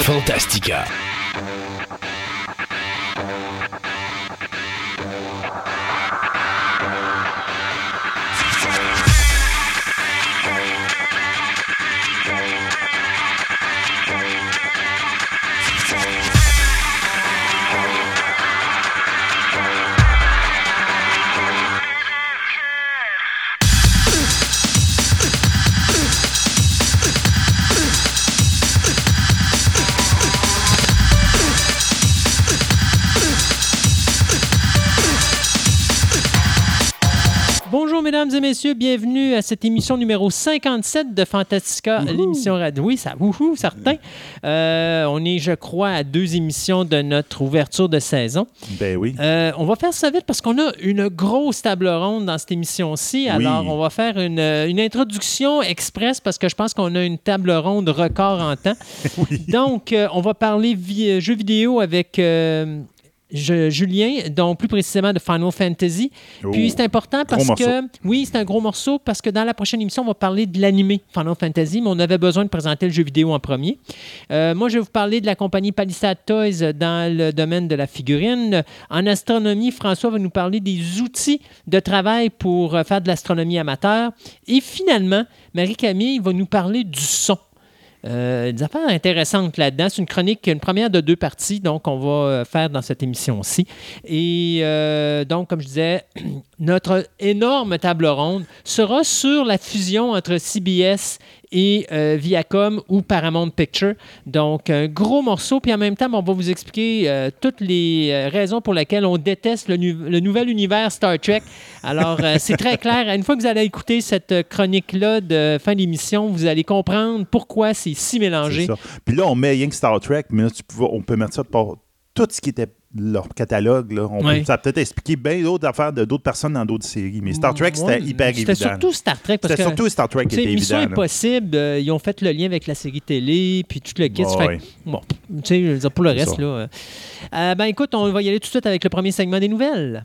Fantastica. Messieurs, bienvenue à cette émission numéro 57 de Fantastica, l'émission radio. Oui, ça, wouhou, certain. Euh, on est, je crois, à deux émissions de notre ouverture de saison. Ben oui. Euh, on va faire ça vite parce qu'on a une grosse table ronde dans cette émission-ci. Alors, on va faire une, une, introduction express parce que je pense qu'on a une table ronde record en temps. oui. Donc, euh, on va parler jeux vidéo avec Julien, donc plus précisément de Final Fantasy. Puis c'est important parce que, oui, c'est un gros morceau parce que dans la prochaine émission, on va parler de l'animé Final Fantasy, mais on avait besoin de présenter le jeu vidéo en premier. Euh, moi, je vais vous parler de la compagnie Palisade Toys dans le domaine de la figurine. En astronomie, François va nous parler des outils de travail pour faire de l'astronomie amateur. Et finalement, Marie-Camille va nous parler du son. Euh, des affaires intéressantes là-dedans. C'est une chronique, une première de deux parties, donc on va euh, faire dans cette émission-ci. Et euh, donc, comme je disais, notre énorme table ronde sera sur la fusion entre CBS et euh, Viacom ou Paramount Picture. Donc, un gros morceau. Puis en même temps, on va vous expliquer euh, toutes les euh, raisons pour lesquelles on déteste le, nouvel univers Star Trek. Alors, c'est très clair. Une fois que vous allez écouter cette chronique-là de fin d'émission, vous allez comprendre pourquoi c'est si mélangé. Puis là, on met rien Star Trek, mais on peut mettre ça pour tout ce qui était leur catalogue. Là. On peut, ça peut-être expliquer bien d'autres affaires de d'autres personnes dans d'autres séries. Mais Star Trek, c'était hyper évident. C'était surtout Star Trek. C'était surtout Star Trek qui était évident. Mission Impossible, euh, ils ont fait le lien avec la série télé, puis tout le kit. Bon, tu sais, pour le reste, là. Euh, euh, ben écoute, on va y aller tout de suite avec le premier segment des nouvelles.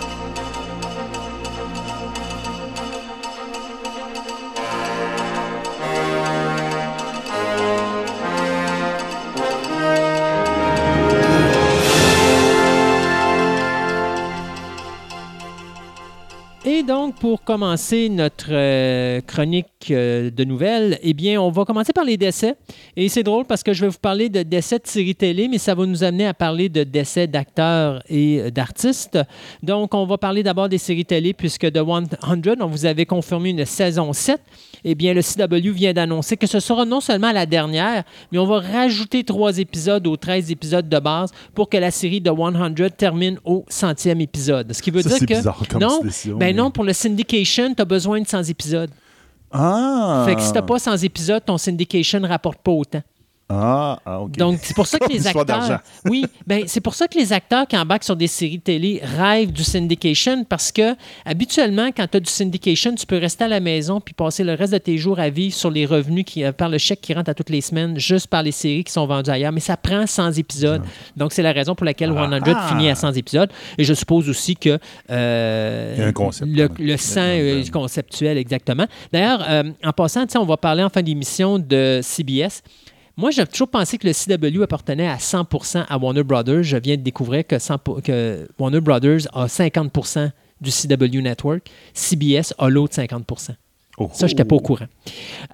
Et donc, pour commencer notre euh, chronique euh, de nouvelles, eh bien, on va commencer par les décès. Et c'est drôle parce que je vais vous parler de décès de séries télé, mais ça va nous amener à parler de décès d'acteurs et euh, d'artistes. Donc, on va parler d'abord des séries télé puisque The 100, on vous avait confirmé une saison 7. Eh bien, le CW vient d'annoncer que ce sera non seulement la dernière, mais on va rajouter trois épisodes aux 13 épisodes de base pour que la série de 100 termine au centième épisode. Ce qui veut dire que... non, ben, non, pour le syndication, tu as besoin de 100 épisodes. Ah! Fait que si t'as pas 100 épisodes, ton syndication rapporte pas autant. Ah, ah, OK. Donc, c'est pour ça que les acteurs. Oui, ben, c'est pour ça que les acteurs qui embarquent sur des séries télé rêvent du syndication parce que, habituellement, quand tu as du syndication, tu peux rester à la maison puis passer le reste de tes jours à vivre sur les revenus qui, euh, par le chèque qui rentre à toutes les semaines, juste par les séries qui sont vendues ailleurs. Mais ça prend 100 épisodes. Donc, c'est la raison pour laquelle 100 ah. finit à 100 épisodes. Et je suppose aussi que. Euh, Il y a un concept. Le, le sang est conceptuel, exactement. D'ailleurs, euh, en passant, on va parler en fin d'émission de CBS. Moi, j'ai toujours pensé que le CW appartenait à 100% à Warner Brothers. Je viens de découvrir que, que Warner Brothers a 50% du CW Network. CBS a l'autre 50% Ça, je n'étais pas au courant.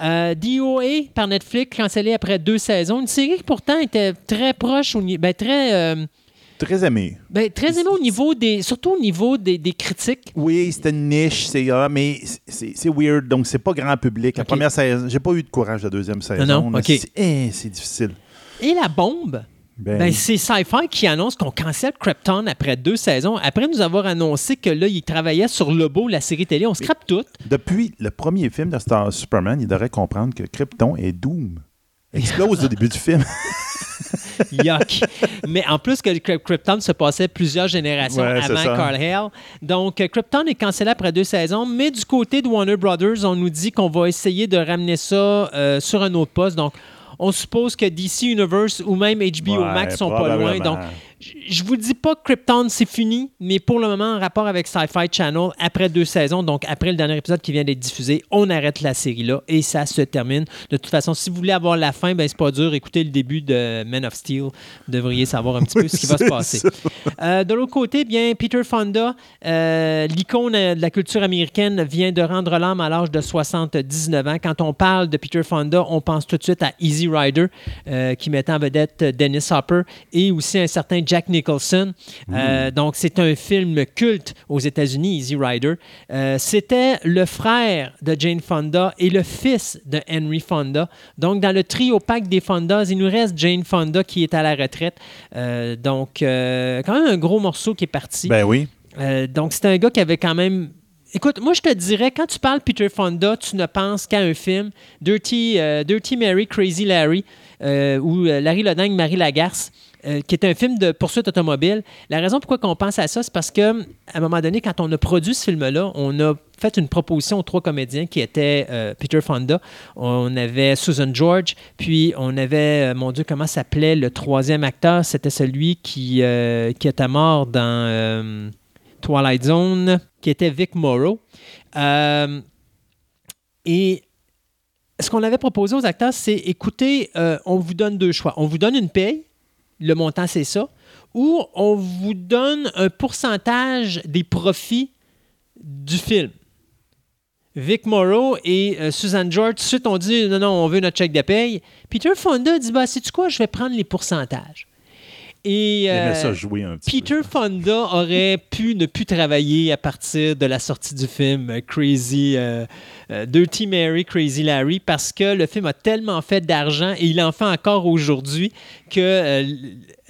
Euh, DOA par Netflix, cancellé après deux saisons. Une série qui pourtant était très proche, ben, très... Euh, Très aimé. Ben, très aimé au niveau des. Surtout au niveau des, des critiques. Oui, c'était une niche, c'est, ah, mais c'est, weird, donc c'est pas grand public. La première saison, j'ai pas eu de courage la deuxième saison. Non, non, c'est, eh, c'est difficile. Et la bombe, Ben, ben c'est Sci-Fi qui annonce qu'on cancelle Krypton après deux saisons. Après nous avoir annoncé que là, il travaillait sur Lobo, la série télé. On scrape tout. Depuis le premier film de Star Superman, il devrait comprendre que Krypton est Doom. Explose au début du film. Yuck. Mais en plus que Krypton se passait plusieurs générations avant Carl Hale. Donc, Krypton est cancellé après deux saisons, mais du côté de Warner Brothers, on nous dit qu'on va essayer de ramener ça euh, sur un autre poste. Donc, on suppose que DC Universe ou même HBO Max sont pas loin. Donc, je vous dis pas que Krypton c'est fini, mais pour le moment, en rapport avec Sci-Fi Channel, après deux saisons, donc après le dernier épisode qui vient d'être diffusé, on arrête la série là et ça se termine. De toute façon, si vous voulez avoir la fin, ben c'est pas dur. Écoutez le début de Man of Steel. Vous devriez savoir un petit peu ce qui va se passer. Euh, de l'autre côté, bien Peter Fonda, euh, l'icône de la culture américaine, vient de rendre l'âme à l'âge de 79 ans. Quand on parle de Peter Fonda, on pense tout de suite à Easy Rider, euh, qui mettait en vedette Dennis Hopper et aussi un certain Jack Nicholson. Euh, donc, c'est un film culte aux États-Unis, Easy Rider. Euh, c'était le frère de Jane Fonda et le fils de Henry Fonda. Donc, dans le trio pack des Fondas, il nous reste Jane Fonda qui est à la retraite. Euh, donc, quand même un gros morceau qui est parti. Ben oui. donc, c'est un gars qui avait quand même Écoute, moi, je te dirais, quand tu parles Peter Fonda, tu ne penses qu'à un film, Dirty, Dirty Mary, Crazy Larry, ou Larry Lodang, Marie Lagarce. Euh, qui est un film de poursuite automobile. La raison pourquoi on pense à ça, c'est parce que à un moment donné, quand on a produit ce film-là, on a fait une proposition aux trois comédiens qui étaient euh, Peter Fonda, on avait Susan George, puis on avait, euh, mon Dieu, comment s'appelait le troisième acteur? C'était celui qui, qui était mort dans Twilight Zone, qui était Vic Morrow. et ce qu'on avait proposé aux acteurs, c'est écoutez, on vous donne deux choix. On vous donne une paye le montant, c'est ça, ou on vous donne un pourcentage des profits du film. Vic Morrow et euh, Susan George, tout de suite, ont dit non, non, on veut notre chèque de paye. Peter Fonda dit bah, sais-tu quoi, je vais prendre les pourcentages. Et euh, Peter Fonda aurait pu ne plus travailler à partir de la sortie du film euh, Crazy Dirty Mary, Crazy Larry, parce que le film a tellement fait d'argent et il en fait encore aujourd'hui que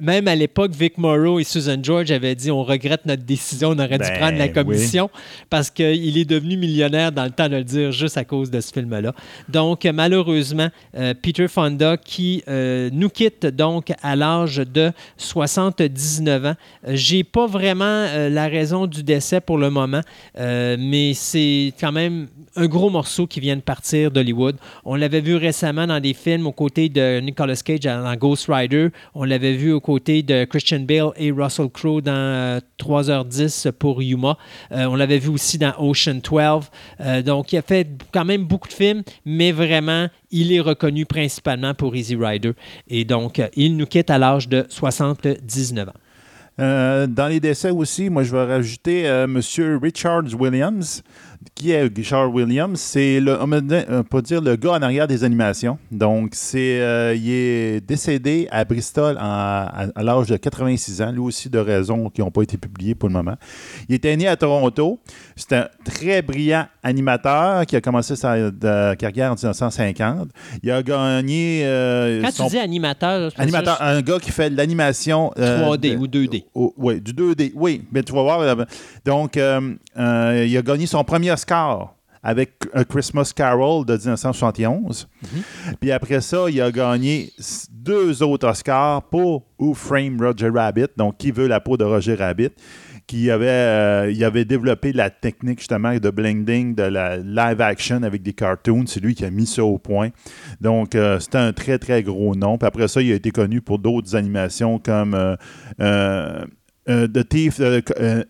même à l'époque, Vic Morrow et Susan George avaient dit on regrette notre décision, on aurait dû ben prendre la commission parce qu'il est devenu millionnaire dans le temps de le dire juste à cause de ce film-là. Donc, malheureusement, euh, Peter Fonda qui euh, nous quitte donc à l'âge de 79 ans. J'ai pas vraiment euh, la raison du décès pour le moment, mais c'est quand même un gros morceau qui vient de partir d'Hollywood. On l'avait vu récemment dans des films aux côtés de Nicolas Cage dans Ghost Rider. On l'avait vu aux côtés de Christian Bale et Russell Crowe dans 3h10 euh, pour Yuma. Euh, on l'avait vu aussi dans Ocean 12. Euh, donc, il a fait quand même beaucoup de films, mais vraiment, il est reconnu principalement pour Easy Rider. Et donc, il nous quitte à l'âge de 79 ans. dans les décès aussi, moi je vais rajouter M. Richard Williams, qui est Richard Williams, c'est le, on peut dire le gars en arrière des animations. Donc, c'est, euh, il est décédé à Bristol à, l'âge de 86 ans, lui aussi de raisons qui n'ont pas été publiées pour le moment. Il était né à Toronto. C'est un très brillant animateur qui a commencé sa carrière en 1950. Il a gagné. Euh, Quand tu dis animateur, animateur, un gars qui fait de l'animation 3D euh, ou 2D. oui, du 2D. Oui, mais tu vas voir. Donc, il a gagné son premier Oscar avec A Christmas Carol de 1971. Mhm. Puis après ça, il a gagné deux autres Oscars pour Who Framed Roger Rabbit, donc Qui veut la peau de Roger Rabbit, qui avait, euh, il avait développé la technique justement de blending de la live action avec des cartoons. C'est lui qui a mis ça au point. Donc, euh, c'était un très, très gros nom. Puis après ça, il a été connu pour d'autres animations comme euh, euh, the Thief euh,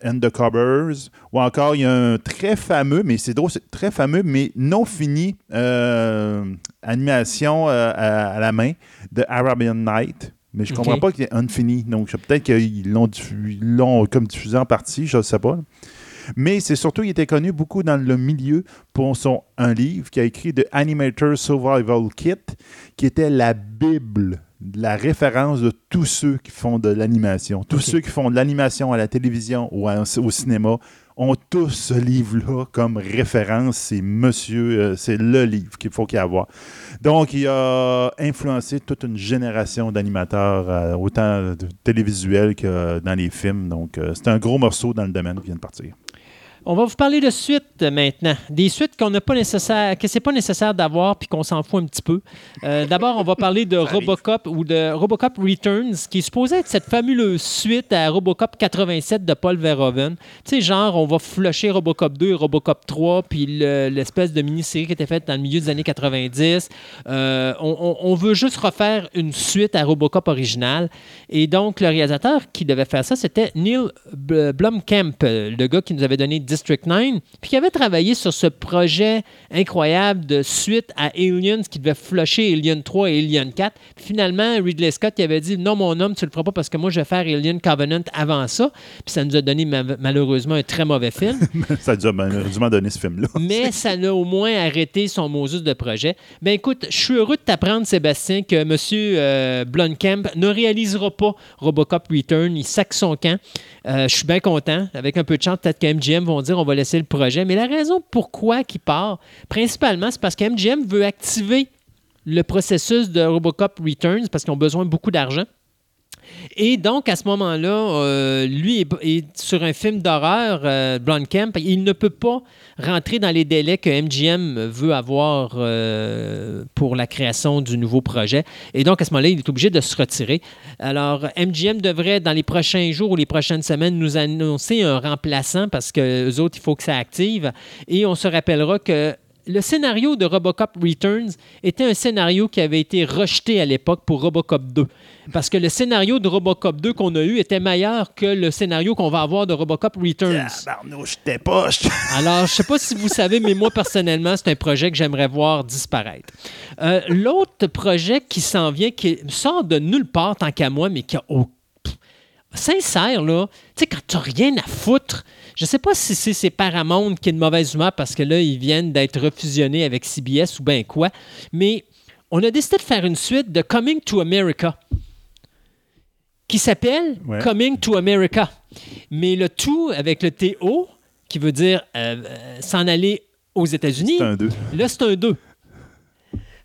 and the Covers, ou encore il y a un très fameux, mais c'est drôle, c'est très fameux, mais non fini euh, animation à, la main de Arabian Night. Mais je ne comprends pas qu'il est unfini. Donc peut-être qu'ils l'ont, comme diffusé en partie, je ne sais pas. Mais c'est surtout qu'il était connu beaucoup dans le milieu pour son un livre qui a écrit The Animator Survival Kit, qui était la Bible la référence de tous ceux qui font de l'animation. Tous ceux qui font de l'animation à la télévision ou au cinéma ont tous ce livre-là comme référence. C'est monsieur, euh, c'est le livre qu'il faut qu'il y ait Donc, il a influencé toute une génération d'animateurs, euh, autant télévisuels que dans les films. Donc, euh, c'est un gros morceau dans le domaine qui vient de partir. On va vous parler de suites maintenant. Des suites qu'on n'a pas nécessaire, que c'est pas nécessaire d'avoir puis qu'on s'en fout un petit peu. Euh, d'abord, on va parler de Robocop ou de Robocop Returns, qui est supposé être cette fabuleuse suite à Robocop 87 de Paul Verhoeven. Tu sais, genre, on va flusher Robocop 2 et Robocop 3, puis l'espèce de mini-série qui était faite dans le milieu des années 90. Euh, on, veut juste refaire une suite à Robocop original. Et donc, le réalisateur qui devait faire ça, c'était Neil Blomkamp, le gars qui nous avait donné 10 District 9, puis qui avait travaillé sur ce projet incroyable de suite à Aliens qui devait flusher Alien 3 et Alien 4. Puis finalement, Ridley Scott qui avait dit Non, mon homme, tu le feras pas parce que moi, je vais faire Alien Covenant avant ça. Puis ça nous a donné malheureusement un très mauvais film. ça nous a malheureusement donné ce film-là. Mais ça l'a au moins arrêté son Moses de projet. Ben écoute, je suis heureux de t'apprendre, Sébastien, que M. Euh, Blomkamp ne réalisera pas Robocop Return. Il sac son camp. Euh, je suis bien content. Avec un peu de chance, peut-être que MGM vont on va laisser le projet. Mais la raison pourquoi il part, principalement, c'est parce que MGM veut activer le processus de Robocop Returns parce qu'ils ont besoin de beaucoup d'argent. Et donc, à ce moment-là, euh, lui est, sur un film d'horreur, euh, Blomkamp. Il ne peut pas rentrer dans les délais que MGM veut avoir euh, pour la création du nouveau projet. Et donc, à ce moment-là, il est obligé de se retirer. Alors, MGM devrait, dans les prochains jours ou les prochaines semaines, nous annoncer un remplaçant parce que eux autres, il faut que ça active. Et on se rappellera que le scénario de Robocop Returns était un scénario qui avait été rejeté à l'époque pour Robocop 2. Parce que le scénario de Robocop 2 qu'on a eu était meilleur que le scénario qu'on va avoir de Robocop Returns. Alors, je ne sais pas si vous savez, mais moi, personnellement, c'est un projet que j'aimerais voir disparaître. Euh, l'autre projet qui s'en vient, qui sort de nulle part tant qu'à moi, mais qui a au... Sincère, là, tu sais, quand tu n'as rien à foutre, je ne sais pas si c'est Paramount qui est de mauvaise humeur parce que là, ils viennent d'être refusionnés avec CBS ou bien quoi, mais on a décidé de faire une suite de Coming to America qui s'appelle Coming to America. Mais le tout avec le TO, qui veut dire euh, euh, s'en aller aux États-Unis. Là, c'est un 2.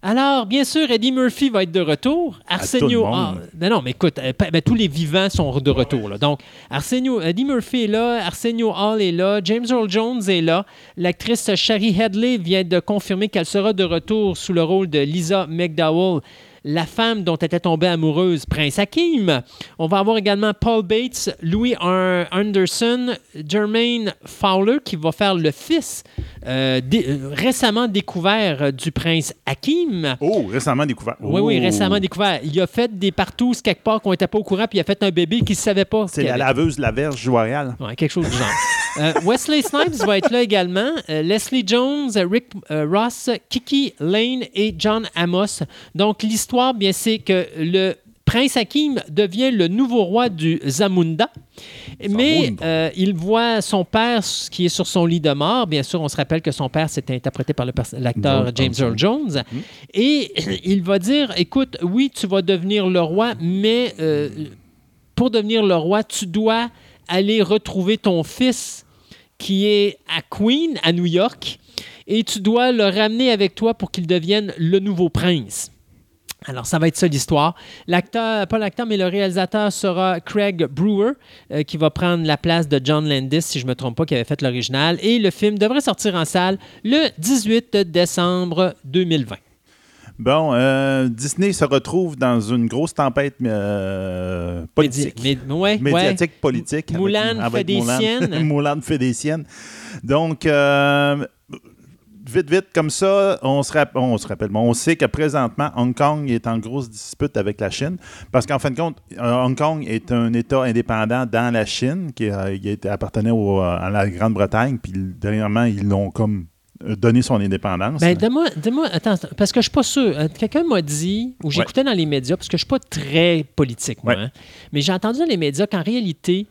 Alors, bien sûr, Eddie Murphy va être de retour. Arsenio. Ah, ben non, mais écoute, euh, ben, tous les vivants sont de retour. Là. Donc, Arsenio, Eddie Murphy est là, Arsenio Hall est là, James Earl Jones est là. L'actrice Shari Headley vient de confirmer qu'elle sera de retour sous le rôle de Lisa McDowell la femme dont était tombée amoureuse, Prince Hakim. On va avoir également Paul Bates, Louis Anderson, Jermaine Fowler qui va faire le fils euh, euh, récemment découvert du prince Hakim. Oh, récemment découvert. Oui, oui, oh. récemment découvert. Il a fait des partout quelque part qu'on n'était pas au courant, puis il a fait un bébé qui ne savait pas. C'est la laveuse de la verge royale. Oui, quelque chose du genre. Euh, Wesley Snipes va être là également. Leslie Jones, Rick Ross, Kiki Lane et John Amos. Donc, l'histoire bien, c'est que le prince Hakim devient le nouveau roi du Zamunda. Mais euh, il voit son père qui est sur son lit de mort. Bien sûr, on se rappelle que son père s'était interprété par l'acteur James Earl Jones. Mm. Et il va dire, écoute, oui, tu vas devenir le roi, mais euh, pour devenir le roi, tu dois aller retrouver ton fils qui est à Queen, à New York, et tu dois le ramener avec toi pour qu'il devienne le nouveau prince. Alors, ça va être ça l'histoire. L'acteur, pas l'acteur, mais le réalisateur sera Craig Brewer, euh, qui va prendre la place de John Landis, si je ne me trompe pas, qui avait fait l'original. Et le film devrait sortir en salle le 18 décembre 2020. Bon, euh, Disney se retrouve dans une grosse tempête euh, politique. médiatique, politique. Moulin fait des siennes. Moulin fait des siennes. Donc, vite, vite, comme ça, on se, on se rappelle, on sait que présentement, Hong Kong est en grosse dispute avec la Chine, parce qu'en fin de compte, euh, Hong Kong est un État indépendant dans la Chine, qui, appartenait à la Grande-Bretagne, puis dernièrement, ils l'ont comme euh, donné son indépendance. Ben, dis-moi, dis-moi, attends, parce que je suis pas sûr. Euh, quelqu'un m'a dit, ou j'écoutais dans les médias, parce que je suis pas très politique, moi, hein, mais j'ai entendu dans les médias qu'en réalité,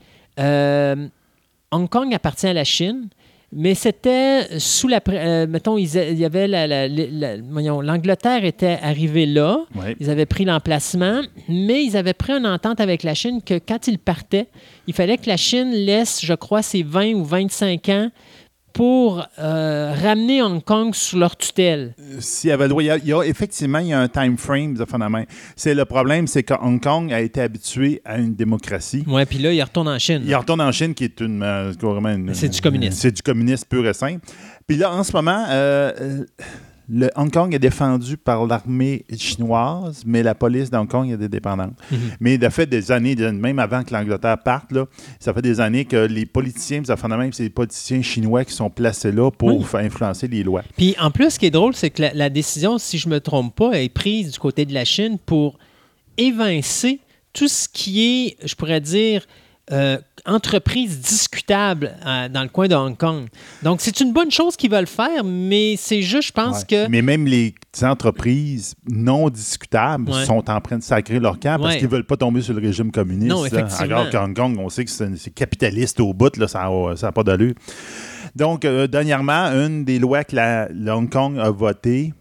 Hong Kong appartient à la Chine, Mais c'était sous la. euh, mettons, il y avait la. la- la- L'Angleterre était arrivée là. Ouais. Ils avaient pris l'emplacement, mais ils avaient pris une entente avec la Chine que quand ils partaient, il fallait que la Chine laisse, je crois, ses 20 ou 25 ans pour euh, ramener Hong Kong sous leur tutelle. S'il y avait le droit, il y a, il y a- effectivement, il y a un time frame de phénomène. C'est le problème, c'est que Hong Kong a été habitué à une démocratie. Ouais, puis là, ils retournent en Chine. Il retourne en Chine, qui est une. euh, C'est du communisme. C'est du communisme pur et simple. Puis là, en ce moment, euh, euh, le Hong Kong est défendu par l'armée chinoise, mais la police d'Hong Kong est indépendante. Mhm. Mais de fait, des années, même avant que l'Angleterre parte, là, ça fait des années que les politiciens, ça fait même c'est les politiciens chinois qui sont placés là pour Oui. influencer les lois. Puis en plus, ce qui est drôle, c'est que la, la décision, si je me trompe pas, est prise du côté de la Chine pour évincer tout ce qui est, je pourrais dire, euh, entreprise discutable euh, dans le coin de Hong Kong. Donc, c'est une bonne chose qu'ils veulent faire, mais c'est juste, je pense Ouais. que... Mais même les entreprises non discutables Ouais. sont en train de sacrer leur camp parce Ouais. qu'ils ne veulent pas tomber sur le régime communiste. Non, effectivement. Alors qu'Hong Kong, on sait que c'est capitaliste au bout, là, ça n'a pas d'allure. Donc, euh, dernièrement, une des lois que la, Hong Kong a votées,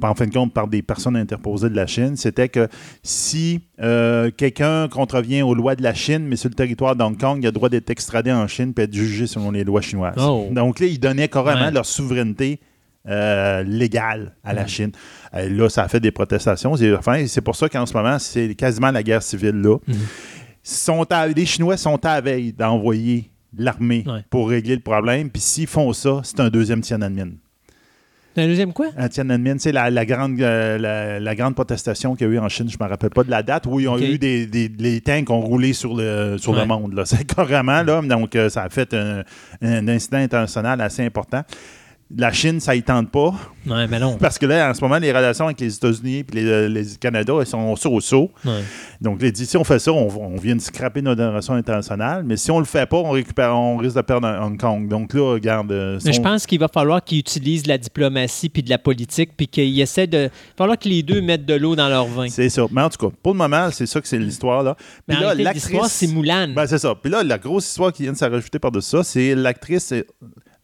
en fin de compte par des personnes interposées de la Chine, c'était que si euh, quelqu'un contrevient aux lois de la Chine, mais sur le territoire d'Hong Kong, il a le droit d'être extradé en Chine et être jugé selon les lois chinoises. Oh. Donc là, ils donnaient carrément Ouais. leur souveraineté euh, légale à la Chine. Euh, là, ça a fait des protestations. C'est enfin, c'est pour ça qu'en ce moment, c'est quasiment la guerre civile là. Sont à- les Chinois sont à la veille d'envoyer l'armée Ouais. pour régler le problème. Puis s'ils font ça, c'est un deuxième Tiananmen. Un deuxième quoi? Tiananmen, c'est la, la grande, euh, la, la grande protestation qu'il y a eu en Chine, je ne me rappelle pas de la date, où ils ont Ok. eu des, des- les tanks ont roulé sur le, sur Ouais. le monde. C'est carrément, là. Donc, euh, ça a fait un, un incident international assez important. La Chine, ça y tente pas. Ouais, mais non. Parce que là, en ce moment, les relations avec les États-Unis et les, les Canada, elles sont au saut. Donc, les dit, si on fait ça, on, on vient de scraper notre relation internationale. Mais si on le fait pas, on, récupère, on risque de perdre Hong Kong. Donc là, regarde. euh, Mais son- je pense qu'il va falloir qu'ils utilisent la diplomatie puis de la politique, puis qu'ils essaient de... Il va falloir que les deux mettent de l'eau dans leur vin. C'est ça. Mais en tout cas, pour le moment, c'est ça que c'est l'histoire. là. Mais Puis en là, l'histoire, c'est Moulin. Ben, c'est ça. Puis là, la grosse histoire qui vient de se rajouter par-dessus ça, c'est l'actrice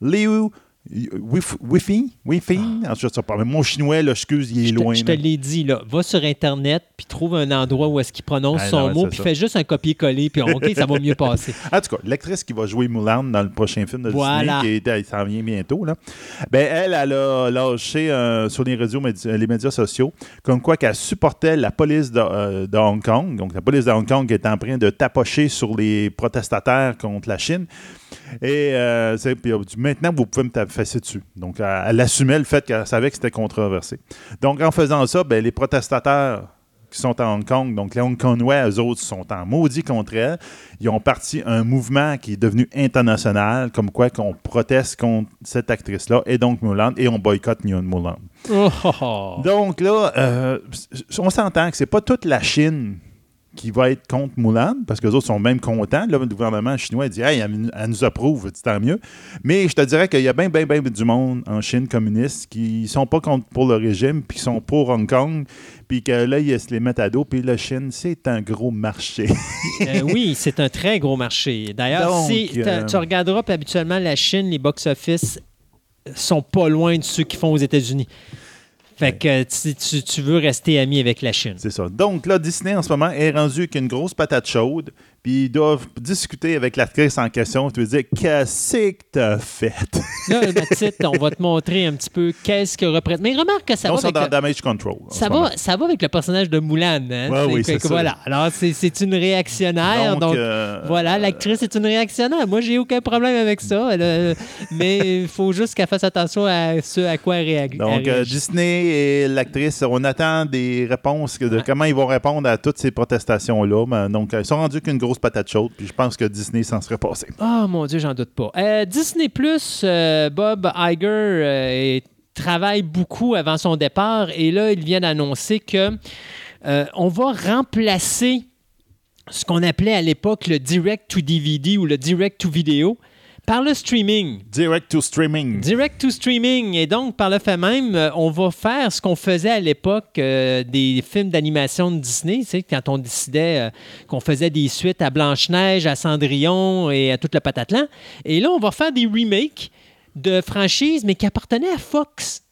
Liu Wif- Wifin. Wifin. En tout cas, ça parle- Mon chinois, là, excuse, il est Je te, loin. je te l'ai dit, là. Va sur Internet, puis trouve un endroit où est-ce qu'il prononce Ah, son non, mot, puis fais juste un copier-coller, puis OK, ça va mieux passer. En tout cas, l'actrice qui va jouer Mulan dans le prochain film de Voilà. Disney, qui s'en vient bientôt, là, ben, elle, elle a lâché euh, sur les, réseaux, les médias sociaux comme quoi qu'elle supportait la police de, euh, de Hong Kong. Donc, la police de Hong Kong est en train de tapocher sur les protestataires contre la Chine. Et euh, puis, dit, maintenant, vous pouvez me tasser dessus. Donc, elle, assumait le fait qu'elle savait que c'était controversé. Donc, en faisant ça, ben, les protestataires qui sont à Hong Kong, donc les Hongkongois, eux autres, sont en maudit contre elle. Ils ont parti un mouvement qui est devenu international, comme quoi qu'on proteste contre cette actrice-là, et donc Mulan, et on boycotte Mulan. Oh, oh, oh. Donc là, euh, on s'entend que c'est pas toute la Chine qui va être contre Mulan, parce que les autres sont même contents. Là, le gouvernement chinois dit Hey, elle, elle nous approuve, tant mieux. Mais je te dirais qu'il y a bien, bien, bien du monde en Chine communiste qui sont pas contre pour le régime, puis qui sont pour Hong Kong, puis que là, ils se les mettent à dos. Puis la Chine, c'est un gros marché. Euh, oui, c'est un très gros marché. D'ailleurs, si euh, tu regarderas, puis habituellement, la Chine, les box-office sont pas loin de ceux qui font aux États-Unis. Fait que euh, si tu, tu veux rester ami avec la Chine. C'est ça. Donc là, Disney en ce moment est rendu avec une grosse patate chaude, puis ils doivent discuter avec l'actrice en question, tu veux dire qu'est-ce que t'as fait? Là, Mathilde, on va te montrer un petit peu qu'est-ce que représente. Mais remarque que ça va avec dans le- Damage Control. Ça va, ça va avec le personnage de Moulin. Hein? Ouais, oui, c'est. Voilà. Alors, c'est, une réactionnaire. Donc, euh, voilà, l'actrice est une réactionnaire. Moi, j'ai aucun problème avec ça. Elle, euh, mais il faut juste qu'elle fasse attention à ce à quoi elle réagit. Donc, euh, Disney et l'actrice, on attend des réponses de Ouais. comment ils vont répondre à toutes ces protestations-là. Mais, Donc, ils sont rendus qu'une grosse patate chaude, puis je pense que Disney s'en serait passé. Oh mon Dieu, j'en doute pas. Euh, Disney Plus, Bob Iger euh, travaille beaucoup avant son départ et là, il vient d'annoncer que euh, on va remplacer ce qu'on appelait à l'époque le direct to DVD ou le direct to vidéo par le streaming. Direct to streaming. Direct to streaming. Et donc, par le fait même, euh, on va faire ce qu'on faisait à l'époque euh, des films d'animation de Disney, tu sais, quand on décidait euh, qu'on faisait des suites à Blanche-Neige, à Cendrillon et à toute le patatlan. Et là, on va faire des remakes. de franchise, mais qui appartenait à Fox.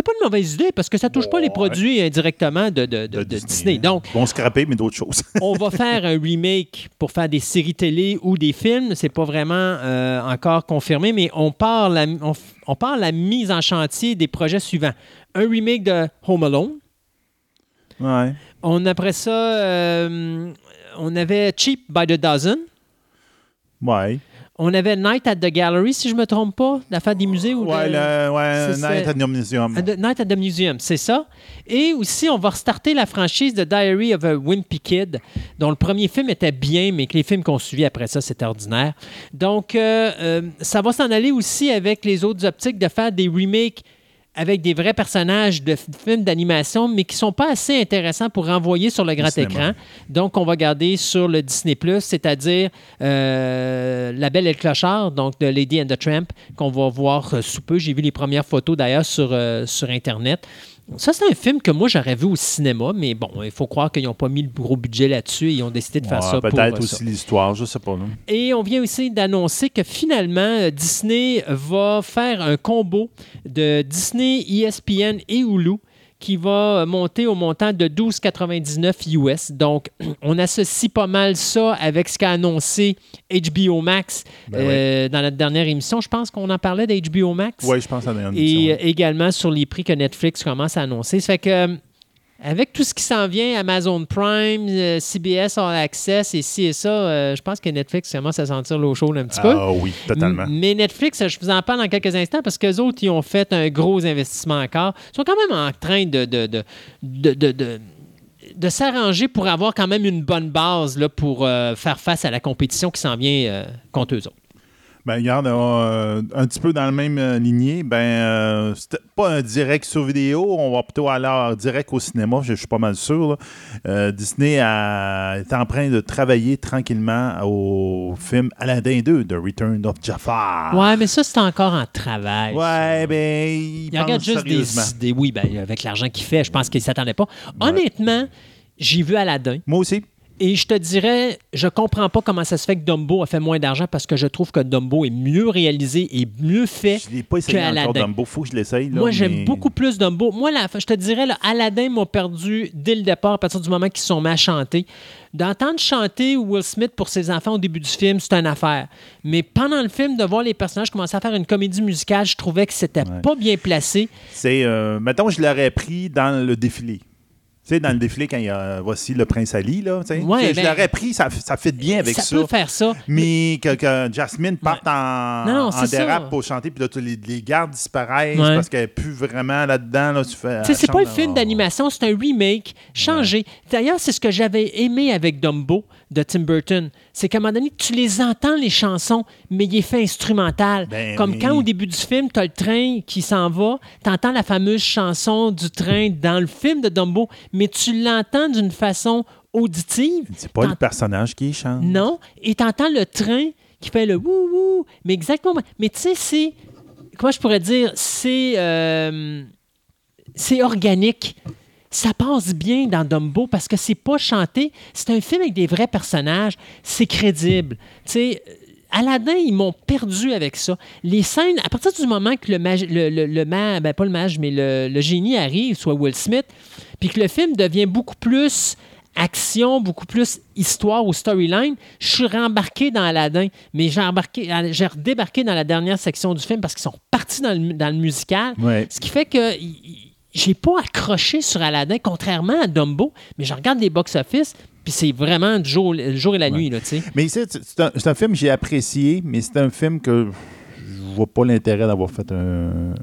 C'était pas une mauvaise idée parce que ça touche pas les produits indirectement de, de- de- de de Disney. hein. Donc, Bon, scraper, mais d'autres choses. on va faire un remake pour faire des séries télé ou des films. C'est pas vraiment euh, encore confirmé, mais on part, la, on, on part la mise en chantier des projets suivants. Un remake de Home Alone. ouais. On, après ça, euh, on avait Cheap by the Dozen. Ouais. On avait Night at the Gallery, si je me trompe pas, l'affaire des musées. Ou Ouais, de- le, ouais, Night at the Museum. The- Night at the Museum, c'est ça. Et aussi, on va restarter la franchise de Diary of a Wimpy Kid, dont le premier film était bien, mais que les films qu'on suivit après ça, c'était ordinaire. Donc, euh, euh, ça va s'en aller aussi avec les autres optiques de faire des remakes avec des vrais personnages de films d'animation, mais qui sont pas assez intéressants pour renvoyer sur le grand écran. Donc, on va garder sur le Disney+, c'est-à-dire euh, La Belle et le Clochard, donc de Lady and the Tramp, qu'on va voir euh, sous peu. J'ai vu les premières photos d'ailleurs sur, euh, sur Internet. Ça, c'est un film que moi, j'aurais vu au cinéma, mais bon, il faut croire qu'ils n'ont pas mis le gros budget là-dessus et ils ont décidé de faire Ouais, ça pour Peut-être euh, aussi l'histoire, je sais pas. Et on vient aussi d'annoncer que finalement, euh, Disney va faire un combo de Disney, ESPN et Hulu qui va euh, monter au montant de 12,99 US. Donc, on associe pas mal ça avec ce qu'a annoncé HBO Max Ben euh, dans notre dernière émission. Je pense qu'on en parlait d'HBO Max. Oui, je pense à la Et euh, également sur les prix que Netflix commence à annoncer. Ça fait que, avec tout ce qui s'en vient, Amazon Prime, euh, CBS All Access et ci et ça, euh, je pense que Netflix commence à sentir l'eau chaude un petit peu. Ah oui, totalement. M- Mais Netflix, je vous en parle dans quelques instants parce qu'eux autres, ils ont fait un gros investissement encore. Ils sont quand même en train de, de, de, de, de- de- de s'arranger pour avoir quand même une bonne base là, pour euh, faire face à la compétition qui s'en vient euh, contre eux autres. Ben, regarde, euh, un petit peu dans la même euh, lignée, ben, euh, c'était pas un direct sur vidéo, on va plutôt aller en direct au cinéma, je, je suis pas mal sûr. là. Euh, Disney a- est en train de travailler tranquillement au film Aladdin 2, The Return of Jafar. Ouais, mais ça, c'est encore en travail. ça. Ouais, ben, il Il regarde juste des idées. Oui, ben, avec l'argent qu'il fait, je pense qu'il ne s'attendait pas. Honnêtement, j'ai vu Aladdin Moi aussi. Et je te dirais, je comprends pas comment ça se fait que Dumbo a fait moins d'argent parce que je trouve que Dumbo est mieux réalisé et mieux fait. Je l'ai pas essayé que encore, Aladdin. Dumbo. Faut que je l'essaye. là, Moi, j'aime beaucoup plus Dumbo. Moi, la- je te dirais, là, Aladdin m'a perdu dès le départ, à partir du moment qu'ils se sont mis à chanter. D'entendre chanter Will Smith pour ses enfants au début du film, c'est une affaire. Mais pendant le film, de voir les personnages commencer à faire une comédie musicale, je trouvais que c'était pas bien placé. C'est, euh, mettons, je l'aurais pris dans le défilé. Tu sais, dans le défilé, quand il y a, voici le prince Ali, là, tu sais. Ouais, je ben- l'aurais pris, ça, ça fait bien avec ça. ça peut faire ça. Mais que, que Jasmine parte en, Non, non, en dérape ça. pour chanter, puis là, les, les gardes disparaissent Ouais. parce qu'elle n'est plus vraiment là-dedans. Là, tu fais, c'est pas un film d'animation, c'est un remake changé. D'ailleurs, c'est ce que j'avais aimé avec Dumbo de Tim Burton. C'est qu'à un moment donné, tu les entends, les chansons, mais il est fait instrumental. Ben Comme quand au début du film, tu as le train qui s'en va, tu entends la fameuse chanson du train dans le film de Dumbo, mais tu l'entends d'une façon auditive. C'est pas le personnage qui chante. Non, et tu entends le train qui fait le wouh wouh, mais exactement. Mais tu sais, c'est. Comment je pourrais dire C'est. euh, c'est organique. Ça passe bien dans Dumbo parce que c'est pas chanté. C'est un film avec des vrais personnages. C'est crédible. Tu sais. Aladdin, ils m'ont perdu avec ça. Les scènes, à partir du moment que le, magi- le, le, le ma- ben pas le mage, mais le, le génie arrive, soit Will Smith, puis que le film devient beaucoup plus action, beaucoup plus histoire ou storyline, je suis rembarqué dans Aladdin, mais j'ai redébarqué dans la dernière section du film parce qu'ils sont partis dans le, dans le musical. Ouais. Ce qui fait que y- j'ai pas accroché sur Aladdin, contrairement à Dumbo, mais je regarde les box-office, puis c'est vraiment du jour, le jour et la nuit, là, tu sais. Mais c'est c'est un, un film que j'ai apprécié, mais c'est un film que je vois pas l'intérêt d'avoir fait un,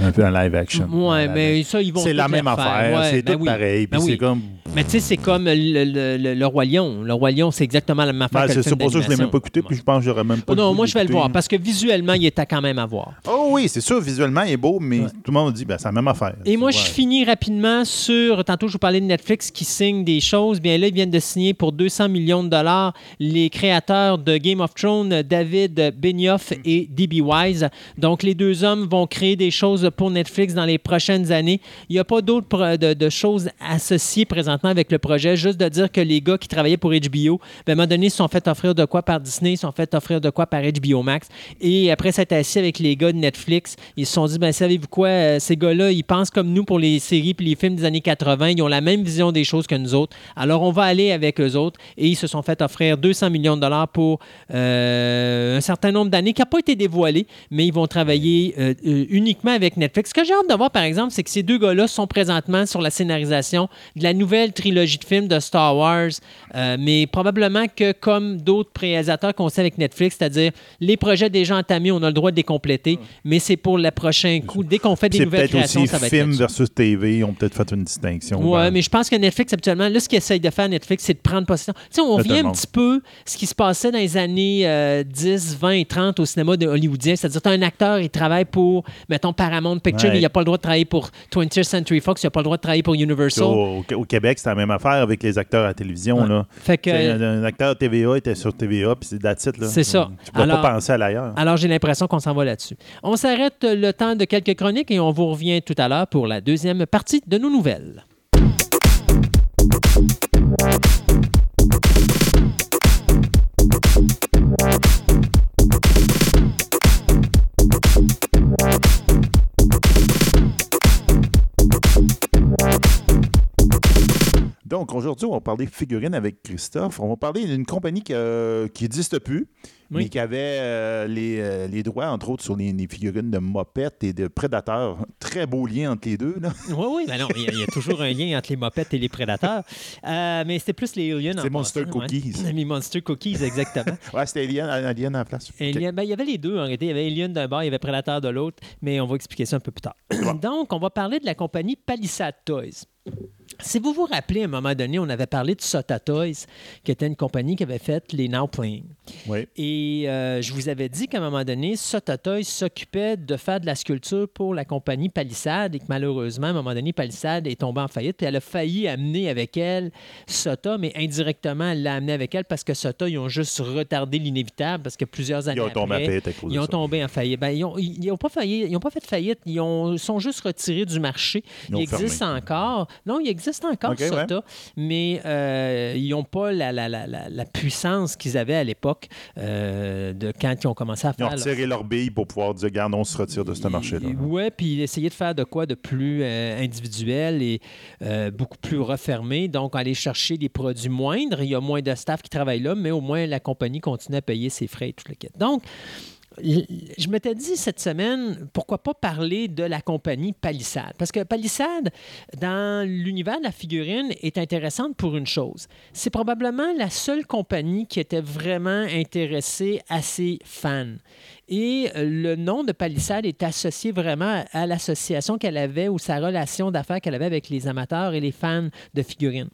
un, un live action. Ouais, mais ça, ils vont C'est la même affaire, Ouais, c'est ben tout oui. pareil. Ben Puis oui. c'est comme. Mais tu sais, c'est comme le, le- le- le Roi Lion. Le Roi Lion, c'est exactement la même affaire Ben, que le c'est pour ça que je l'ai même pas écouté, puis je pense que j'aurais même pas. Oh non, moi, je vais le voir parce que visuellement, il est à quand même à voir. Oh oui, c'est sûr, visuellement, il est beau, mais tout le monde dit, ben, c'est la même affaire. Et moi, Ouais. je finis rapidement sur. Tantôt, je vous parlais de Netflix qui signe des choses. Bien là, ils viennent de signer pour 200 millions de dollars les créateurs de Game of Thrones, David Benioff et D.B. Wise. Donc, les deux hommes vont créer des choses pour Netflix dans les prochaines années. Il n'y a pas d'autres de choses associées présentement avec le projet, juste de dire que les gars qui travaillaient pour HBO, ben, à un moment donné, se sont fait offrir de quoi par Disney, se sont fait offrir de quoi par HBO Max. Et après s'être assis avec les gars de Netflix, ils se sont dit, ben, savez-vous quoi, euh, ces gars-là, ils pensent comme nous pour les séries et les films des années 80, ils ont la même vision des choses que nous autres. Alors, on va aller avec eux autres. Et ils se sont fait offrir 200 millions de dollars pour euh, un certain nombre d'années qui n'a pas été dévoilé, mais ils vont travailler euh, uniquement avec Netflix. Ce que j'ai hâte de voir, par exemple, c'est que ces deux gars-là sont présentement sur la scénarisation de la nouvelle trilogie de films de Star Wars, mais probablement que comme d'autres réalisateurs qu'on sait avec Netflix, c'est-à-dire les projets déjà entamés, on a le droit de les compléter, mais c'est pour le prochain coup. Dès qu'on fait des nouvelles créations, ça va être film versus TV, ils ont peut-être fait une distinction. Oui, mais je pense que Netflix, actuellement, là, ce qu'ils essayent de faire, Netflix, c'est de prendre possession. Tu sais, on revient un petit peu ce qui se passait dans les années 10, 20 et 30 au cinéma de hollywoodien. C'est-à-dire, tu as un acteur, il travaille pour, mettons, Paramount Picture, il n'a pas le droit de travailler pour 20th Century Fox, il n'a pas le droit de travailler pour Universal. Au, Québec, c'est la même affaire avec les acteurs à la télévision. Là. Fait que, un, acteur TVA était sur TVA, puis c'est c'est ça. Tu peux pas penser à l'ailleurs. Alors, j'ai l'impression qu'on s'en va là-dessus. On s'arrête le temps de quelques chroniques et on vous revient tout à l'heure pour la deuxième partie de nos nouvelles. Donc, aujourd'hui, on va parler figurines avec Christophe. On va parler d'une compagnie qui n'existe plus, mais qui avait euh, euh, les, droits, entre autres, sur les, figurines de mopettes et de prédateurs. Très beau lien entre les deux. Là. Oui, oui, ben non, il y, a toujours un lien entre les mopettes et les prédateurs. Euh, mais c'était plus les aliens. C'est Monster Cookies. Les Monster Cookies, exactement. oui, c'était Alien, Alien en place. Alien, ben, il y avait les deux en réalité. Il y avait Alien d'un bord, il y avait Prédateur de l'autre, mais on va expliquer ça un peu plus tard. Donc, on va parler de la compagnie Palisade Toys. Si vous vous rappelez, à un moment donné, on avait parlé de Sota Toys, qui était une compagnie qui avait fait les Now Playing. Oui. Et euh, je vous avais dit qu'à un moment donné, Sota Toys s'occupait de faire de la sculpture pour la compagnie Palisade et que malheureusement, à un moment donné, Palisade est tombée en faillite. Puis elle a failli amener avec elle Sota, mais indirectement, elle l'a amené avec elle parce que Sota, ils ont juste retardé l'inévitable parce que plusieurs années ils ont tombé après, en faillite ils ont tombé en faillite. Ben, ils n'ont ils ont pas, failli, ont pas fait de faillite, ils ont, sont juste retirés du marché. Ils, existent encore. Non, il existe encore SOTA, mais euh, ils n'ont pas la, la, la, la puissance qu'ils avaient à l'époque euh, de quand ils ont commencé à faire. Ils ont retiré leur, bille pour pouvoir dire, regarde, on se retire de ce marché-là. Oui, puis essayer de faire de quoi de plus euh, individuel et beaucoup plus refermé. Donc, aller chercher des produits moindres. Il y a moins de staff qui travaille là, mais au moins la compagnie continue à payer ses frais et tout le kit. Donc, je m'étais dit cette semaine, pourquoi pas parler de la compagnie Palisade? Parce que Palisade, dans l'univers de la figurine, est intéressante pour une chose. C'est probablement la seule compagnie qui était vraiment intéressée à ses fans. Et le nom de Palisade est associé vraiment à l'association qu'elle avait ou sa relation d'affaires qu'elle avait avec les amateurs et les fans de figurines.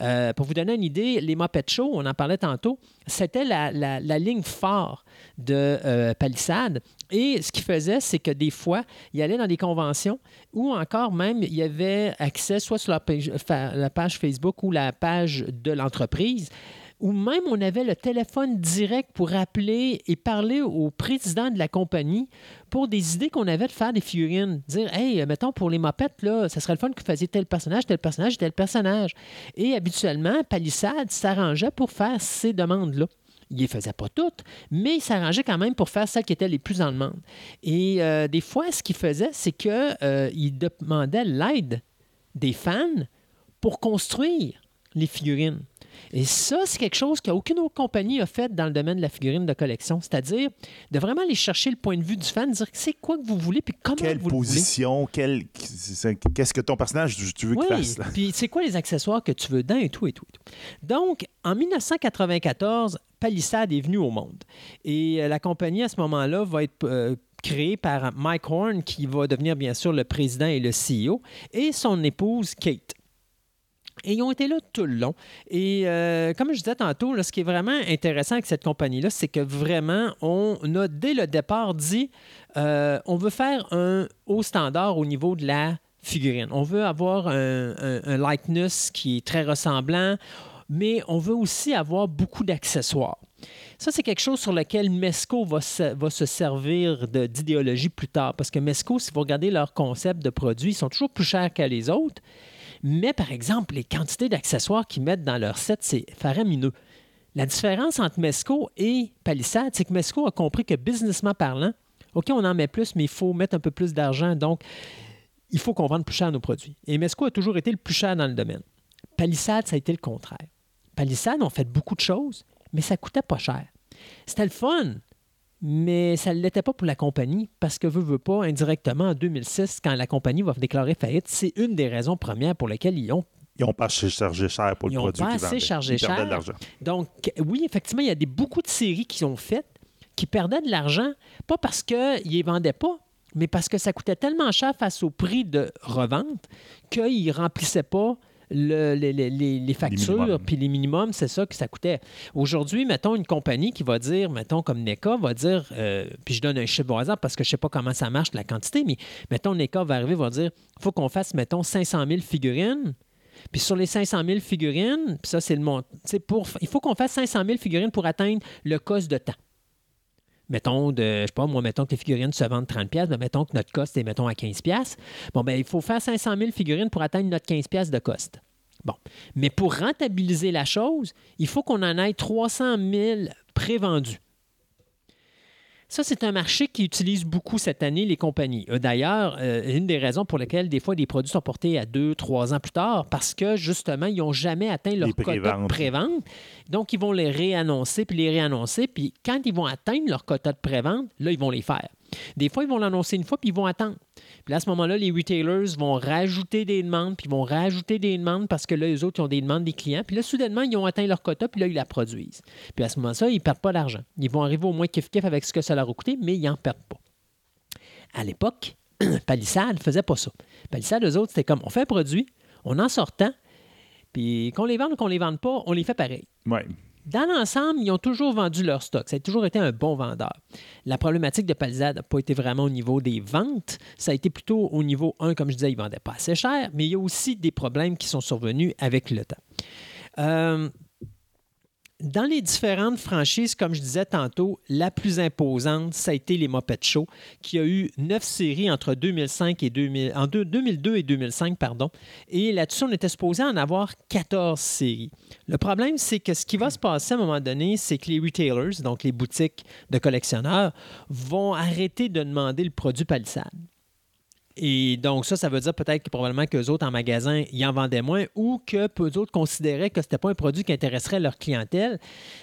Euh, pour vous donner une idée, les Muppet Show, on en parlait tantôt, c'était la, ligne phare de euh, Palisade. Et ce qu'il faisait, c'est que des fois, il allait dans des conventions ou encore même, il y avait accès soit sur la page Facebook ou la page de l'entreprise ou même on avait le téléphone direct pour appeler et parler au président de la compagnie pour des idées qu'on avait de faire des figurines. Dire, hey, mettons pour les mopettes, là, ça serait le fun que vous tel personnage, tel personnage, tel personnage. Et habituellement, Palissade s'arrangeait pour faire ces demandes-là. Il ne les faisait pas toutes, mais il s'arrangeait quand même pour faire celles qui étaient les plus en demande. Et euh, des fois, ce qu'il faisait, c'est qu'il euh, demandait l'aide des fans pour construire les figurines. Et ça, c'est quelque chose qu'aucune autre compagnie a fait dans le domaine de la figurine de collection, c'est-à-dire de vraiment aller chercher le point de vue du fan, dire c'est quoi que vous voulez, puis comment quelle vous position, quelle position, qu'est-ce que ton personnage tu veux qu'il fasse. Puis c'est quoi les accessoires que tu veux dans et tout et tout. Et tout. Donc, en 1994, Palisade est venu au monde. Et euh, la compagnie, à ce moment-là, va être euh, créée par Mike Horn, qui va devenir bien sûr le président et le CEO, et son épouse Kate. Et ils ont été là tout le long. Et euh, comme je disais tantôt, ce qui est vraiment intéressant avec cette compagnie-là, c'est que vraiment, on a dès le départ dit euh, on veut faire un haut standard au niveau de la figurine. On veut avoir un, likeness qui est très ressemblant, mais on veut aussi avoir beaucoup d'accessoires. Ça, c'est quelque chose sur lequel Mesco va va se servir d'idéologie plus tard. Parce que Mesco, si vous regardez leur concept de produit, ils sont toujours plus chers que les autres Mais par exemple, les quantités d'accessoires qu'ils mettent dans leur set, c'est faramineux. La différence entre Mesco et Palisade, c'est que Mesco a compris que businessment parlant, OK, on en met plus, mais il faut mettre un peu plus d'argent. Donc, il faut qu'on vende plus cher nos produits. Et Mesco a toujours été le plus cher dans le domaine. Palisade, ça a été le contraire. Palisade, on fait beaucoup de choses, mais ça coûtait pas cher. C'était le fun, mais ça ne l'était pas pour la compagnie parce que, veut, veut pas, indirectement, en 2006, quand la compagnie va déclarer faillite, c'est une des raisons premières pour lesquelles ils ont ils n'ont pas chargé cher pour le produit. Ils n'ont pas assez chargé cher. Donc, oui, effectivement, il y a des, beaucoup de séries qui ont faites qui perdaient de l'argent, pas parce qu'ils ne les vendaient pas, mais parce que ça coûtait tellement cher face au prix de revente qu'ils ne remplissaient pas les, factures, puis les minimums, c'est ça que ça coûtait. Aujourd'hui, mettons une compagnie qui va dire, mettons comme NECA, va dire, euh, puis je donne un chiffre au hasard parce que je ne sais pas comment ça marche, la quantité, mais mettons NECA va arriver, va dire, il faut qu'on fasse, mettons, 500 000 figurines. Puis sur les 500 000 figurines, puis ça, c'est le montant. Il faut qu'on fasse 500 000 figurines pour atteindre le cost de temps mettons, de, je sais pas, moi, mettons que les figurines se vendent 30$, mais ben, mettons que notre cost est, mettons, à 15$. Bon, ben il faut faire 500 000 figurines pour atteindre notre 15$ de cost. Bon. Mais pour rentabiliser la chose, il faut qu'on en ait 300 000 prévendus. Ça, c'est un marché qui utilise beaucoup cette année les compagnies. Euh, d'ailleurs, euh, une des raisons pour lesquelles des fois des produits sont portés à deux, trois ans plus tard, parce que justement, ils n'ont jamais atteint leur quota de prévente. Donc, ils vont les réannoncer, puis les réannoncer. Puis quand ils vont atteindre leur quota de prévente, là, ils vont les faire. Des fois, ils vont l'annoncer une fois, puis ils vont attendre. Puis à ce moment-là, les retailers vont rajouter des demandes, puis ils vont rajouter des demandes parce que là, les autres, ils ont des demandes des clients. Puis là, soudainement, ils ont atteint leur quota, puis là, ils la produisent. Puis à ce moment-là, ils ne perdent pas d'argent. Ils vont arriver au moins kiff-kiff avec ce que ça leur a coûté, mais ils n'en perdent pas. À l'époque, Palissade ne faisait pas ça. Palissade, eux autres, c'était comme on fait un produit, on en sort tant, puis qu'on les vende ou qu'on les vende pas, on les fait pareil. Ouais. Dans l'ensemble, ils ont toujours vendu leur stock. Ça a toujours été un bon vendeur. La problématique de Palisade n'a pas été vraiment au niveau des ventes. Ça a été plutôt au niveau 1, comme je disais, ils ne vendaient pas assez cher, mais il y a aussi des problèmes qui sont survenus avec le temps. Euh, dans les différentes franchises, comme je disais tantôt, la plus imposante, ça a été les Muppet Show, qui a eu neuf séries entre 2005 et 2000, en 2002 et 2005, pardon. Et là-dessus, on était supposé en avoir 14 séries. Le problème, c'est que ce qui va se passer à un moment donné, c'est que les retailers, donc les boutiques de collectionneurs, vont arrêter de demander le produit palissade. Et donc, ça, ça veut dire peut-être que probablement qu'eux autres en magasin, ils en vendaient moins ou que peu d'autres considéraient que ce n'était pas un produit qui intéresserait leur clientèle.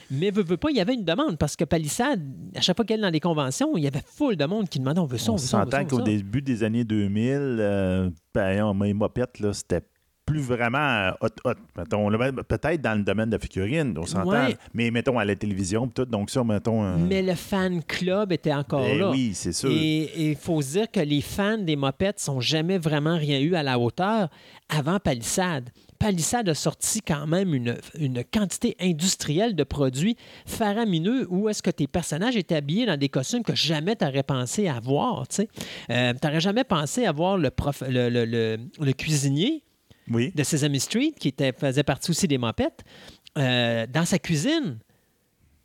Mais veut, veut pas, il y avait une demande parce que Palissade, à chaque fois qu'elle est dans les conventions, il y avait full de monde qui demandait on veut ça, on, veut ça. On s'entend qu'au début des années 2000, euh, ben, mopettes, c'était plus vraiment hot, hot. Mettons, peut-être dans le domaine de figurines, on s'entend. Mais mettons à la télévision, tout, donc ça, mettons. Euh, mais le fan club était encore ben là. Oui, c'est sûr. Et il faut se dire que les fans des mopettes sont jamais vraiment rien eu à la hauteur avant Palissade. Palissade a sorti quand même une, une quantité industrielle de produits faramineux où est-ce que tes personnages étaient habillés dans des costumes que jamais tu aurais pensé avoir. Tu euh, n'aurais jamais pensé avoir le, prof, le, le, le cuisinier de Sesame Street, qui était, faisait partie aussi des mopettes, euh, dans sa cuisine.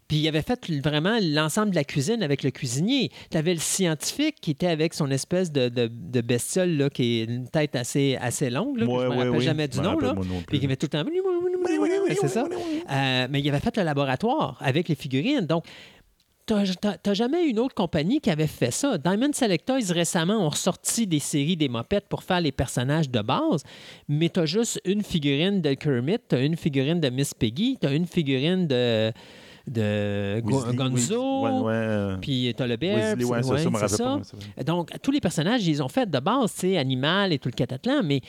Puis il avait fait vraiment l'ensemble de la cuisine avec le cuisinier. Tu avais le scientifique qui était avec son espèce de, de, bestiole là, qui est une tête assez, assez longue. Là, je ne me rappelle jamais du nom. Là, puis il avait tout le temps. C'est ça. Euh, mais il avait fait le laboratoire avec les figurines. Donc, T'as jamais une autre compagnie qui avait fait ça? Diamond Selectoys récemment ont ressorti des séries des mopettes pour faire les personnages de base, mais t'as juste une figurine de Kermit, t'as une figurine de Miss Piggy, t'as une figurine de de Gonzo, puis t'as le bear, c'est ça, Donc, tous les personnages, ils ont fait de base, c'est animal et tout le catatlan, mais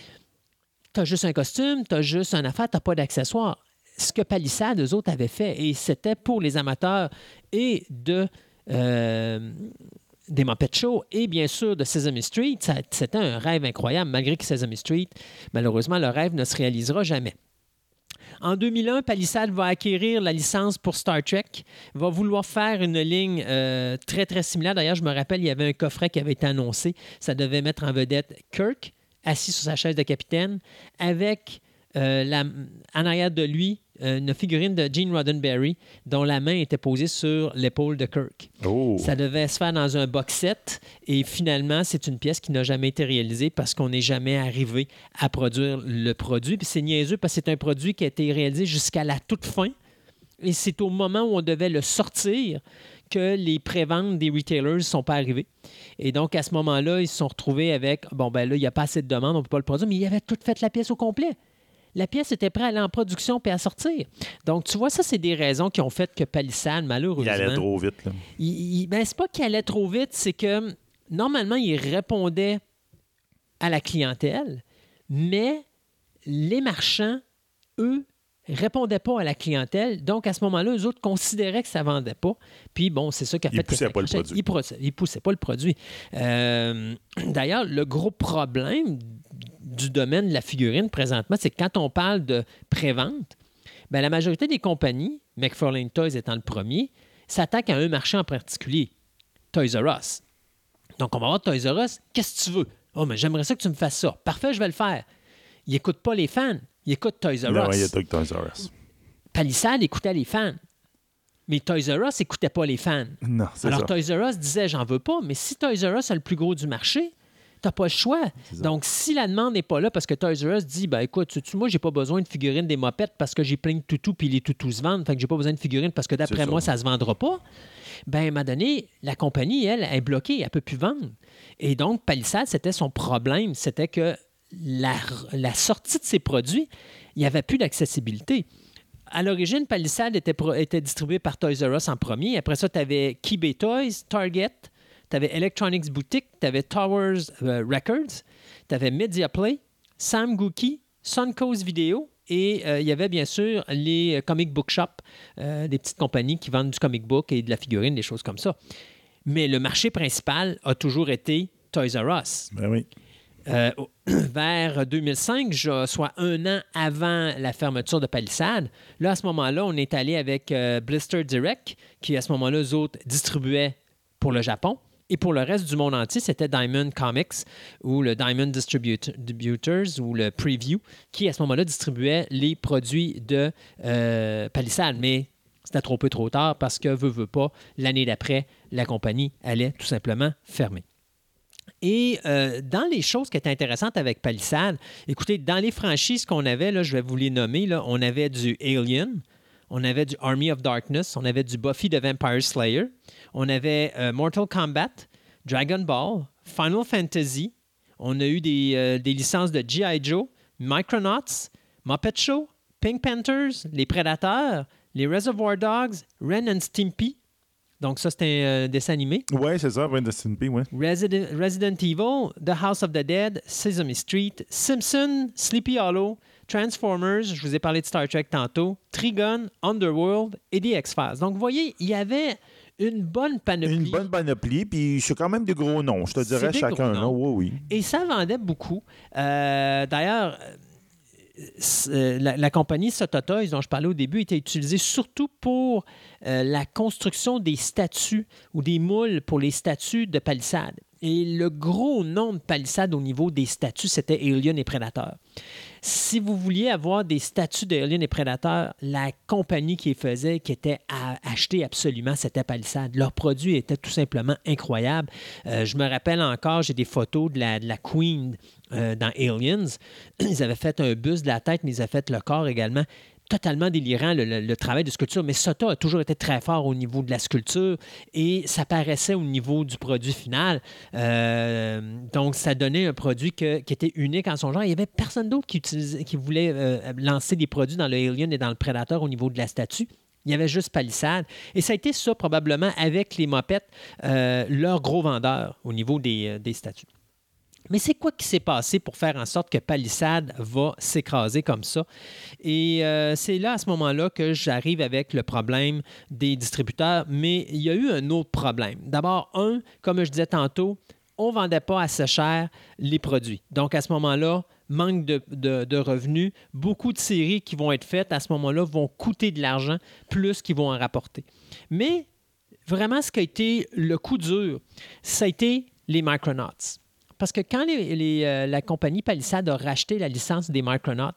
t'as juste un costume, t'as juste un affaire, t'as pas d'accessoires ce que Palissade, eux autres, avaient fait. Et c'était pour les amateurs et de. Euh, des Muppet Show et bien sûr de Sesame Street. C'était un rêve incroyable, malgré que Sesame Street, malheureusement, le rêve ne se réalisera jamais. En 2001, Palissade va acquérir la licence pour Star Trek, va vouloir faire une ligne euh, très, très similaire. D'ailleurs, je me rappelle, il y avait un coffret qui avait été annoncé. Ça devait mettre en vedette Kirk, assis sur sa chaise de capitaine, avec euh, la, en arrière de lui, une figurine de Gene Roddenberry dont la main était posée sur l'épaule de Kirk. Oh. Ça devait se faire dans un box set et finalement, c'est une pièce qui n'a jamais été réalisée parce qu'on n'est jamais arrivé à produire le produit. Puis c'est niaiseux parce que c'est un produit qui a été réalisé jusqu'à la toute fin. Et c'est au moment où on devait le sortir que les préventes des retailers ne sont pas arrivées. Et donc, à ce moment-là, ils se sont retrouvés avec bon, ben là, il n'y a pas assez de demandes, on ne peut pas le produire, mais ils avaient tout fait la pièce au complet. La pièce était prête à aller en production puis à sortir. Donc, tu vois, ça, c'est des raisons qui ont fait que Palissade, malheureusement. Il allait trop vite. Là. Il, il- ben, c'est pas qu'il allait trop vite, c'est que normalement, il répondait à la clientèle, mais les marchands, eux, répondaient pas à la clientèle. Donc, à ce moment-là, eux autres considéraient que ça vendait pas. Puis, bon, c'est ça qui a fait que poussaient ça pas le produit. Ils poussaient, ils poussaient pas le produit. Euh, D'ailleurs, le gros problème du domaine de la figurine présentement, c'est que quand on parle de prévente, ben, la majorité des compagnies, McFarlane Toys étant le premier, s'attaquent à un marché en particulier, Toys R Us. Donc, on va voir Toys R Us, qu'est-ce que tu veux? Oh, mais j'aimerais ça que tu me fasses ça. Parfait, je vais le faire. Il n'écoute pas les fans, il écoute Toys R Non, Us. il y a Toy Toys R Us. Palissade écoutait les fans. Mais Toys R Us n'écoutait pas les fans. Non, c'est Alors ça. Toys R Us disait j'en veux pas, mais si Toys R Us a le plus gros du marché, t'as pas le choix. Donc si la demande n'est pas là parce que Toys R Us dit ben écoute, sais-tu, moi j'ai pas besoin de figurines des mopettes parce que j'ai plein de toutous puis les toutous se vendent, fait que j'ai pas besoin de figurines parce que d'après moi ça. ça se vendra pas. Ben à un moment donné, la compagnie elle est bloquée, elle peut plus vendre. Et donc Palisade, c'était son problème, c'était que la, la sortie de ses produits, il n'y avait plus d'accessibilité. À l'origine, Palisade était, pro- était distribué par Toys R Us en premier. Après ça, tu avais Kibé Toys, Target, tu avais Electronics Boutique, tu avais Towers euh, Records, tu avais Media Play, Sam Gookie, Suncoast Video et euh, il y avait bien sûr les euh, comic book shops, des petites compagnies qui vendent du comic book et de la figurine, des choses comme ça. Mais le marché principal a toujours été Toys R Us. Ben oui. Euh, vers 2005, je- soit un an avant la fermeture de Palisade. Là, à ce moment-là, on est allé avec euh, Blister Direct, qui à ce moment-là, eux autres distribuaient pour le Japon. Et pour le reste du monde entier, c'était Diamond Comics ou le Diamond Distribut- Distributors ou le Preview qui, à ce moment-là, distribuait les produits de euh, Palisade. Mais c'était trop peu trop tard parce que, veut, veut pas, l'année d'après, la compagnie allait tout simplement fermer. Et euh, dans les choses qui étaient intéressantes avec Palisade, écoutez, dans les franchises qu'on avait, là, je vais vous les nommer, là, on avait du Alien, on avait du Army of Darkness, on avait du Buffy the Vampire Slayer, on avait euh, Mortal Kombat, Dragon Ball, Final Fantasy, on a eu des, euh, des licences de G.I. Joe, Micronauts, Muppet Show, Pink Panthers, Les Prédateurs, les Reservoir Dogs, Ren and Stimpy. Donc ça, c'était un euh, dessin animé. Ouais, c'est ça, Ren Destiny P, ouais. Resident, Resident Evil, The House of the Dead, Sesame Street, Simpson, Sleepy Hollow, Transformers, je vous ai parlé de Star Trek tantôt, Trigun, Underworld et The X-Files. Donc, vous voyez, il y avait une bonne panoplie. Une bonne panoplie, puis c'est quand même des gros noms, je te dirais des chacun. gros noms. Oui, oui. Et ça vendait beaucoup. Euh, D'ailleurs, euh, la, la compagnie Sototoys dont je parlais au début était utilisée surtout pour euh, la construction des statues ou des moules pour les statues de palissades. Et le gros nom de palissades au niveau des statues, c'était Alien et Predator. Si vous vouliez avoir des statues d'Alien et Predator, la compagnie qui les faisait, qui était à acheter absolument, c'était Palisade. Leurs produits étaient tout simplement incroyables. Euh, je me rappelle encore, j'ai des photos de la, de la Queen euh, dans Aliens. Ils avaient fait un buste de la tête, mais ils avaient fait le corps également totalement délirant le, travail de sculpture, mais Sota a toujours été très fort au niveau de la sculpture et ça paraissait au niveau du produit final. Euh, donc, ça donnait un produit qui était unique en son genre. Il n'y avait personne d'autre qui, voulait euh, lancer des produits dans le Alien et dans le Predator au niveau de la statue. Il y avait juste Palissade. Et ça a été ça, probablement, avec les mopettes, euh, leur gros vendeur au niveau des statues. Mais c'est quoi qui s'est passé pour faire en sorte que Palissade va s'écraser comme ça? Et euh, c'est là, à ce moment-là, que j'arrive avec le problème des distributeurs. Mais il y a eu un autre problème. D'abord, un, comme je disais tantôt, on ne vendait pas assez cher les produits. Donc, à ce moment-là, manque de, de- de revenus. Beaucoup de séries qui vont être faites à ce moment-là vont coûter de l'argent plus qu'ils vont en rapporter. Mais vraiment, ce qui a été le coup dur, ça a été les Micronauts. Parce que quand les- les, euh, la compagnie Palisade a racheté la licence des Micronauts,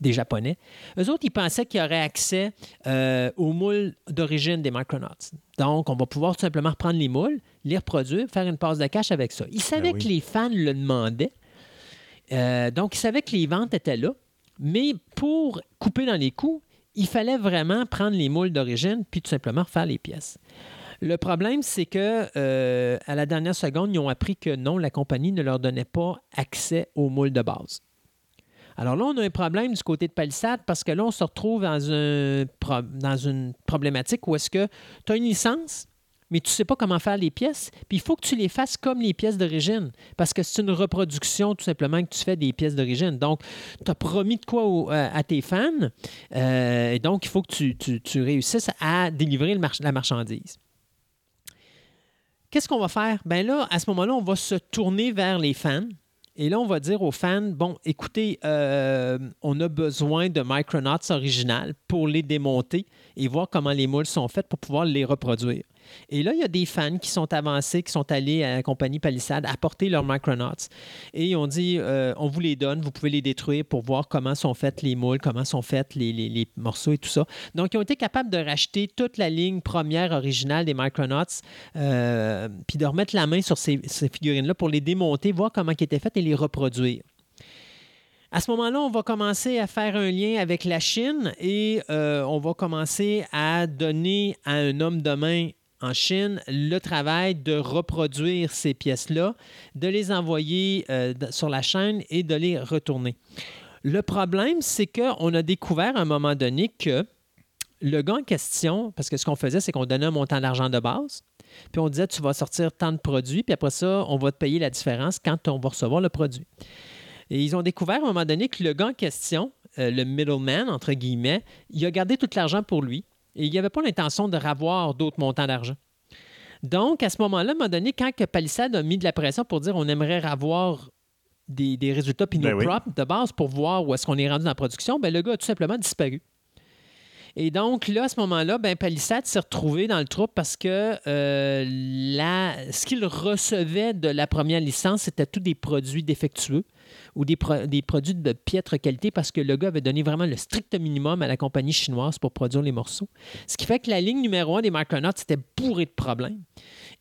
des Japonais. Eux autres, ils pensaient qu'il y aurait accès euh, aux moules d'origine des Micronauts. Donc, on va pouvoir tout simplement reprendre les moules, les reproduire, faire une passe de cash avec ça. Ils savaient ben que les fans le demandaient. Euh, donc, ils savaient que les ventes étaient là. Mais pour couper dans les coûts, il fallait vraiment prendre les moules d'origine puis tout simplement refaire les pièces. Le problème, c'est que euh, à la dernière seconde, ils ont appris que non, la compagnie ne leur donnait pas accès aux moules de base. Alors là, on a un problème du côté de Palisade parce que là, on se retrouve dans une problématique où est-ce que tu as une licence, mais tu ne sais pas comment faire les pièces, puis il faut que tu les fasses comme les pièces d'origine, parce que c'est une reproduction tout simplement que tu fais des pièces d'origine. Donc, tu as promis de quoi euh, à tes fans, euh, et donc il faut que tu, réussisses à délivrer la marchandise. Qu'est-ce qu'on va faire? Bien là, à ce moment-là, on va se tourner vers les fans. Et là, on va dire aux fans, bon, écoutez, euh, on a besoin de Micronauts original pour les démonter et voir comment les moules sont faites pour pouvoir les reproduire. Et là, il y a des fans qui sont avancés, qui sont allés à la compagnie Palisade apporter leurs Micronauts. Et on dit, euh, on vous les donne, vous pouvez les détruire pour voir comment sont faites les moules, comment sont faites les, morceaux et tout ça. Donc, ils ont été capables de racheter toute la ligne première originale des Micronauts, euh, puis de remettre la main sur ces, figurines-là pour les démonter, voir comment ils étaient faites et les reproduire. À ce moment-là, on va commencer à faire un lien avec la Chine et euh, on va commencer à donner à un homme de main en Chine le travail de reproduire ces pièces-là, de les envoyer euh, sur la chaîne et de les retourner. Le problème, c'est qu'on a découvert à un moment donné que le gars en question, parce que ce qu'on faisait, c'est qu'on donnait un montant d'argent de base, puis on disait tu vas sortir tant de produits, puis après ça, on va te payer la différence quand on va recevoir le produit. Et ils ont découvert à un moment donné que le gars en question, euh, le middleman, entre guillemets, il a gardé tout l'argent pour lui. Et il n'y avait pas l'intention de ravoir d'autres montants d'argent. Donc, à ce moment-là, à un moment donné, quand que Palisade a mis de la pression pour dire on aimerait avoir des, résultats Pinot ben de base pour voir où est-ce qu'on est rendu dans la production, ben, le gars a tout simplement disparu. Et donc, là, à ce moment-là, ben, Palisade s'est retrouvé dans le trou parce que euh, ce qu'il recevait de la première licence, c'était tous des produits défectueux ou des, produits de piètre qualité parce que le gars avait donné vraiment le strict minimum à la compagnie chinoise pour produire les morceaux. Ce qui fait que la ligne numéro un des Micronauts, c'était bourré de problèmes.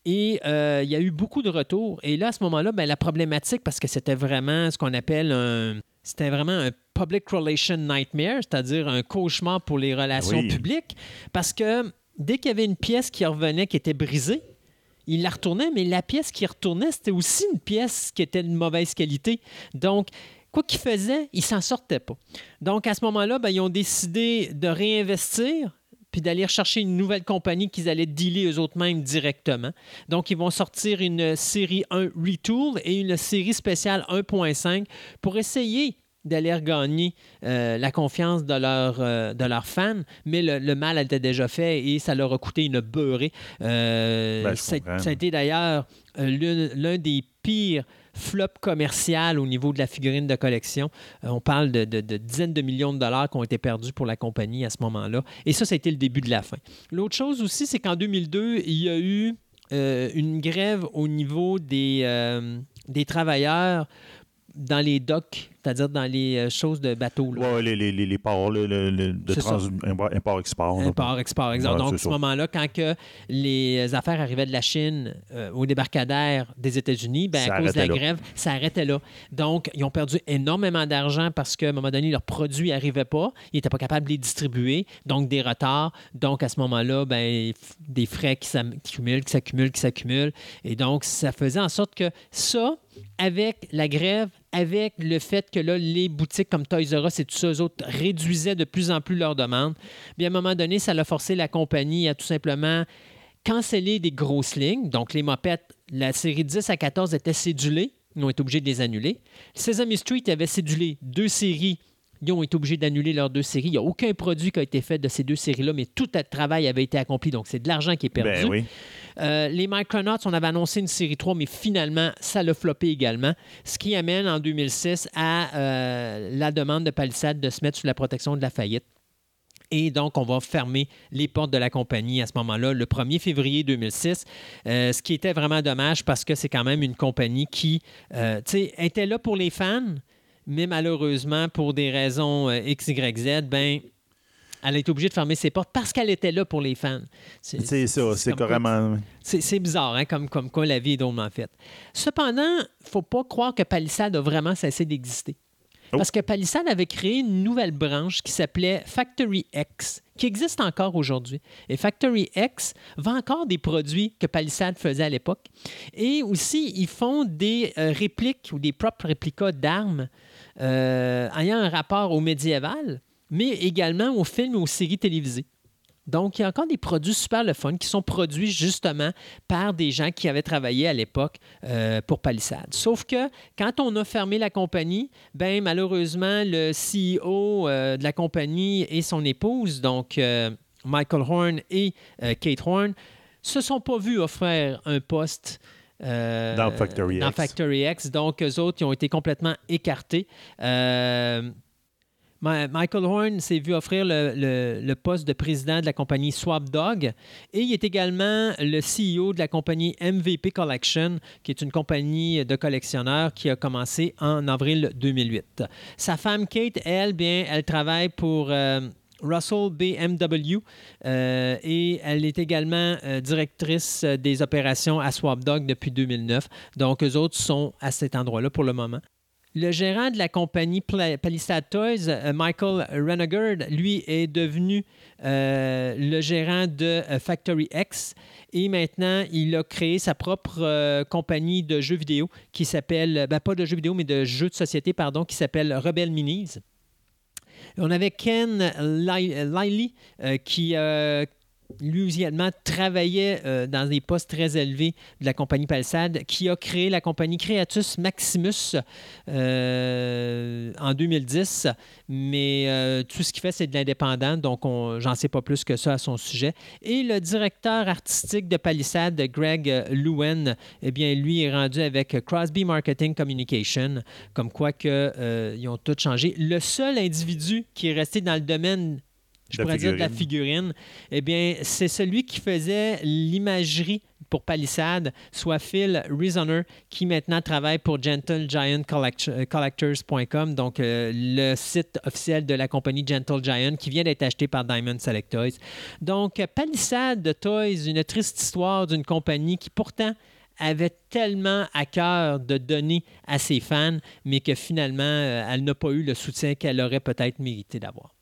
Et euh, il y a eu beaucoup de retours. Et là, à ce moment-là, ben, la problématique, parce que c'était vraiment ce qu'on appelle un. C'était vraiment un public relation nightmare, c'est-à-dire un cauchemar pour les relations publiques, parce que dès qu'il y avait une pièce qui revenait qui était brisée, il la retournait, mais la pièce qui retournait, c'était aussi une pièce qui était de mauvaise qualité. Donc, quoi qu'il faisait, il s'en sortait pas. Donc, à ce moment-là, ben, ils ont décidé de réinvestir puis d'aller chercher une nouvelle compagnie qu'ils allaient dealer eux autres mêmes directement. Donc, ils vont sortir une série 1 Retool et une série spéciale 1.5 pour essayer d'aller regagner euh, la confiance de, leur, euh, de leurs fans, mais le, mal était déjà fait et ça leur a coûté une beurrée. Euh, ben, ça, a été d'ailleurs l'un des pires flops commerciaux au niveau de la figurine de collection. on parle de, de, dizaines de millions de dollars qui ont été perdus pour la compagnie à ce moment-là. Et ça, ça a été le début de la fin. L'autre chose aussi, c'est qu'en 2002, il y a eu une grève au niveau des, des travailleurs dans les docks, c'est-à-dire dans les euh, choses de bateau. Oui, les, les, les, ports le, de trans, import-export. Import-export, exemple. donc, à ce moment-là, quand que les affaires arrivaient de la Chine euh, au débarcadère des États-Unis, ben, à cause de la grève, ça arrêtait là. Donc, ils ont perdu énormément d'argent parce qu'à un moment donné, leurs produits n'arrivaient pas. Ils n'étaient pas capables de les distribuer, donc des retards. Donc, à ce moment-là, ben, des frais qui s'accumulent, qui s'accumulent, qui s'accumulent. Et donc, ça faisait en sorte que ça, avec la grève, avec le fait que là, les boutiques comme Toys R Us et tout ça, autres réduisaient de plus en plus leurs demandes, bien à un moment donné, ça a forcé la compagnie à tout simplement canceller des grosses lignes. Donc, les mopettes, la série 10 à 14 était cédulée. Ils ont été obligés de les annuler. Sesame Street avait cédulé deux séries ils ont été obligés d'annuler leurs deux séries. Il n'y a aucun produit qui a été fait de ces deux séries-là, mais tout le travail avait été accompli. Donc, c'est de l'argent qui est perdu. Ben euh, les Micronauts, on avait annoncé une série 3, mais finalement, ça l'a floppé également. Ce qui amène en 2006 à euh, la demande de Palisade de se mettre sous la protection de la faillite. Et donc, on va fermer les portes de la compagnie à ce moment-là, le 1er février 2006, euh, ce qui était vraiment dommage parce que c'est quand même une compagnie qui était là pour les fans, mais malheureusement, pour des raisons X, Y, Z, ben, elle a été obligée de fermer ses portes parce qu'elle était là pour les fans. C'est ça, c'est carrément. C'est bizarre, hein, comme, comme quoi la vie est drôlement faite. Cependant, il ne faut pas croire que Palisade a vraiment cessé d'exister. Oh. Parce que Palisade avait créé une nouvelle branche qui s'appelait Factory X, qui existe encore aujourd'hui. Et Factory X vend encore des produits que Palisade faisait à l'époque. Et aussi, ils font des euh, répliques ou des propres réplicas d'armes euh, ayant un rapport au médiéval mais également aux films et aux séries télévisées. Donc, il y a encore des produits super le fun qui sont produits justement par des gens qui avaient travaillé à l'époque euh, pour Palisade. Sauf que quand on a fermé la compagnie, ben malheureusement, le CEO euh, de la compagnie et son épouse, donc Michael Horn et Kate Horn, se sont pas vus offrir un poste dans, Factory, dans Factory X. Donc, eux autres, ils ont été complètement écartés. Michael Horn s'est vu offrir le, poste de président de la compagnie Swapdog et il est également le CEO de la compagnie MVP Collection, qui est une compagnie de collectionneurs qui a commencé en avril 2008. Sa femme Kate, elle, bien, elle travaille pour euh, Russell BMW euh, et elle est également euh, directrice des opérations à Swapdog depuis 2009. Donc, eux autres sont à cet endroit-là pour le moment. Le gérant de la compagnie Palisade Toys, euh, Michael Renegard, lui est devenu euh, le gérant de euh, Factory X et maintenant il a créé sa propre compagnie de jeux vidéo qui s'appelle, ben, pas de jeux vidéo, mais de jeux de société, pardon, qui s'appelle Rebel Minis. On avait Ken Liley qui, lui également travaillait euh, dans des postes très élevés de la compagnie Palsade, qui a créé la compagnie Creatus Maximus euh, en 2010. Mais euh, tout ce qu'il fait, c'est de l'indépendant, donc j'en sais pas plus que ça à son sujet. Et le directeur artistique de Palissade, Greg Lewin, eh bien, lui est rendu avec Crosby Marketing Communication, comme quoi que, ils ont tout changé. Le seul individu qui est resté dans le domaine je pourrais dire de la figurine, eh bien, c'est celui qui faisait l'imagerie pour Palisade, soit Phil Reasoner, qui maintenant travaille pour GentleGiantCollectors.com, donc euh, le site officiel de la compagnie Gentle Giant, qui vient d'être acheté par Diamond Select Toys. Donc, Palisade Toys, une triste histoire d'une compagnie qui pourtant avait tellement à cœur de donner à ses fans, mais que finalement, euh, elle n'a pas eu le soutien qu'elle aurait peut-être mérité d'avoir.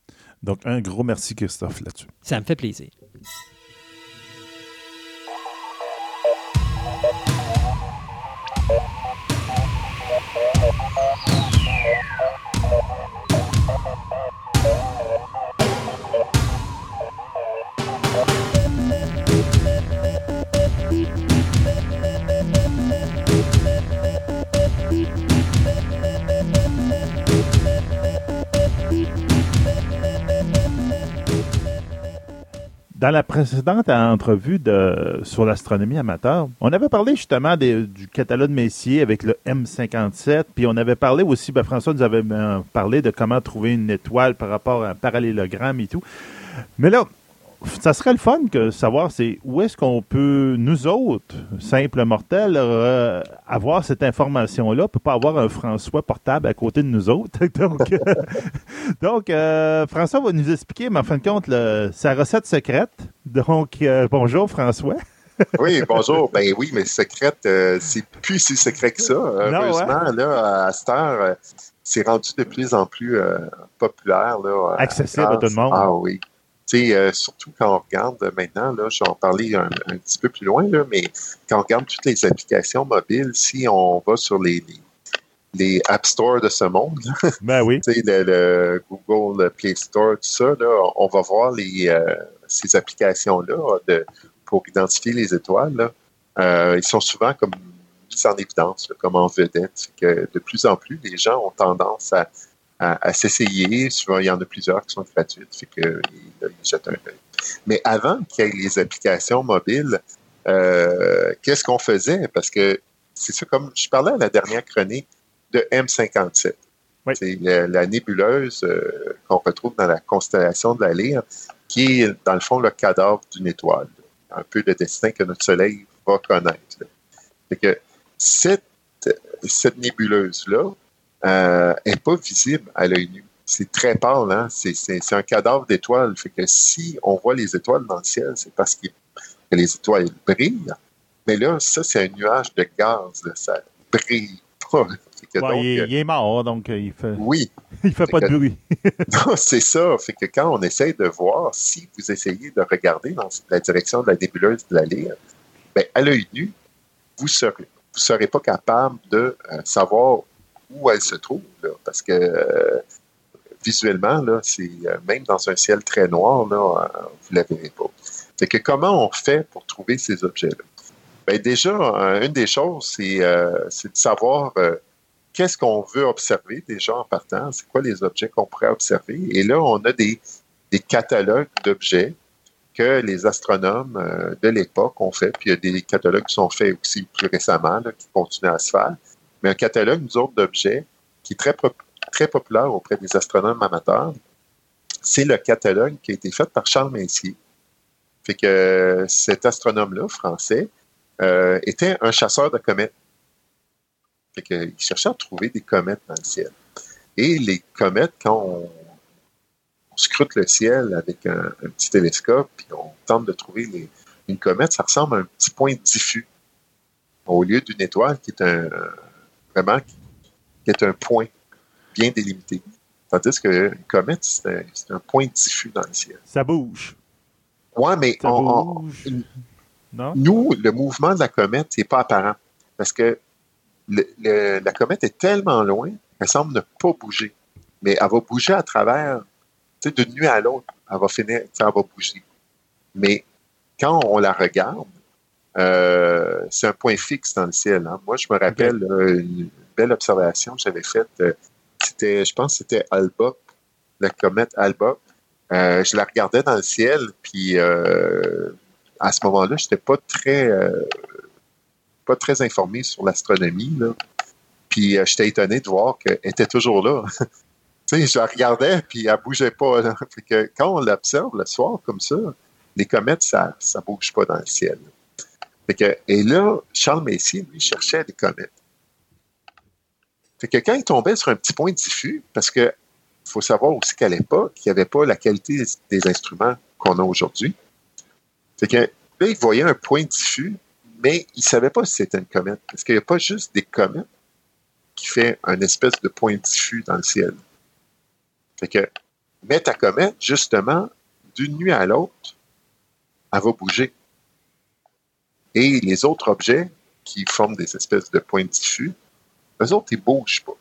Donc, un gros merci, Christophe, là-dessus. Ça me fait plaisir. Dans la précédente entrevue de, sur l'astronomie amateur, on avait parlé justement du catalogue Messier avec le M57, puis on avait parlé aussi, ben François nous avait euh, parlé de comment trouver une étoile par rapport à un parallélogramme et tout. Mais là, ça serait le fun que savoir c'est où est-ce qu'on peut, nous autres, simples mortels, euh, avoir cette information-là. On peut pas avoir un François portable à côté de nous autres. donc, euh, François va nous expliquer, mais en fin de compte, sa recette secrète. Donc, euh, bonjour François. oui, bonjour. Ben oui, mais secrète, c'est plus si secret que ça. Heureusement, là, à cette heure, c'est rendu de plus en plus populaire. Là, Accessible à tout le monde. Ah oui. Euh, surtout quand on regarde maintenant, là, je vais en parler un, petit peu plus loin, là, mais quand on regarde toutes les applications mobiles, si on va sur les, les, App Store de ce monde, ben oui. le, le, Google Play Store, tout ça, là, on va voir les, euh, ces applications-là pour identifier les étoiles. Euh, ils sont souvent comme mis en évidence, comme en vedette. Que de plus en plus, les gens ont tendance à à, s'essayer. Souvent, il y en a plusieurs qui sont gratuites, fait que ils jettent un œil. Mais avant qu'il y ait les applications mobiles, euh, qu'est-ce qu'on faisait? Parce que c'est ça, comme je parlais à la dernière chronique de M57. C'est la, nébuleuse euh, qu'on retrouve dans la constellation de la Lyre, qui est, dans le fond, le cadavre d'une étoile. Un peu le destin que notre Soleil va connaître. que cette, cette nébuleuse-là, n'est pas visible à l'œil nu. C'est très pâle, hein? c'est un cadavre d'étoiles. Fait que si on voit les étoiles dans le ciel, c'est parce que les étoiles brillent. Mais là, ça, c'est un nuage de gaz. Ça brille pas. il, est, mort, donc il fait, oui. il fait pas de bruit. non, c'est ça. Fait que quand on essaye de voir, si vous essayez de regarder dans la direction de la nébuleuse de la Lyre, ben, à l'œil nu, vous ne serez, vous serez pas capable de euh, savoir où elle se trouve, parce que euh, visuellement, là, c'est euh, même dans un ciel très noir, là, vous ne la verrez pas. Fait que comment on fait pour trouver ces objets-là? Ben déjà, une des choses, c'est de savoir qu'est-ce qu'on veut observer déjà en partant, c'est quoi les objets qu'on pourrait observer. Et là, on a des, catalogues d'objets que les astronomes euh, de l'époque ont fait, puis il y a des catalogues qui sont faits aussi plus récemment, qui continuent à se faire. Mais un catalogue, nous autres, d'objets qui est très, très populaire auprès des astronomes amateurs, c'est le catalogue qui a été fait par Charles Messier. Fait que cet astronome-là, français, euh, était un chasseur de comètes. Fait qu'il cherchait à trouver des comètes dans le ciel. Et les comètes, quand on on scrute le ciel avec un, petit télescope, puis on tente de trouver une comète, ça ressemble à un petit point diffus au lieu d'une étoile qui est un vraiment qui, est un point bien délimité. Tandis qu'une comète, c'est un, point diffus dans le ciel. Ça bouge. Oui, mais nous, le mouvement de la comète n'est pas apparent. Parce que la comète est tellement loin, elle semble ne pas bouger. Mais elle va bouger à travers d'une nuit à l'autre, elle va finir, elle va bouger. Mais quand on la regarde, euh, c'est un point fixe dans le ciel. Hein. Moi, je me rappelle euh, une belle observation que j'avais faite. Euh, c'était, je pense que c'était Alba, la comète Alba. je la regardais dans le ciel, puis à ce moment-là, je n'étais pas très pas très informé sur l'astronomie. Puis j'étais étonné de voir qu'elle était toujours là. tu sais, je la regardais, puis elle bougeait pas. que quand on l'observe le soir comme ça, les comètes, ça ne bouge pas dans le ciel. Et là, Charles Messier, lui, cherchait des comètes. Fait que quand il tombait sur un petit point diffus, parce que faut savoir aussi qu'à l'époque, il n'y avait pas la qualité des instruments qu'on a aujourd'hui. Que il voyait un point diffus, mais il ne savait pas si c'était une comète. Parce qu'il n'y a pas juste des comètes qui fait un espèce de point diffus dans le ciel. Fait que, mais ta comète, justement, d'une nuit à l'autre, elle va bouger. Et les autres objets qui forment des espèces de points diffus, eux autres, ils ne bougent pas.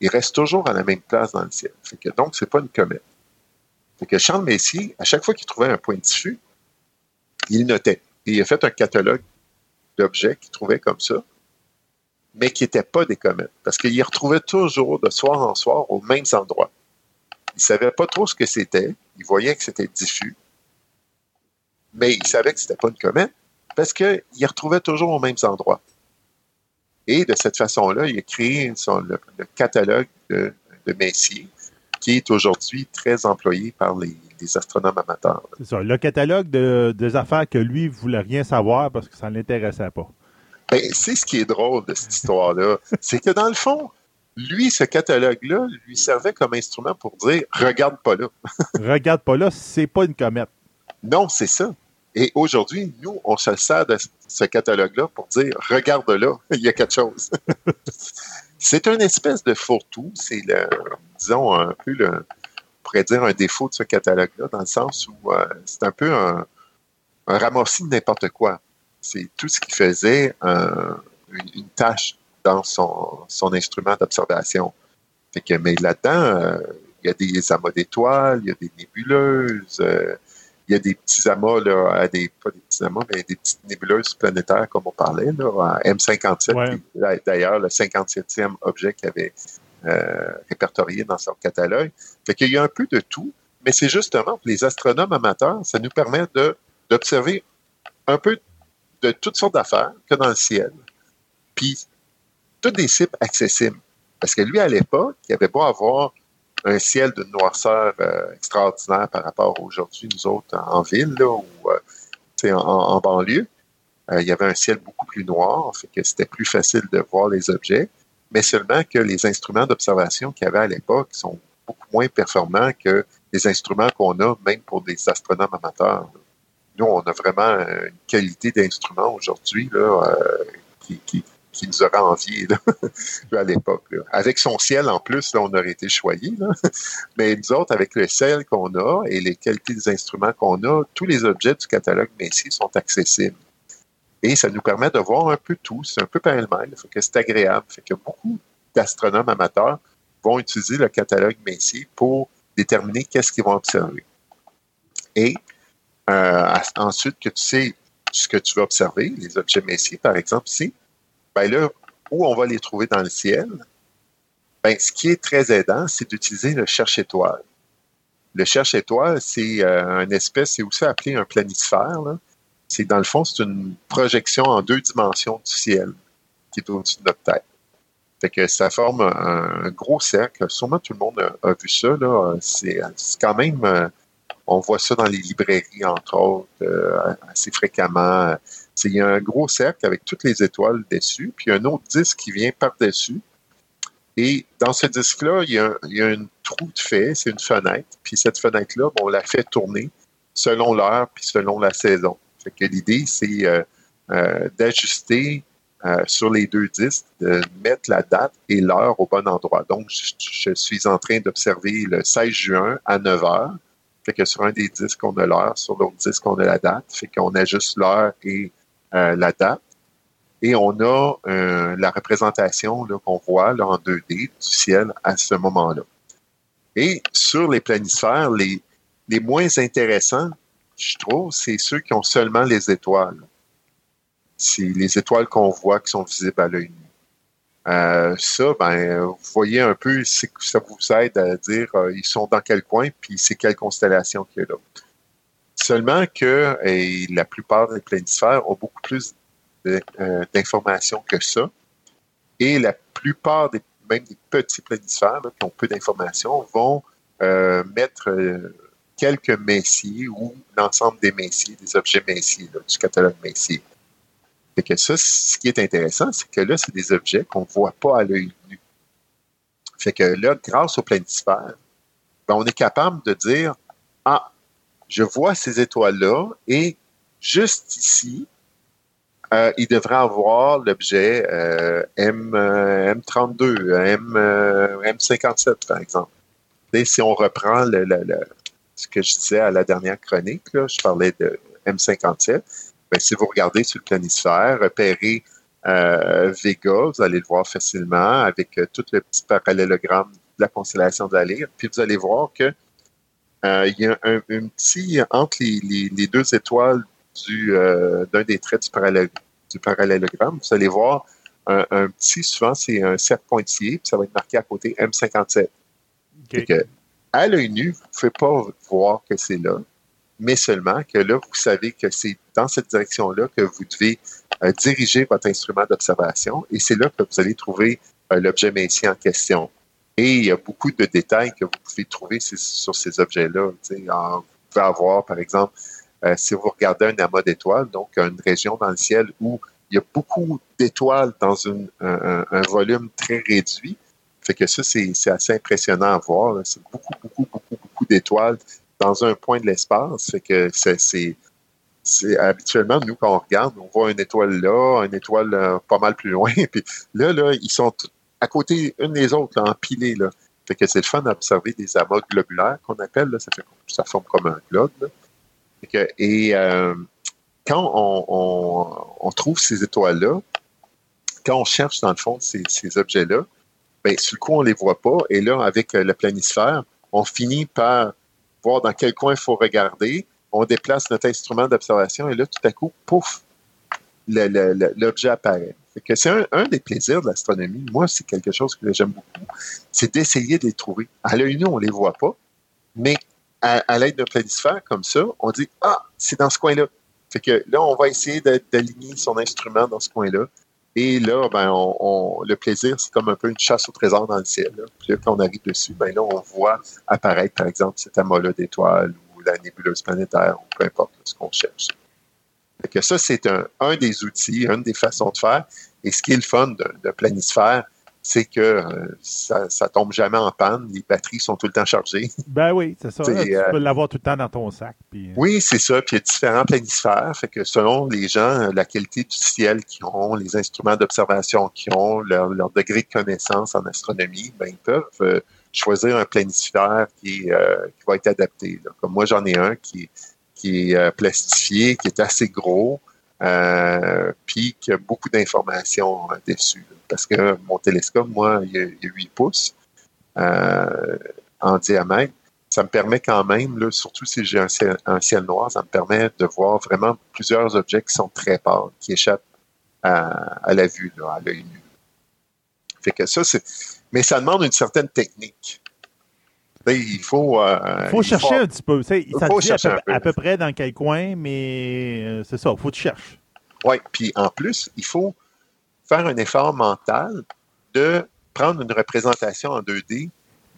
Ils restent toujours à la même place dans le ciel. Fait que, donc, pas une comète. Que Charles Messier, à chaque fois qu'il trouvait un point diffus, il notait. Il a fait un catalogue d'objets qu'il trouvait comme ça, mais qui n'étaient pas des comètes. Parce qu'il les retrouvait toujours de soir en soir aux mêmes endroits. Il ne savait pas trop ce que c'était. Il voyait que c'était diffus. Mais il savait que ce n'était pas une comète parce qu'il retrouvait toujours aux mêmes endroits. Et de cette façon-là, il a créé le, catalogue de, Messier, qui est aujourd'hui très employé par les, astronomes amateurs. C'est ça, le catalogue de, des affaires que lui ne voulait rien savoir parce que ça ne l'intéressait pas. Ben, c'est ce qui est drôle de cette histoire-là. c'est que dans le fond, lui, ce catalogue-là lui servait comme instrument pour dire regarde pas là. regarde pas là, c'est pas une comète. Non, c'est ça. Et aujourd'hui, nous, on se sert de ce catalogue-là pour dire regarde là, il y a quelque chose. c'est une espèce de fourre-tout. C'est disons, un peu le, on pourrait dire un défaut de ce catalogue-là, dans le sens où euh, c'est un peu un, un ramassis de n'importe quoi. C'est tout ce qui faisait une tâche dans son, instrument d'observation. que, mais là-dedans, euh, il y a des amas d'étoiles, il y a des nébuleuses, euh, il y a des petits amas, là, des, pas des petits amas, mais des petites nébuleuses planétaires, comme on parlait, là, M57, d'ailleurs le 57e objet qu'il avait euh, répertorié dans son catalogue. Fait qu'il y a un peu de tout, mais c'est justement pour les astronomes amateurs, ça nous permet d'observer un peu de toutes sortes d'affaires que dans le ciel. Puis des cibles accessibles. Parce que lui, à l'époque, il avait beau avoir un ciel de noirceur euh, extraordinaire par rapport aujourd'hui, nous autres, en ville ou euh, en, banlieue. Euh, il y avait un ciel beaucoup plus noir, fait que c'était plus facile de voir les objets. mais seulement que les instruments d'observation qu'il y avait à l'époque sont beaucoup moins performants que les instruments qu'on a, même pour des astronomes amateurs. Nous, on a vraiment une qualité d'instruments aujourd'hui qui, qui, nous aurait envié à l'époque. Avec son ciel, en plus, là, on aurait été choyés. Mais nous autres, avec le ciel qu'on a et les qualités des instruments qu'on a, tous les objets du catalogue Messier sont accessibles. Et ça nous permet de voir un peu tout. C'est un peu pêle-mêle. que c'est agréable. Fait que beaucoup d'astronomes amateurs vont utiliser le catalogue Messier pour déterminer qu'est-ce qu'ils vont observer. Et euh, ensuite que tu sais ce que tu veux observer, les objets Messier, par exemple, ici, ben là, où on va les trouver dans le ciel, ben, ce qui est très aidant, c'est d'utiliser le cherche-étoile. Le cherche-étoile, c'est euh, une espèce, c'est aussi appelé un planisphère. C'est dans le fond, c'est une projection en deux dimensions du ciel qui est au-dessus de notre tête. Fait que ça forme un, gros cercle. Sûrement tout le monde a, vu ça. C'est quand même, euh, on voit ça dans les librairies, entre autres, euh, assez fréquemment. Il y a un gros cercle avec toutes les étoiles dessus, puis un autre disque qui vient par-dessus. Et dans ce disque-là, il, y a un trou de fait, c'est une fenêtre. Puis cette fenêtre-là, on la fait tourner selon l'heure puis selon la saison. Fait que l'idée, c'est euh, d'ajuster euh, sur les deux disques, de mettre la date et l'heure au bon endroit. Donc, je, suis en train d'observer le 16 juin à 9 heures. Fait que sur un des disques, on a l'heure, sur l'autre disque, on a la date. Fait qu'on a juste l'heure et euh, la date. Et on a euh, la représentation qu'on voit en 2D du ciel à ce moment-là. Et sur les planisphères, les, moins intéressants, je trouve, c'est ceux qui ont seulement les étoiles c'est les étoiles qu'on voit qui sont visibles à l'œil nu. Euh, ça, ben, vous voyez un peu, ça vous aide à dire ils sont dans quel coin, puis c'est quelle constellation qu'il y a là. Seulement que la plupart des planisphères ont beaucoup plus euh, d'informations que ça. Et la plupart des même des petits planisphères qui ont peu d'informations vont mettre quelques messiers ou l'ensemble des messiers, des objets messiers du catalogue messier. Fait que ça, ce qui est intéressant, c'est que là, c'est des objets qu'on ne voit pas à l'œil nu. Fait que là, grâce au planisphère, ben, on est capable de dire Ah, je vois ces étoiles-là et juste ici, euh, il devrait avoir l'objet euh, M, M32, M, M57, par exemple. Si on reprend ce que je disais à la dernière chronique, je parlais de M57, ben, si vous regardez sur le planisphère, repérez euh, Vega, vous allez le voir facilement avec euh, tout le petit parallélogramme de la constellation de la Lyre. Puis vous allez voir que euh, il y a un, petit entre les, deux étoiles du d'un des traits du, parallélogramme. Vous allez voir un, petit, souvent c'est un cercle pointillé, puis ça va être marqué à côté M57. à l'œil nu, vous ne pouvez pas voir que c'est là mais seulement que là, vous savez que c'est dans cette direction-là que vous devez euh, diriger votre instrument d'observation et c'est là que vous allez trouver euh, l'objet Messier en question. Et il y a beaucoup de détails que vous pouvez trouver sur ces objets-là. Vous pouvez avoir, par exemple, euh, si vous regardez un amas d'étoiles, donc une région dans le ciel où il y a beaucoup d'étoiles dans un, volume très réduit, fait que ça, c'est assez impressionnant à voir. C'est beaucoup, beaucoup, beaucoup, beaucoup d'étoiles dans un point de l'espace. Fait que c'est habituellement, nous, quand on regarde, on voit une étoile là, une étoile euh, pas mal plus loin. Puis là, là, ils sont à côté une des autres, là, empilés. Là. Que c'est le fun d'observer des amas globulaires qu'on appelle. Là. Ça, forme comme un globe. et euh, quand on, trouve ces étoiles-là, quand on cherche, dans le fond, ces, objets-là, ben, sur le coup, on les voit pas. Et là, avec euh, le planisphère, on finit par voir dans quel coin il faut regarder. On déplace notre instrument d'observation et là, tout à coup, pouf, l'objet apparaît. C'est un, des plaisirs de l'astronomie. Moi, c'est quelque chose que j'aime beaucoup. C'est d'essayer de les trouver. À l'œil nu, on ne les voit pas, mais à, l'aide d'un planisphère comme ça, on dit Ah, c'est dans ce coin-là. Fait que là, on va essayer d'aligner son instrument dans ce coin-là. Et là, ben, on, le plaisir, c'est comme un peu une chasse au trésor dans le ciel. Puis là, quand on arrive dessus, ben là, on voit apparaître, par exemple, cet amas-là d'étoiles ou la nébuleuse planétaire ou peu importe ce qu'on cherche. Que ça, c'est un, un, des outils, une des façons de faire. Et ce qui est le fun de, de planisphère, c'est que euh, ça, ça tombe jamais en panne. Les batteries sont tout le temps chargées. Ben oui, c'est ça. tu euh, peux l'avoir tout le temps dans ton sac. Puis... Oui, c'est ça. Puis il y a différents planisphères. Fait que selon les gens, la qualité du ciel qu'ils ont, les instruments d'observation qu'ils ont, leur, degré de connaissance en astronomie, ben, ils peuvent choisir un planisphère qui, qui va être adapté. Comme moi, j'en ai un qui, qui est plastifié, qui est assez gros. Euh, puis qu'il y a beaucoup d'informations euh, dessus. Parce que mon télescope, moi, il a, 8 pouces euh, en diamètre. Ça me permet quand même, surtout si j'ai un ciel, noir, ça me permet de voir vraiment plusieurs objets qui sont très pâles, qui échappent à, la vue, à l'œil nu. Fait que ça, c'est. Mais ça demande une certaine technique. Il faut. il faut chercher un petit peu. Ça faut dit à peu, près dans quel coin, mais euh, c'est ça, il faut que tu cherches. Oui, puis en plus, il faut faire un effort mental de prendre une représentation en 2D,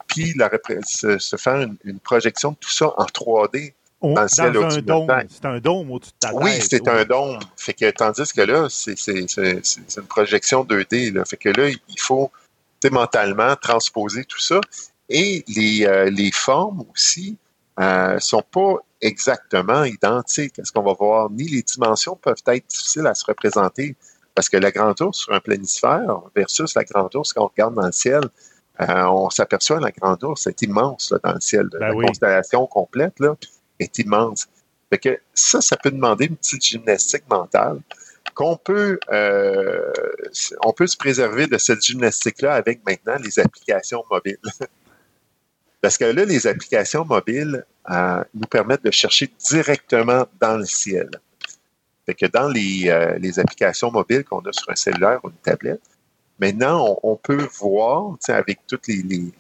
puis la, se, faire une, projection de tout ça en 3D. dans le ciel un dôme. C'est un dôme au-dessus de ta tête. Oui, c'est un dôme. Fait que, tandis que là, c'est une projection 2D. Là. Fait que là, il faut mentalement transposer tout ça. Et les, euh, les formes aussi euh, sont pas exactement identiques à ce qu'on va voir, ni les dimensions peuvent être difficiles à se représenter parce que la grande ours sur un planisphère versus la grande ours quand on regarde dans le ciel, euh, on s'aperçoit que la grande ours est immense là, dans le ciel. Ben la constellation complète là, est immense. Fait que ça, ça peut demander une petite gymnastique mentale qu'on peut, euh, on peut se préserver de cette gymnastique-là avec maintenant les applications mobiles. Parce que là, les applications mobiles euh, nous permettent de chercher directement dans le ciel. Fait que dans les, euh, les applications mobiles qu'on a sur un cellulaire ou une tablette, maintenant, on, peut voir, avec tous les,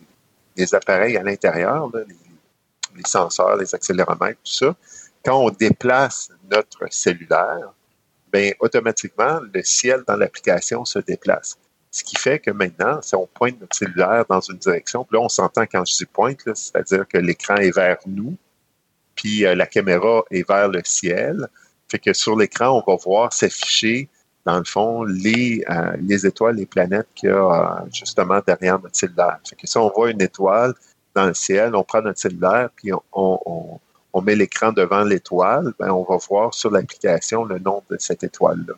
les, appareils à l'intérieur, les, les, senseurs, les accéléromètres, tout ça, quand on déplace notre cellulaire, bien, automatiquement, le ciel dans l'application se déplace. Ce qui fait que maintenant, si on pointe notre cellulaire dans une direction, puis là, on s'entend quand je dis pointe, c'est-à-dire que l'écran est vers nous, puis euh, la caméra est vers le ciel. Fait que sur l'écran, on va voir s'afficher, dans le fond, les, euh, les étoiles, les planètes qu'il y a euh, justement derrière notre cellulaire. Fait que si on voit une étoile dans le ciel, on prend notre cellulaire, puis on, on met l'écran devant l'étoile, ben on va voir sur l'application le nom de cette étoile-là.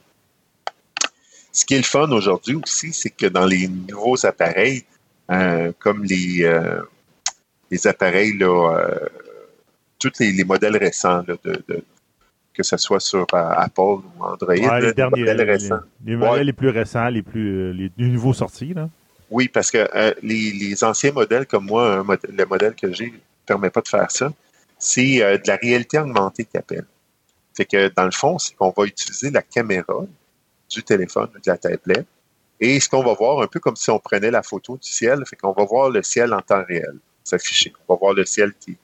Ce qui est le fun aujourd'hui aussi, c'est que dans les nouveaux appareils, euh, comme les, euh, les appareils, là, euh, tous les, modèles récents, de, que ce soit sur Apple ou Android, les, modèles récents. Les, modèles les plus récents, les plus les, nouveaux sortis. Là. Oui, parce que les, anciens modèles comme moi, le modèle que j'ai ne permet pas de faire ça. C'est de la réalité augmentée qu'ils appellent. C'est que dans le fond, c'est qu'on va utiliser la caméra du téléphone ou de la tablette. Et ce qu'on va voir, un peu comme si on prenait la photo du ciel, fait qu'on va voir le ciel en temps réel s'afficher. On va voir le ciel qui,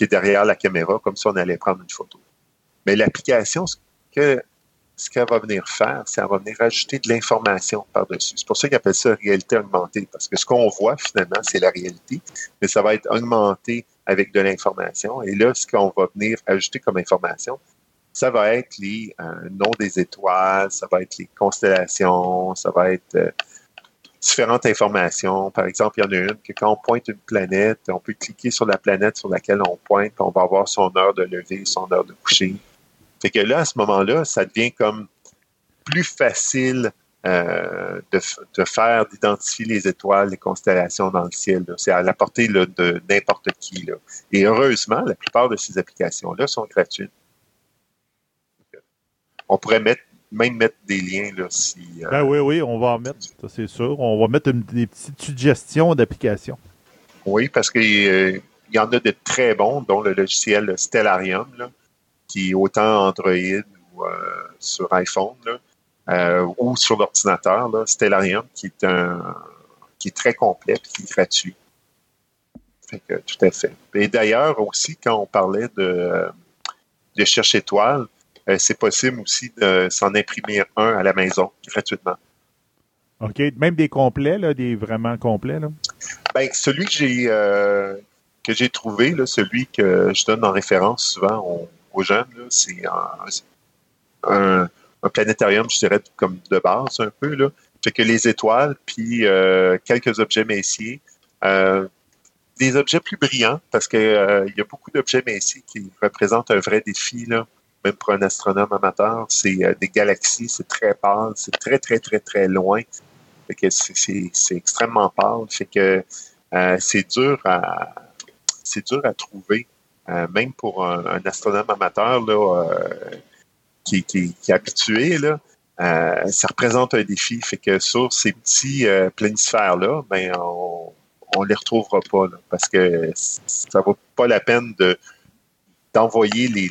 est derrière la caméra, comme si on allait prendre une photo. Mais l'application, ce ce qu'elle va venir faire, c'est qu'elle va venir ajouter de l'information par-dessus. C'est pour ça qu'ils appellent ça réalité augmentée, parce que ce qu'on voit finalement, c'est la réalité, mais ça va être augmenté avec de l'information. Et là, ce qu'on va venir ajouter comme information, ça va être les euh, noms des étoiles, ça va être les constellations, ça va être euh, différentes informations. Par exemple, il y en a une que quand on pointe une planète, on peut cliquer sur la planète sur laquelle on pointe, puis on va avoir son heure de lever, son heure de coucher. Fait que là, à ce moment-là, ça devient comme plus facile euh, de, faire, d'identifier les étoiles, les constellations dans le ciel. C'est à la portée de n'importe qui. Et heureusement, la plupart de ces applications-là sont gratuites on pourrait mettre, même mettre des liens là, si. Euh, ben oui, oui, on va en mettre, ça c'est sûr. On va mettre des petites suggestions d'applications. Oui, parce qu'il euh, y en a de très bons, dont le logiciel Stellarium, qui est autant Android ou euh, sur iPhone ou sur l'ordinateur. Stellarium, qui est un qui est très complet et qui est gratuit. Fait que, tout à fait. Et d'ailleurs, aussi, quand on parlait de, de cherche étoile, c'est possible aussi de s'en imprimer un à la maison gratuitement. OK. Même des complets, là, des vraiment complets? Là? Ben, celui que j'ai euh, que j'ai trouvé, là, celui que je donne en référence souvent aux, jeunes, c'est un, un, planétarium, je dirais, comme de base un peu, là, Fait que les étoiles, puis euh, quelques objets messiers. Euh, des objets plus brillants, parce qu'il euh, y a beaucoup d'objets messiers qui représentent un vrai défi, là, même pour un astronome amateur. C'est des galaxies, c'est très pâle, c'est très, très, très, très loin. C'est extrêmement pâle. Fait que c'est dur à dur à trouver, même pour un, astronome amateur là, qui, est habitué. Là, euh, ça représente un défi. Fait que sur ces petits euh, planisphères-là, ben, on, on les retrouvera pas, parce que ça vaut pas la peine de d'envoyer les,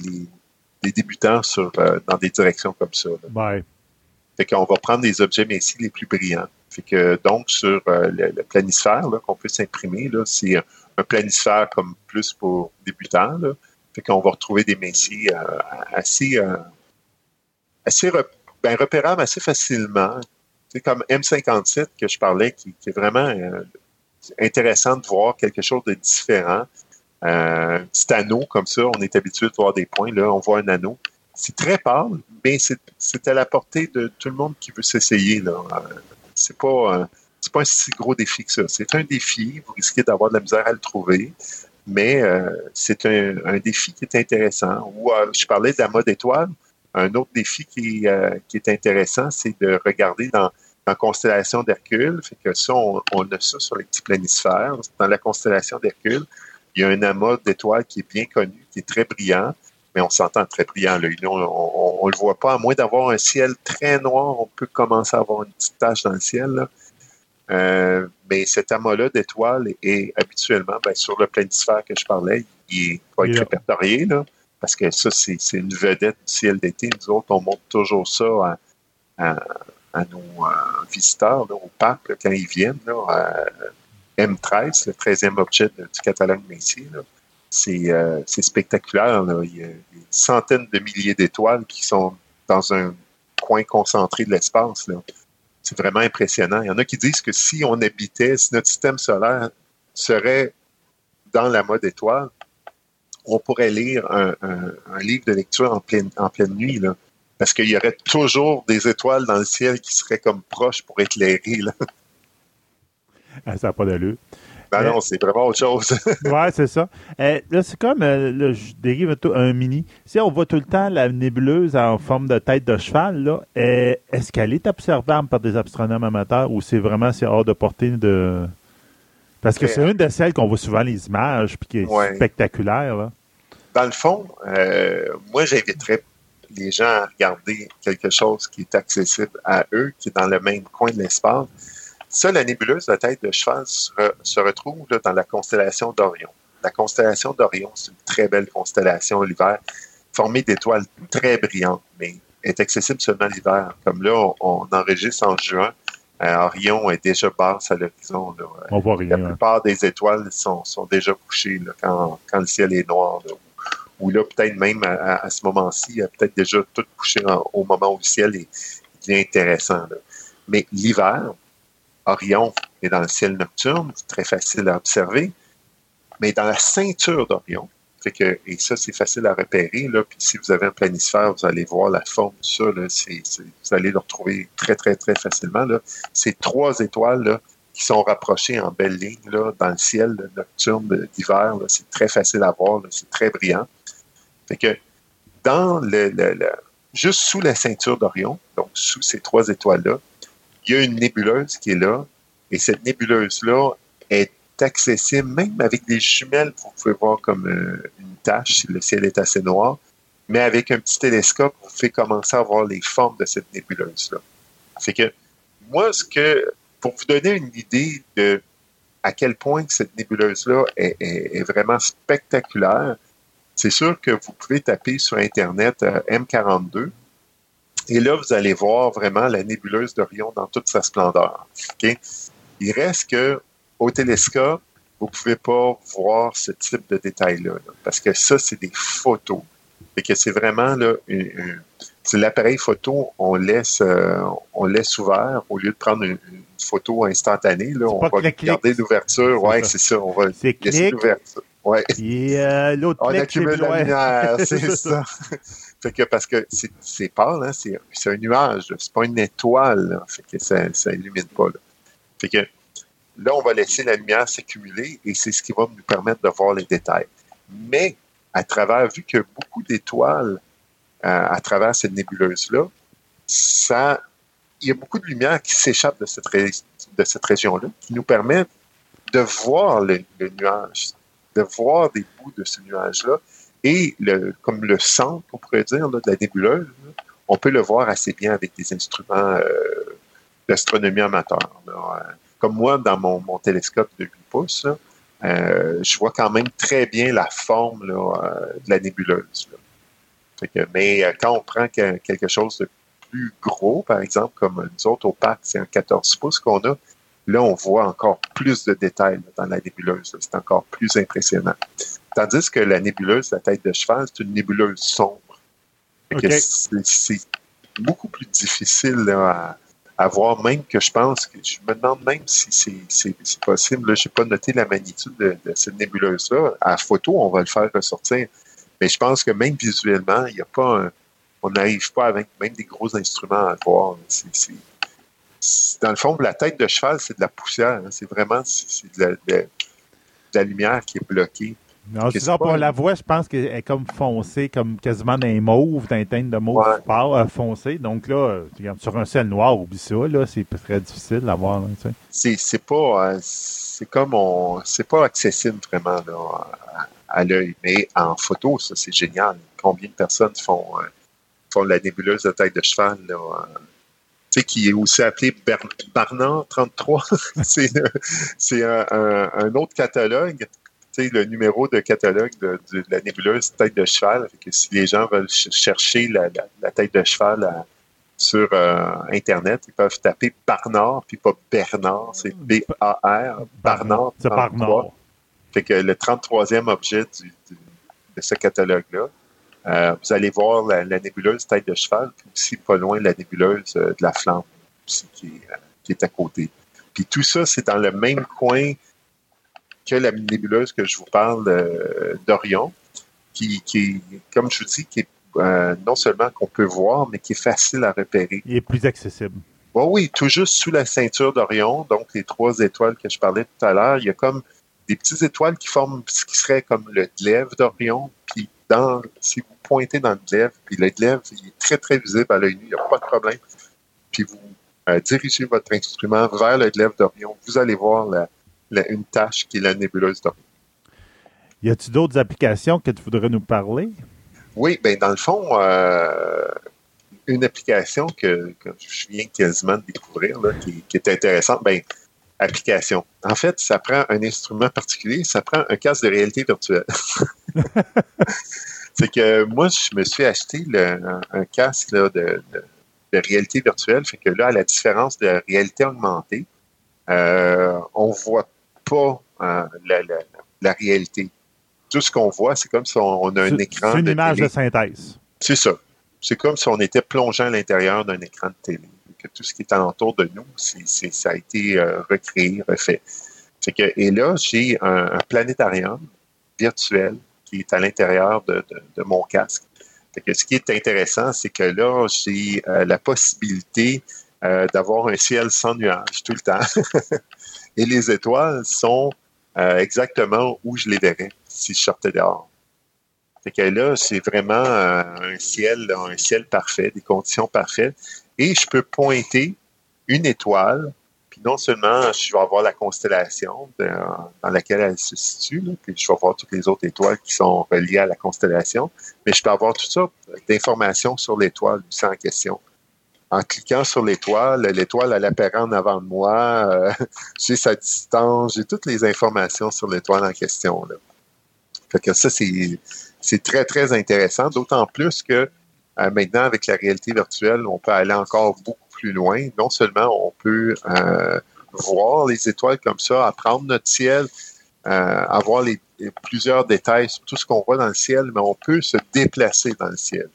débutants sur, euh, dans des directions comme ça. Ouais. Fait qu'on va prendre des objets ici les plus brillants. Fait que donc sur le, planisphère qu'on peut s'imprimer, c'est un planisphère comme plus pour débutants. Là. Fait qu'on va retrouver des messies assez assez ben, repérable assez facilement. C'est comme M57 que je parlais, qui, est vraiment euh, intéressant de voir quelque chose de différent. Euh, un petit anneau comme ça, on est habitué de voir des points, là, on voit un anneau. C'est très pâle, mais c'est à la portée de tout le monde qui veut s'essayer. Là. Euh, c'est pas, c'est pas un si gros défi que ça. C'est un défi, vous risquez d'avoir de la misère à le trouver, mais c'est un, défi qui est intéressant. Ou je parlais de la mode étoile. Un autre défi qui, euh, qui est intéressant, c'est de regarder dans, la constellation d'Hercule. Fait que ça, on, a ça sur les petits planisphères. Dans la constellation d'Hercule, il y a un amas d'étoiles qui est bien connu, qui est très brillant, mais on s'entend très brillant. Là. On ne le voit pas, à moins d'avoir un ciel très noir, on peut commencer à avoir une petite tache dans le ciel. Euh, mais cet amas-là d'étoiles est habituellement, ben, sur le planisphère que je parlais, il va être répertorié. Là parce que ça, c'est une vedette du ciel d'été. Nous autres, on montre toujours ça à, nos euh, visiteurs, au parc, quand ils viennent. M13, le 13e objet du catalogue. Euh, c'est spectaculaire. Il, y a, des centaines de milliers d'étoiles qui sont dans un coin concentré de l'espace. C'est vraiment impressionnant. Il y en a qui disent que si on habitait, si notre système solaire serait dans la mode étoile, on pourrait lire un, livre de lecture en pleine, en pleine nuit, là, parce qu'il y aurait toujours des étoiles dans le ciel qui seraient comme proches pour éclairer. Là. Ah, ça n'a pas d'allure. Ben non, c'est vraiment autre chose. ouais, c'est ça. Euh, là, c'est comme, euh, je dérive un mini. Si on voit tout le temps la nébuleuse en forme de tête de cheval, là, euh, est-ce qu'elle est observable par des astronomes amateurs ou c'est vraiment c'est hors de portée de. Parce que c'est une de celles qu'on voit souvent les images, puis qui est spectaculaire. Dans le fond, euh, moi, j'inviterais les gens à regarder quelque chose qui est accessible à eux, qui est dans le même coin de l'espace. Ça, la nébuleuse de tête de cheval se, retrouve dans la constellation d'Orion. La constellation d'Orion, c'est une très belle constellation l'hiver, formée d'étoiles très brillantes, mais est accessible seulement l'hiver. Comme là, on enregistre en juin. Euh, Orion est déjà basse à l'horizon. On voit rien. La plupart des étoiles sont, déjà couchées quand, le ciel est noir. Ou là, peut-être même à, ce moment-ci, peut-être déjà tout couché au moment où le ciel est, intéressant. Mais l'hiver, Orion est dans le ciel nocturne, c'est très facile à observer. Mais dans la ceinture d'Orion, que, et ça, c'est facile à repérer. Puis si vous avez un planisphère, vous allez voir la forme de ça. Là, vous allez le retrouver très, très, très facilement. Ces trois étoiles qui sont rapprochées en belle ligne dans le ciel nocturne d'hiver. C'est très facile à voir. C'est très brillant. Fait que dans le, juste sous la ceinture d'Orion, donc sous ces trois étoiles-là, il y a une nébuleuse qui est là. Et cette nébuleuse-là est accessible, même avec des jumelles, vous pouvez voir comme euh, une tache si le ciel est assez noir. Mais avec un petit télescope, vous pouvez commencer à voir les formes de cette nébuleuse-là. C'est que moi, ce que, pour vous donner une idée de à quel point cette nébuleuse-là est, vraiment spectaculaire, c'est sûr que vous pouvez taper sur Internet euh, M42 et là, vous allez voir vraiment la nébuleuse d'Orion dans toute sa splendeur. Il reste que au télescope, vous ne pouvez pas voir ce type de détails-là, parce que ça, c'est des photos. Et que c'est vraiment là, c'est l'appareil photo, on laisse, euh, on laisse ouvert au lieu de prendre une, photo instantanée. Là, on va garder l'ouverture. Oui, c'est ça. On va laisser l'ouverture. Ouais. Et euh, l'autre On accumule la lumière, c'est ça. Fait que parce que c'est pâle, hein, c'est un nuage, c'est pas une étoile, là, fait que ça, ça illumine pas. Là. Fait que là, on va laisser la lumière s'accumuler et c'est ce qui va nous permettre de voir les détails. Mais à travers, vu qu'il y a beaucoup d'étoiles euh, à travers cette nébuleuse-là, ça, il y a beaucoup de lumière qui s'échappe de cette, de cette région-là, qui nous permet de voir le, nuage, de voir des bouts de ce nuage-là. Et le, comme le centre, on pourrait dire, de la nébuleuse, on peut le voir assez bien avec des instruments euh, d'astronomie amateur. Comme moi, dans mon, mon, télescope de 8 pouces, euh, je vois quand même très bien la forme euh, de la nébuleuse. mais quand on prend quelque chose de plus gros, par exemple, comme nous autres au c'est un 14 pouces qu'on a, là, on voit encore plus de détails dans la nébuleuse. C'est encore plus impressionnant. Tandis que la nébuleuse, la tête de cheval, c'est une nébuleuse sombre. C'est beaucoup plus difficile à, à voir, même que je pense que je me demande même si c'est possible. Je n'ai pas noté la magnitude de, cette nébuleuse-là. À photo, on va le faire ressortir. Mais je pense que même visuellement, il n'y a pas on n'arrive pas avec même des gros instruments à voir. Dans le fond, la tête de cheval, c'est de la poussière. Hein. C'est vraiment de la lumière qui est bloquée. Non, on la voit, je pense qu'elle est comme foncée, comme quasiment d'un mauve, d'un teinte de mauve ouais. Euh, foncé. Donc là, sur un ciel noir, oublie ça, là, c'est très difficile à voir. C'est pas, euh, c'est comme on, c'est pas accessible vraiment là, à, l'œil, mais en photo, ça c'est génial. Combien de personnes font, euh, font la nébuleuse de tête de cheval là, tu sais, qui est aussi appelé Barnard 33. c'est un, un, autre catalogue le numéro de catalogue de, la nébuleuse tête de cheval. que si les gens veulent chercher la, tête de cheval euh, sur euh, Internet, ils peuvent taper Barnard, puis pas Bernard, c'est B-A-R, Barnard. C'est Barnard. Fait que le 33e objet de ce catalogue-là, euh, vous allez voir la, nébuleuse tête de cheval, puis aussi pas loin la nébuleuse de la flamme, qui est à côté. Puis tout ça, c'est dans le même coin que la nébuleuse que je vous parle euh, d'Orion, qui, qui, comme je vous dis, qui est euh, non seulement qu'on peut voir, mais qui est facile à repérer. Il est plus accessible. Bon, oui, tout juste sous la ceinture d'Orion, donc les trois étoiles que je parlais tout à l'heure, il y a comme des petites étoiles qui forment ce qui serait comme le glaive d'Orion. Puis dans, si vous pointez dans le glaive, puis le glaive il est très, très visible à l'œil nu, il n'y a pas de problème. Puis vous euh, dirigez votre instrument vers le glaive d'Orion, vous allez voir la, une tâche qui est la nébuleuse d'Orion. Y a-t-il d'autres applications que tu voudrais nous parler? Oui, bien, dans le fond, euh, une application que, je viens quasiment de découvrir, qui, est intéressante, bien, application. En fait, ça prend un instrument particulier, ça prend un casque de réalité virtuelle. C'est que moi, je me suis acheté un, casque de, de, réalité virtuelle. Fait que là, à la différence de réalité augmentée, euh, on voit pas euh, la, réalité. Tout ce qu'on voit, c'est comme si on, a un écran. C'est une image de synthèse. C'est ça. C'est comme si on était plongé à l'intérieur d'un écran de télé. Que tout ce qui est alentour de nous, ça a été euh, recréé, refait. que, et là, j'ai un, planétarium virtuel qui est à l'intérieur de, mon casque. que ce qui est intéressant, c'est que là, j'ai euh, la possibilité d'avoir un ciel sans nuages tout le temps. Et les étoiles sont euh, exactement où je les verrais si je sortais dehors. Que là, c'est vraiment euh, un ciel, un ciel parfait, des conditions parfaites. Et je peux pointer une étoile, puis non seulement je vais avoir la constellation dans laquelle elle se situe, puis je vais voir toutes les autres étoiles qui sont reliées à la constellation, mais je peux avoir toutes sortes d'informations sur l'étoile en question en cliquant sur l'étoile, l'étoile, elle apparaît en avant de moi, euh, j'ai sa distance, j'ai toutes les informations sur l'étoile en question. Là. Fait que ça, c'est très, très intéressant, d'autant plus que euh, maintenant, avec la réalité virtuelle, on peut aller encore beaucoup plus loin. Non seulement on peut euh, voir les étoiles comme ça, apprendre notre ciel, avoir les, plusieurs détails sur tout ce qu'on voit dans le ciel, mais on peut se déplacer dans le ciel.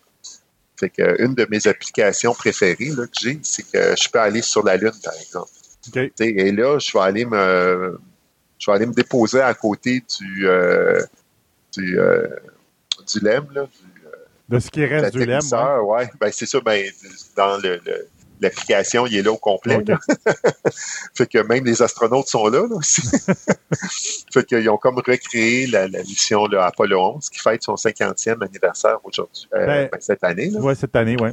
Fait que, une de mes applications préférées que j'ai, c'est que je peux aller sur la Lune, par exemple. Et là, je vais aller me je vais aller me déposer à côté du euh, du, euh, du LEM, là, De ce qui reste du lem. Oui, ben, c'est ça. Ben, dans le, l'application, il est là au complet. fait que même les astronautes sont là, aussi. fait qu'ils ont comme recréé la, mission là, Apollo 11 qui fête son 50e anniversaire aujourd'hui, euh, ben, ben, cette année. Oui, cette année, oui.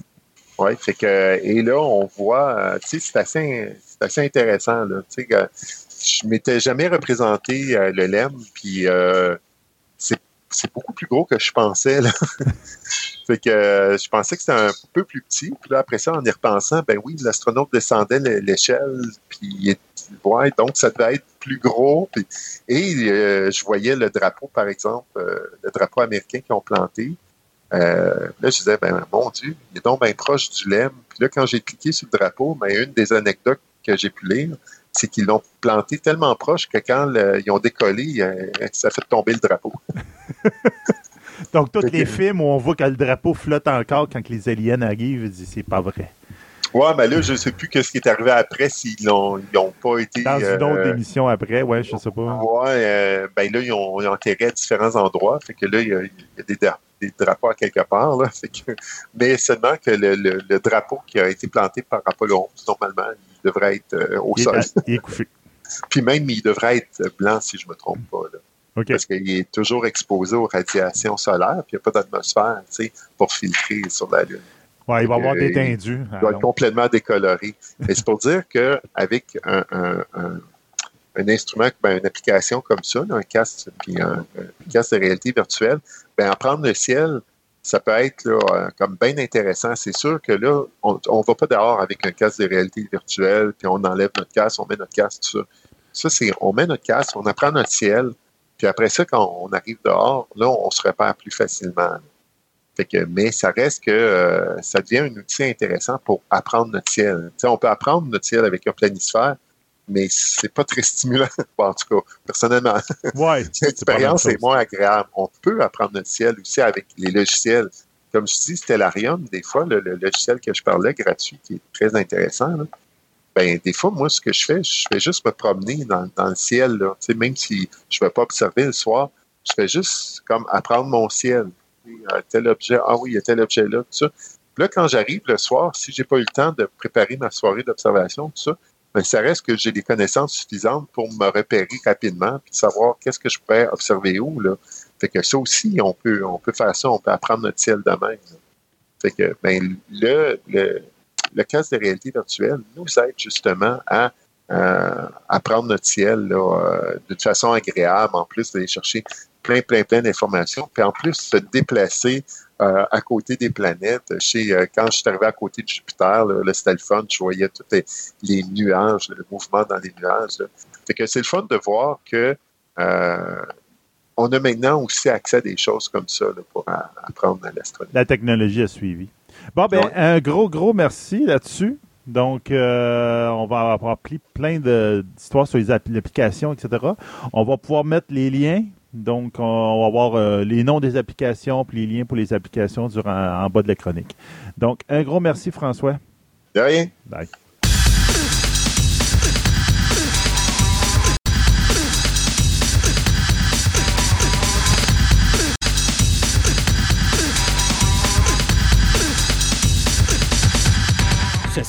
Oui, fait que, et là, on voit, euh, tu sais, c'est assez, assez intéressant, là. Tu sais, je m'étais jamais représenté euh, le LEM, puis c'est c'est beaucoup plus gros que je pensais. Là. fait que euh, je pensais que c'était un peu plus petit. Puis là, après ça, en y repensant, ben oui, l'astronaute descendait l'échelle, puis ouais, donc ça devait être plus gros. et euh, je voyais le drapeau, par exemple, euh, le drapeau américain qu'ils ont planté. là, je disais, ben mon Dieu, il est donc bien proche du LEM. Puis là, quand j'ai cliqué sur le drapeau, ben, une des anecdotes que j'ai pu lire, c'est qu'ils l'ont planté tellement proche que quand ils ont décollé, ça fait tomber le drapeau. Donc, tous les films où on voit que le drapeau flotte encore quand les aliens arrivent, c'est pas vrai. Ouais, mais là, je ne sais plus ce qui est arrivé après, s'ils n'ont pas été. Dans une autre euh, émission après, ouais, je sais pas. Ouais, euh, ben là, ils ont, enterré à différents endroits. Fait que là, il y a, des, des, drapeaux à quelque part. Là, mais seulement que le, drapeau qui a été planté par Apollo 11, normalement, il devrait être euh, au sol. il est couché. Puis même, il devrait être blanc, si je ne me trompe pas. Là. Parce qu'il est toujours exposé aux radiations solaires, puis il n'y a pas d'atmosphère pour filtrer sur la Lune. Ouais, il va avoir détendu. Il doit être complètement décoloré. Mais c'est pour dire qu'avec un, un, un, un, instrument, ben, une application comme ça, un casque, puis un, casque de réalité virtuelle, ben, apprendre le ciel, ça peut être là, euh, comme bien intéressant. C'est sûr que là, on ne va pas dehors avec un casque de réalité virtuelle, puis on enlève notre casque, on met notre casque, tout ça. Ça, c'est on met notre casque, on apprend notre ciel, puis après ça, quand on arrive dehors, là, on se repère plus facilement. Fait que, mais ça reste que euh, ça devient un outil intéressant pour apprendre notre ciel. on peut apprendre notre ciel avec un planisphère, mais c'est pas très stimulant, en tout cas, personnellement. Ouais, L'expérience est, moins agréable. On peut apprendre notre ciel aussi avec les logiciels. Comme je dis, Stellarium, des fois, le, logiciel que je parlais, gratuit, qui est très intéressant, ben, des fois, moi, ce que je fais, je fais juste me promener dans, le ciel. Là. Même si je ne vais pas observer le soir, je fais juste comme apprendre mon ciel. tel objet, ah oui, il y a tel objet là, tout ça. là, quand j'arrive le soir, si j'ai pas eu le temps de préparer ma soirée d'observation, tout ça, mais ça reste que j'ai des connaissances suffisantes pour me repérer rapidement puis savoir qu'est-ce que je pourrais observer où. Là. Fait que ça aussi, on peut, on peut faire ça, on peut apprendre notre ciel de même. Fait que ben, le, le, le casque de réalité virtuelle nous aide justement à apprendre notre ciel euh, de façon agréable, en plus d'aller chercher plein, plein, plein d'informations, puis en plus se déplacer euh, à côté des planètes. Chez, euh, quand je suis arrivé à côté de Jupiter, le fun, je voyais tous les, nuages, le mouvement dans les nuages. que c'est le fun de voir que euh, on a maintenant aussi accès à des choses comme ça pour apprendre l'astronomie. La technologie a suivi. Bon, ben, un gros, gros merci là-dessus. Donc, on va avoir plein d'histoires sur les applications, etc. On va pouvoir mettre les liens donc, on va voir euh, les noms des applications puis les liens pour les applications durant, en bas de la chronique. Donc, un gros merci, François. De rien. Bye.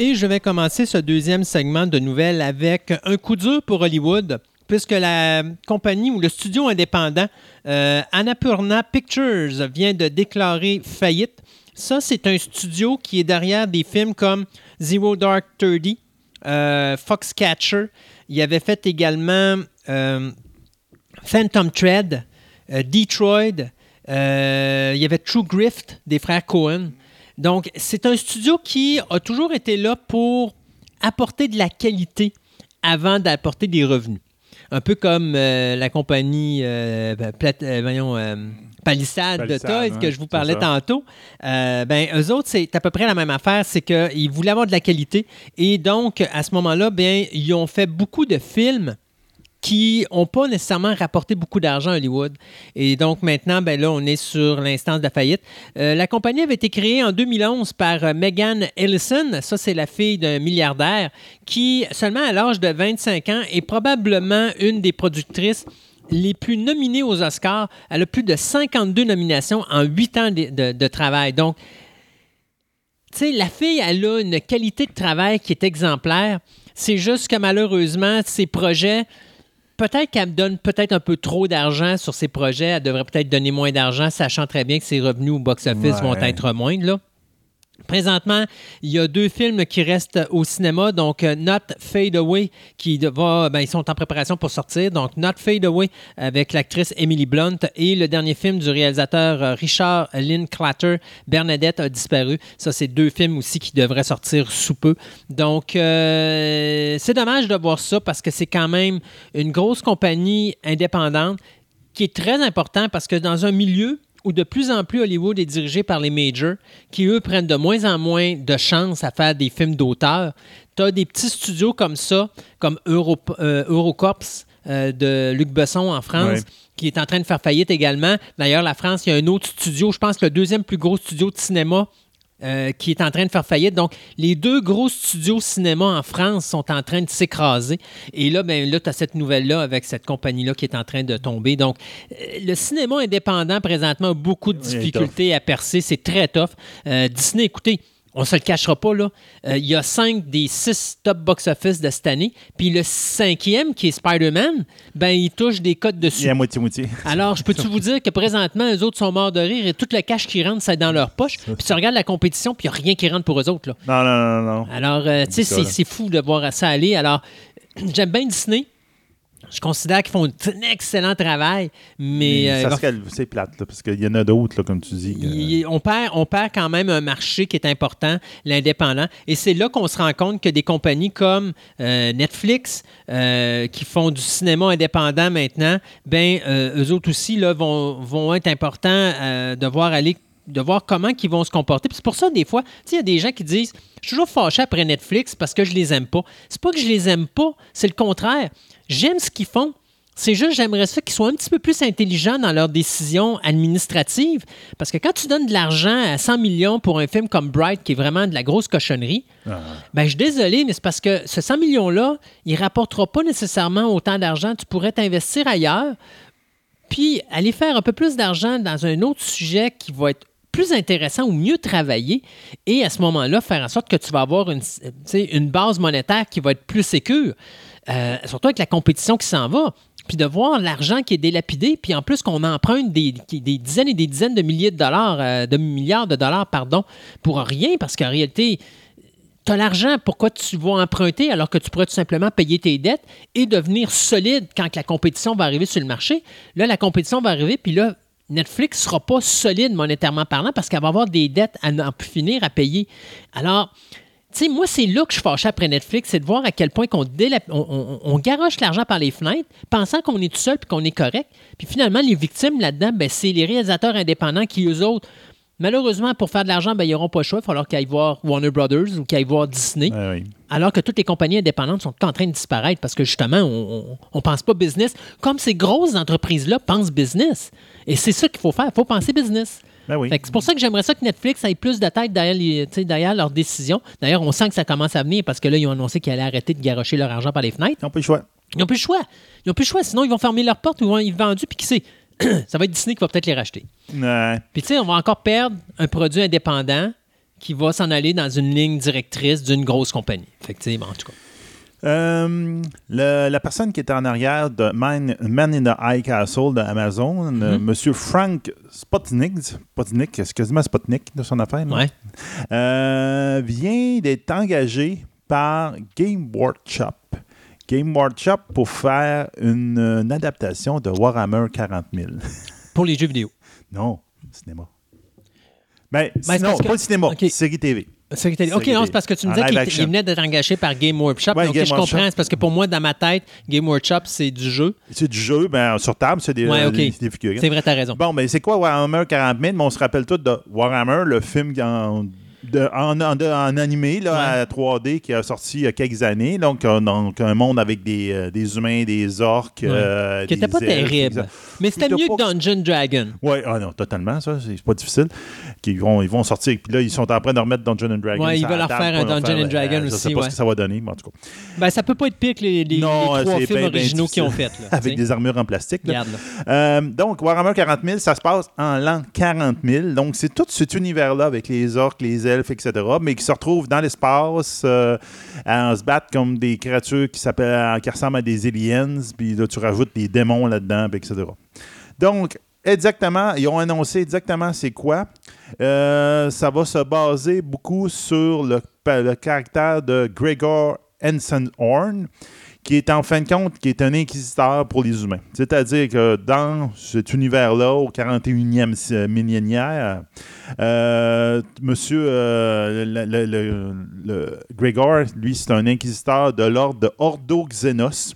Et je vais commencer ce deuxième segment de nouvelles avec un coup dur pour Hollywood, puisque la compagnie ou le studio indépendant euh, Annapurna Pictures vient de déclarer faillite. Ça, c'est un studio qui est derrière des films comme Zero Dark Thirty, euh, Foxcatcher. Il avait fait également euh, Phantom Thread, Detroit, Euh, il y avait True Grift des frères Cohen. Donc, c'est un studio qui a toujours été là pour apporter de la qualité avant d'apporter des revenus. Un peu comme euh, la compagnie euh, ben, voyons, Palissade, de Toys que je vous parlais tantôt. ben, eux autres, c'est à peu près la même affaire. C'est qu'ils voulaient avoir de la qualité. Et donc, à ce moment-là, ben, ils ont fait beaucoup de films qui n'ont pas nécessairement rapporté beaucoup d'argent à Hollywood. Et donc maintenant, ben là, on est sur l'instance de la faillite. Euh, la compagnie avait été créée en 2011 par euh, Megan Ellison. Ça, c'est la fille d'un milliardaire qui, seulement à l'âge de 25 ans, est probablement une des productrices les plus nominées aux Oscars. Elle a plus de 52 nominations en 8 ans de, de travail. Donc, tu sais, la fille, elle a une qualité de travail qui est exemplaire. C'est juste que malheureusement, ses projets peut-être qu'elle me donne peut-être un peu trop d'argent sur ses projets. Elle devrait peut-être donner moins d'argent, sachant très bien que ses revenus au box-office vont être moindres. Là. Présentement, il y a deux films qui restent au cinéma, donc euh, Not Fade Away, qui va, ben, ils sont en préparation pour sortir, donc Not Fade Away avec l'actrice Emily Blunt et le dernier film du réalisateur euh, Richard Linklater, Bernadette a disparu. Ça, c'est deux films aussi qui devraient sortir sous peu. Donc, euh, c'est dommage de voir ça parce que c'est quand même une grosse compagnie indépendante qui est très important parce que dans un milieu où de plus en plus Hollywood est dirigé par les majors, qui eux prennent de moins en moins de chances à faire des films d'auteur. Tu as des petits studios comme ça, comme Euro, euh, Eurocorps euh, de Luc Besson en France. qui est en train de faire faillite également. D'ailleurs, la France, il y a un autre studio, je pense que le deuxième plus gros studio de cinéma euh, qui est en train de faire faillite. Donc, les deux gros studios cinéma en France sont en train de s'écraser. Et là, ben, là tu as cette nouvelle-là avec cette compagnie-là qui est en train de tomber. Donc, euh, le cinéma indépendant, présentement, a beaucoup de difficultés à percer. C'est très tough. Euh, Disney, écoutez, on se le cachera pas, là. Euh, il y a cinq des six top box-office de cette année. Puis le cinquième, qui est Spider-Man, ben, il touche des codes dessus. Il a moitié-moitié. Alors, je peux-tu vous dire que présentement, les autres sont morts de rire et tout le cash qui rentre, c'est dans leur poche. Puis tu regardes la compétition, puis il n'y a rien qui rentre pour eux autres, là. Non, non, non, non. Alors, euh, tu sais, c'est fou de voir ça aller. Alors, j'aime bien Disney. Je considère qu'ils font un excellent travail, mais... Euh, c'est plate, parce qu'il y en a d'autres, comme tu dis. on, perd, on perd quand même un marché qui est important, l'indépendant. Et c'est là qu'on se rend compte que des compagnies comme euh, Netflix, euh, qui font du cinéma indépendant maintenant, ben eux autres aussi là, vont, vont être importants de voir aller de voir comment ils vont se comporter. C'est pour ça, des fois, il y a des gens qui disent Je suis toujours fâché après Netflix parce que je les aime pas. C'est pas que je les aime pas, c'est le contraire. J'aime ce qu'ils font. C'est juste, j'aimerais ça qu'ils soient un petit peu plus intelligents dans leurs décisions administratives. Parce que quand tu donnes de l'argent à 100 millions pour un film comme Bright, qui est vraiment de la grosse cochonnerie, ah. ben, je suis désolé, mais c'est parce que ce 100 millions-là, il ne rapportera pas nécessairement autant d'argent. Tu pourrais t'investir ailleurs, puis aller faire un peu plus d'argent dans un autre sujet qui va être plus intéressant ou mieux travaillé et à ce moment-là, faire en sorte que tu vas avoir une, une base monétaire qui va être plus sécure, euh, surtout avec la compétition qui s'en va. Puis de voir l'argent qui est délapidé, puis en plus qu'on emprunte des, dizaines et des dizaines de milliers de dollars, euh, de milliards de dollars, pardon, pour rien, parce qu'en réalité, tu as l'argent, pourquoi tu vas emprunter alors que tu pourrais tout simplement payer tes dettes et devenir solide quand la compétition va arriver sur le marché? Là, la compétition va arriver, puis là, Netflix ne sera pas solide monétairement parlant parce qu'elle va avoir des dettes à n'en finir à payer. Alors, sais, moi, c'est là que je fâche après Netflix, c'est de voir à quel point qu'on on, garoche l'argent par les fenêtres, pensant qu'on est tout seul et qu'on est correct. Puis finalement, les victimes là-dedans, ben, c'est les réalisateurs indépendants qui, eux autres, Malheureusement, pour faire de l'argent, ben, ils n'auront pas le choix. Il va falloir qu'ils aillent voir Warner Brothers ou qu'ils aillent voir Disney. Alors que toutes les compagnies indépendantes sont en train de disparaître parce que justement, on ne pense pas business comme ces grosses entreprises-là pensent business. Et c'est ça qu'il faut faire. Il faut penser business. Ben c'est pour ça que j'aimerais ça que Netflix ait plus de tête derrière, derrière leurs décisions. D'ailleurs, on sent que ça commence à venir parce que là, ils ont annoncé qu'ils allaient arrêter de garocher leur argent par les fenêtres. Ils n'ont plus le choix. Ils n'ont plus le choix. Ils n'ont plus le choix. Sinon, ils vont fermer leurs portes ou ils vont être vendus. Puis qui sait? ça va être Disney qui va peut-être les racheter. Puis tu sais, on va encore perdre un produit indépendant qui va s'en aller dans une ligne directrice d'une grosse compagnie. Effectivement, en tout cas. Euh, la personne qui était en arrière de Man, in the High Castle d'Amazon, mm M. Frank Spotnik, Spotnik quasiment Spotnik de son affaire, euh, vient d'être engagé par Game Workshop Game Workshop pour faire une, adaptation de Warhammer 40 000. Pour les jeux vidéo. Non, cinéma. Ben, ben non, pas le cinéma, série TV. OK, non, c'est parce que tu me disais qu'il venait d'être engagé par Game Workshop. donc, je comprends. C'est parce que pour moi, dans ma tête, Game Workshop, c'est du jeu. C'est du jeu, ben, sur table, c'est des, ouais, des, figurines. C'est vrai, t'as raison. Bon, mais ben, c'est quoi Warhammer 40 000? on se rappelle tous de Warhammer, le film en en, en, animé là, à 3D qui a sorti il y a quelques années. Donc, euh, donc un monde avec des, euh, des humains, des orques. Euh, qui n'était pas terrible. Mais c'était mieux que Dungeon Dragon. Oui, ah non, totalement, ça. C'est pas difficile. Ils vont, ils vont sortir. Puis là, ils sont en train de remettre Dungeon Dragon. Oui, ils veulent leur faire un Dungeon Dragon aussi. Je sais pas ce que ça va donner, mais en tout cas. Ben, ça peut pas être pire que les, les, trois films originaux qu'ils ont fait. avec des armures en plastique. donc, Warhammer 40 000, ça se passe en l'an 40 000. Donc, c'est tout cet univers-là avec les orques, les elfes, etc., mais qui se retrouvent dans l'espace euh, à se battre comme des créatures qui, ressemblent à des aliens, puis là, tu rajoutes des démons là-dedans, etc. Donc, exactement, ils ont annoncé exactement c'est quoi. Euh, ça va se baser beaucoup sur le, le caractère de Gregor Ensign Horn qui est en fin de compte qui est un inquisiteur pour les humains. C'est-à-dire que dans cet univers-là, au 41e millénaire, euh, monsieur euh, le, Gregor, lui, c'est un inquisiteur de l'ordre de Ordo Xenos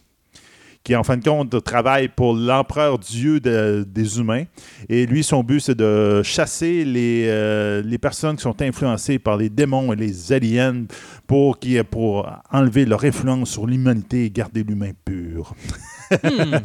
qui en fin de compte travaille pour l'empereur Dieu des humains. Et lui, son but, c'est de chasser les, euh, les personnes qui sont influencées par les démons et les aliens pour, qui, pour enlever leur influence sur l'humanité et garder l'humain pur. Hmm.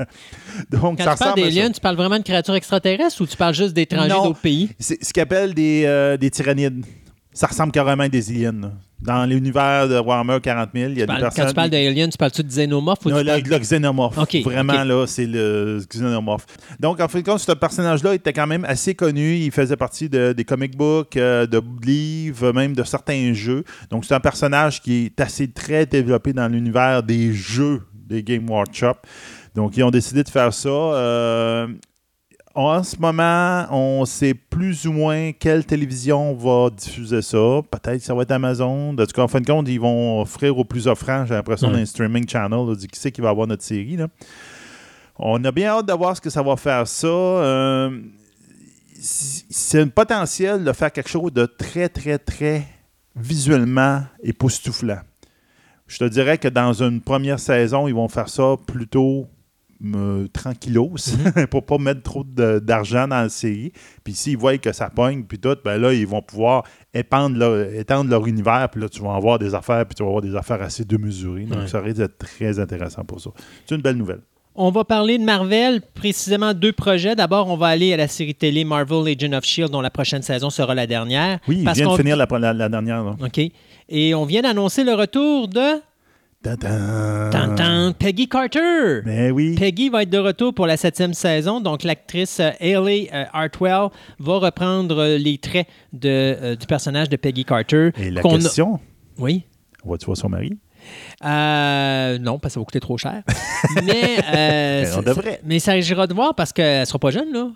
Donc, Quand tu parles tu parles vraiment de créatures extraterrestres ou tu parles juste d'étrangers d'autres pays? C'est ce qu'ils appellent des, euh, des tyrannides. Ça ressemble carrément à des aliens. Dans l'univers de Warhammer 40 000, il y a des personnes. Quand tu parles d'Alien, tu parles-tu de xénomorphe ou Non, le, le, xénomorphe. Vraiment, là, c'est le xénomorphe. Donc, en fin de compte, ce personnage-là était quand même assez connu. Il faisait partie de, des comic books, euh, de livres, même de certains jeux. Donc, c'est un personnage qui est assez très développé dans l'univers des jeux des Game Workshop. Donc, ils ont décidé de faire ça. Euh, en ce moment, on sait plus ou moins quelle télévision va diffuser ça. Peut-être que ça va être Amazon. En tout cas, en fin de compte, ils vont offrir aux plus offrants, j'ai l'impression, un streaming channel. qui c'est qui va avoir notre série. On a bien hâte de voir ce que ça va faire ça. Euh, c'est un potentiel de faire quelque chose de très, très, très visuellement époustouflant. Je te dirais que dans une première saison, ils vont faire ça plutôt me, tranquillos mhm. pour pas mettre trop d'argent dans la série. Puis s'ils voient que ça pogne, puis tout, ben là, ils vont pouvoir leur, étendre leur univers, puis là, tu vas avoir des affaires, puis tu vas avoir des affaires assez démesurées. Donc, ça risque d'être très intéressant pour ça. C'est une belle nouvelle. On va parler de Marvel, précisément deux projets. D'abord, on va aller à la série télé Marvel Agent of Shield, dont la prochaine saison sera la dernière. Oui, il vient de finir la, la, dernière. OK. Et on vient d'annoncer le retour de Peggy Carter. Ben oui. Peggy va être de retour pour la septième saison. Donc, l'actrice euh, Hayley euh, Hartwell va reprendre euh, les traits de, du personnage de Peggy Carter. Et la question? Oui? Va-tu voir son mari? non, parce que ça va coûter trop cher. mais, on devrait. Mais ça s'agira de voir parce qu'elle ne sera pas jeune, là.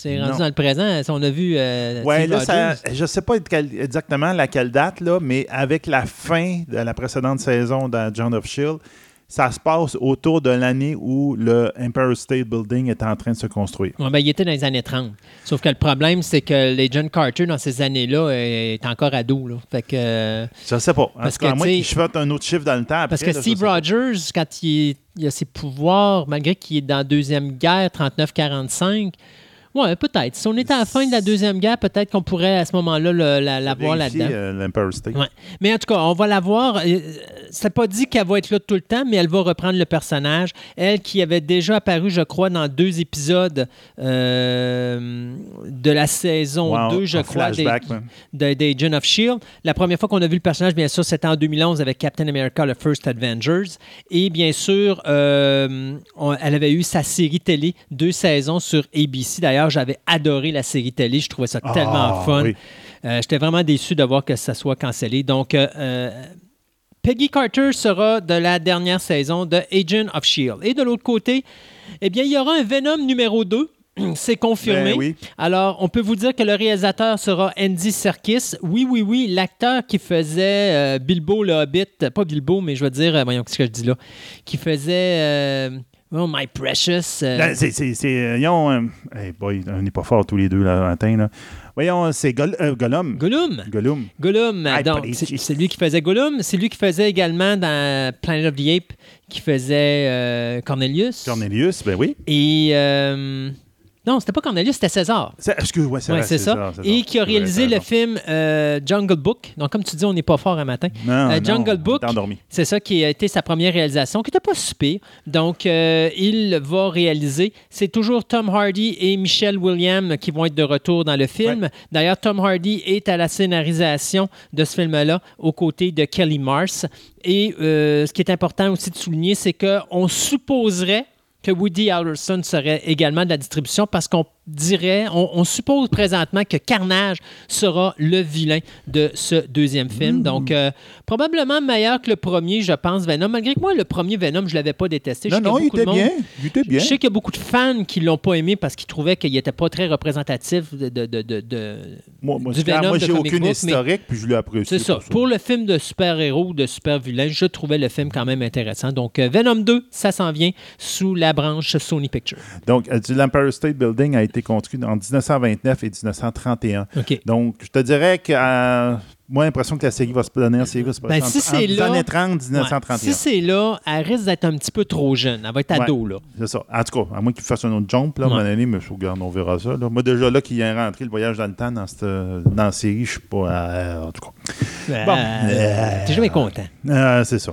C'est rendu dans le présent. On a vu. Euh, ouais, là, je ne sais pas exactement laquelle date, là, mais avec la fin de la précédente saison de John of Shield, ça se passe autour de l'année où le Empire State Building est en train de se construire. Ouais, ben, il était dans les années 30. Sauf que le problème, c'est que les John Carter, dans ces années-là, est encore ado. Là. Fait que, je sais pas. Parce que, moi, je fais un autre chiffre dans le temps. parce que Steve Rogers, quand il, il, a ses pouvoirs, malgré qu'il est dans la Deuxième Guerre, 39-45, oui, peut-être. Si on était à la fin de la Deuxième Guerre, peut-être qu'on pourrait à ce moment-là la, la voir là-dedans. Euh, State. Ouais. Mais en tout cas, on va la voir. Euh, c'est pas dit qu'elle va être là tout le temps, mais elle va reprendre le personnage. Elle qui avait déjà apparu, je crois, dans deux épisodes euh, de la saison 2, je crois, des, des Agents of S.H.I.E.L.D. La première fois qu'on a vu le personnage, bien sûr, c'était en 2011 avec Captain America, le First Avengers. Et bien sûr, elle avait eu sa série télé, deux saisons sur ABC. D'ailleurs, j'avais adoré la série télé. Je trouvais ça tellement ah, fun. Euh, j'étais vraiment déçu de voir que ça soit cancellé. Donc, euh, euh, Peggy Carter sera de la dernière saison de Agent of Shield. Et de l'autre côté, eh bien, il y aura un Venom numéro 2. C'est confirmé. Ben Alors, on peut vous dire que le réalisateur sera Andy Serkis. Oui, oui, oui, l'acteur qui faisait Bilbo le Hobbit, pas Bilbo, mais je veux dire, voyons ce que je dis là, qui faisait Oh, My Precious. euh, Ben, c'est, c'est- voyons, euh, hey boy, on n'est pas forts tous les deux là, matin. Là. Voyons, c'est Gol- euh, Gollum. Gollum. Gollum. Gollum, donc, c'est lui qui faisait Gollum. C'est lui qui faisait également dans Planet of the Apes, qui faisait euh, Cornelius. Cornelius, ben oui. Et. Non, c'était pas Cornelius, c'était César. C'est, excuse, ouais, c'est Ouais, c'est ça. Et qui a vrai, réalisé le film euh, Jungle Book. Donc, comme tu dis, on n'est pas fort un matin. Non, Euh, non, Jungle on Book. C'est ça qui a été sa première réalisation, qui n'était pas super. Donc, euh, il va réaliser. C'est toujours Tom Hardy et Michelle Williams qui vont être de retour dans le film. D'ailleurs, Tom Hardy est à la scénarisation de ce film-là aux côtés de Kelly Mars. Et ce qui est important aussi de souligner, c'est qu'on supposerait que Woody Harrelson serait également de la distribution parce qu'on dirait, on, on suppose présentement que Carnage sera le vilain de ce deuxième film. Donc, euh, probablement meilleur que le premier, je pense, Venom. Malgré que moi, le premier Venom, je ne l'avais pas détesté. Non, non, il était monde- bien. Il était bien. Je sais qu'il y a beaucoup de fans qui l'ont pas aimé parce qu'ils trouvaient qu'il n'était pas très représentatif de, de- de- de- Moi, moi, du Venom moi j'ai aucune book, historique, puis je l'ai apprécié. c'est ça. pour Pour le film de super-héros, de super-vilain, je trouvais le film quand même intéressant. Donc, euh, Venom 2, ça s'en vient sous la branche Sony Pictures. Donc, euh, l'Empire State Building a été construit en 1929 et 1931. OK. Donc, je te dirais que euh, moi, j'ai l'impression que la série va se donner, la série va se passer Ben, si entre- c'est entre les là- années 30 Ouais. 1931. Si c'est là, elle risque d'être un petit peu trop jeune. Elle va être ado, là. C'est ça. En tout cas, à moins qu'il fasse un autre jump, là, à un Ouais. moment donné, mais je regarde, on verra ça. là. Moi, déjà là, qu'il est rentré le voyage dans le temps dans, cette, dans la série, je suis pas. euh, en tout cas. Bon. Euh, T'es jamais content. Euh, c'est ça.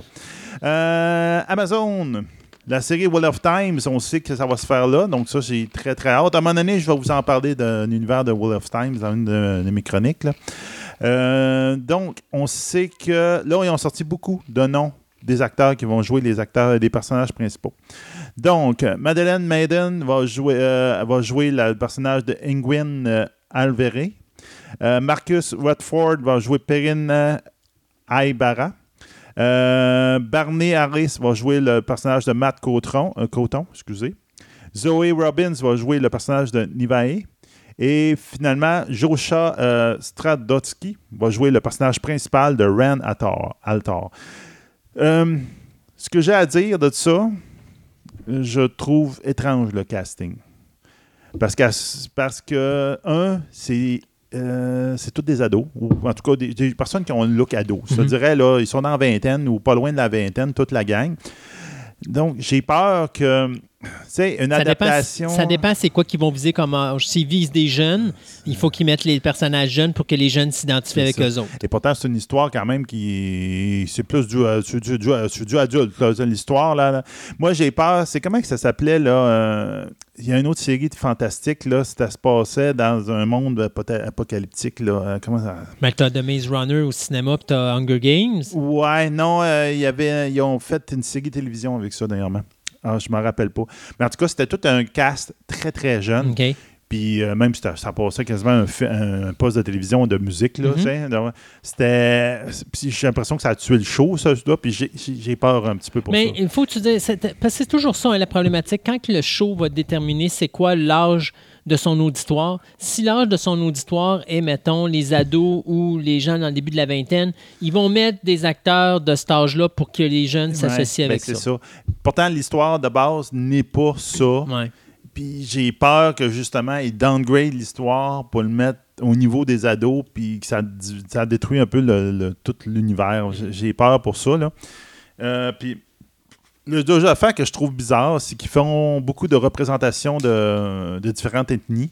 Amazon. La série Wheel of Times, on sait que ça va se faire là, donc ça, j'ai très, très hâte. À un moment donné, je vais vous en parler d'un univers de Wheel of Times dans une de, mes chroniques. Euh, donc, on sait que là, ils ont sorti beaucoup de noms des acteurs qui vont jouer les acteurs des personnages principaux. Donc, Madeleine Maiden va jouer, euh, va jouer le personnage de Ingwin euh. Euh, Marcus Watford va jouer Perrine Aibara. Euh, Barney Harris va jouer le personnage de Matt Coton, euh, Coton, excusez. Zoe Robbins va jouer le personnage de Nivae. Et finalement, Josha euh, Stradotsky va jouer le personnage principal de Ren Altar. Ce que j'ai à dire de ça, je trouve étrange le casting. Parce que, parce que un, c'est euh, c'est tous des ados, ou en tout cas des, des personnes qui ont un look ado. Je te Mhm. dirais, là, ils sont dans la vingtaine ou pas loin de la vingtaine, toute la gang. Donc, j'ai peur que, sais, une Ça dépend, adaptation... ça dépend c'est quoi qu'ils vont viser comme âge. S'ils visent des jeunes, il faut qu'ils mettent les personnages jeunes pour que les jeunes s'identifient avec ça. eux autres. Et pourtant, c'est une histoire quand même qui. C'est plus du, euh, du, du- c'est du adulte, l'histoire. Là, là. Moi, j'ai peur. C'est comment que ça s'appelait, là euh, Il y a une autre série de fantastique, là. Ça se passait dans un monde apo- apocalyptique, là. Euh, comment ça? Mais t'as The Maze Runner au cinéma, puis t'as Hunger Games. Ouais, non, euh, y avait, ils ont fait une série de télévision avec ça, dernièrement. Ah, je m'en rappelle pas. Mais en tout cas, c'était tout un cast très, très jeune. Puis euh, même, c'était- ça passait quasiment un, poste de télévision de musique. Là, Mhm. C'était. Puis j'ai l'impression que ça a tué le show, ça, dois. Puis j'ai- peur un petit peu pour Mais ça. il faut que tu dises, parce que c'est toujours ça hein, la problématique. Quand le show va déterminer c'est quoi l'âge de son auditoire, si l'âge de son auditoire est, mettons, les ados ou les gens dans le début de la vingtaine, ils vont mettre des acteurs de cet âge-là pour que les jeunes s'associent Ouais, avec ben, ça. ça. Pourtant, l'histoire de base n'est pas ça. Ouais. Puis j'ai peur que justement, ils downgrade l'histoire pour le mettre au niveau des ados, puis que ça, ça détruit un peu le, le- tout l'univers. J'ai- J'ai peur pour ça. Là. Euh, puis le deuxième affaire que je trouve bizarre, c'est qu'ils font beaucoup de représentations de, différentes ethnies.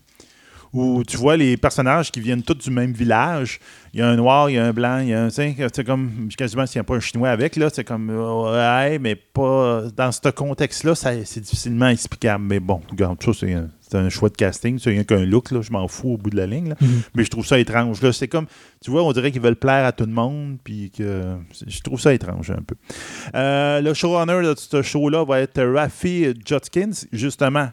Où tu vois les personnages qui viennent tous du même village. Il y a un noir, il y a un blanc, il y a un. C'est comme. Quasiment s'il n'y a pas un chinois avec, là. C'est comme. Ouais, mais pas. Dans ce contexte-là, c'est difficilement explicable. Mais bon, regarde, ça, c'est un, choix de casting. C'est rien qu'un look, là. Je m'en fous au bout de la ligne, là. Mhm. Mais je trouve ça étrange. Là. C'est comme. Tu vois, on dirait qu'ils veulent plaire à tout le monde. Puis que. Je trouve ça étrange, un peu. Euh, le showrunner de ce show-là va être Rafi Judkins, justement,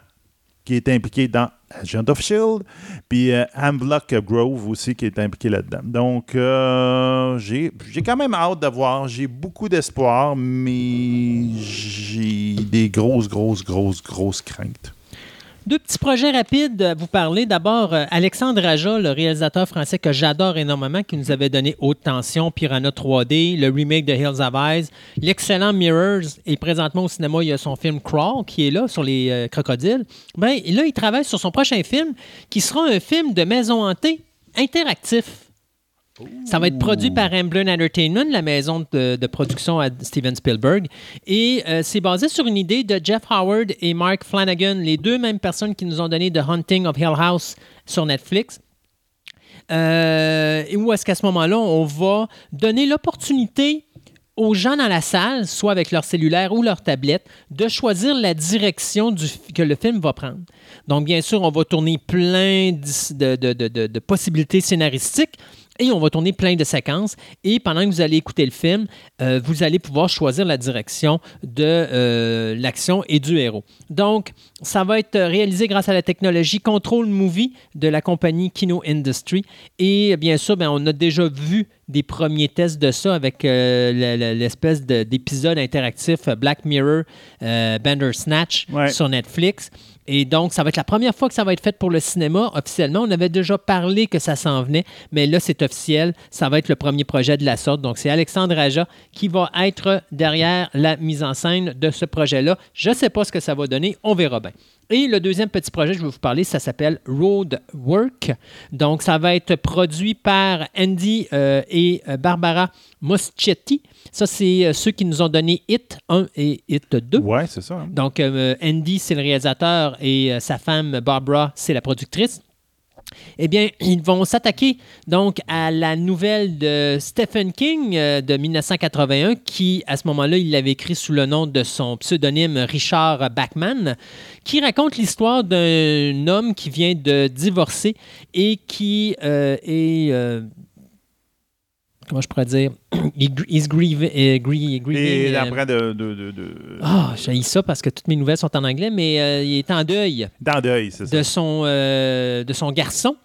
qui est impliqué dans Agent of Shield, puis euh, Hamlock Grove aussi qui est impliqué là-dedans. Donc, euh, j'ai j'ai quand même hâte de voir. J'ai beaucoup d'espoir, mais j'ai des grosses, grosses, grosses, grosses craintes. Deux petits projets rapides à vous parler. D'abord, euh, Alexandre Aja, le réalisateur français que j'adore énormément, qui nous avait donné Haute Tension, Piranha 3D, le remake de Hills of Eyes, l'excellent Mirrors, et présentement au cinéma, il y a son film Crawl qui est là sur les euh, crocodiles. Ben, là, il travaille sur son prochain film qui sera un film de maison hantée interactif. Ça va être produit par Amblin Entertainment, la maison de, production à Steven Spielberg. Et euh, c'est basé sur une idée de Jeff Howard et Mark Flanagan, les deux mêmes personnes qui nous ont donné The Hunting of Hill House sur Netflix. Euh, et où est-ce qu'à ce, moment-là, on va donner l'opportunité aux gens dans la salle, soit avec leur cellulaire ou leur tablette, de choisir la direction que le film va prendre. Donc, bien sûr, on va tourner plein de, de possibilités scénaristiques, et on va tourner plein de séquences. Et pendant que vous allez écouter le film, euh, vous allez pouvoir choisir la direction de euh, l'action et du héros. Donc, ça va être réalisé grâce à la technologie Control Movie de la compagnie Kino Industry. Et bien sûr, ben, on a déjà vu des premiers tests de ça avec euh, l'espèce d'épisode interactif Black Mirror Bandersnatch sur Netflix. Et donc, ça va être la première fois que ça va être fait pour le cinéma officiellement. On avait déjà parlé que ça s'en venait, mais là, c'est officiel. Ça va être le premier projet de la sorte. Donc, c'est Alexandre Aja qui va être derrière la mise en scène de ce projet-là. Je ne sais pas ce que ça va donner. On verra bien. Et le deuxième petit projet, je vais vous parler, ça s'appelle Road Work. Donc, ça va être produit par Andy euh, et euh, Barbara Moschetti. Ça, c'est euh, ceux qui nous ont donné Hit 1 et Hit 2. Ouais, c'est ça. Hein. Donc, Andy, c'est le réalisateur et sa femme Barbara, c'est la productrice eh bien, ils vont s'attaquer donc à la nouvelle de Stephen King euh, de 1981, qui à ce moment-là, il l'avait écrit sous le nom de son pseudonyme Richard Bachman, qui raconte l'histoire d'un homme qui vient de divorcer et qui euh, est euh, comment je pourrais dire. Uh, grieving et après de. de, de, de... Ah, j'ai ça parce que toutes mes nouvelles sont en anglais, mais euh, il est en deuil. Dans deuil, c'est ça. De son, euh, de son garçon.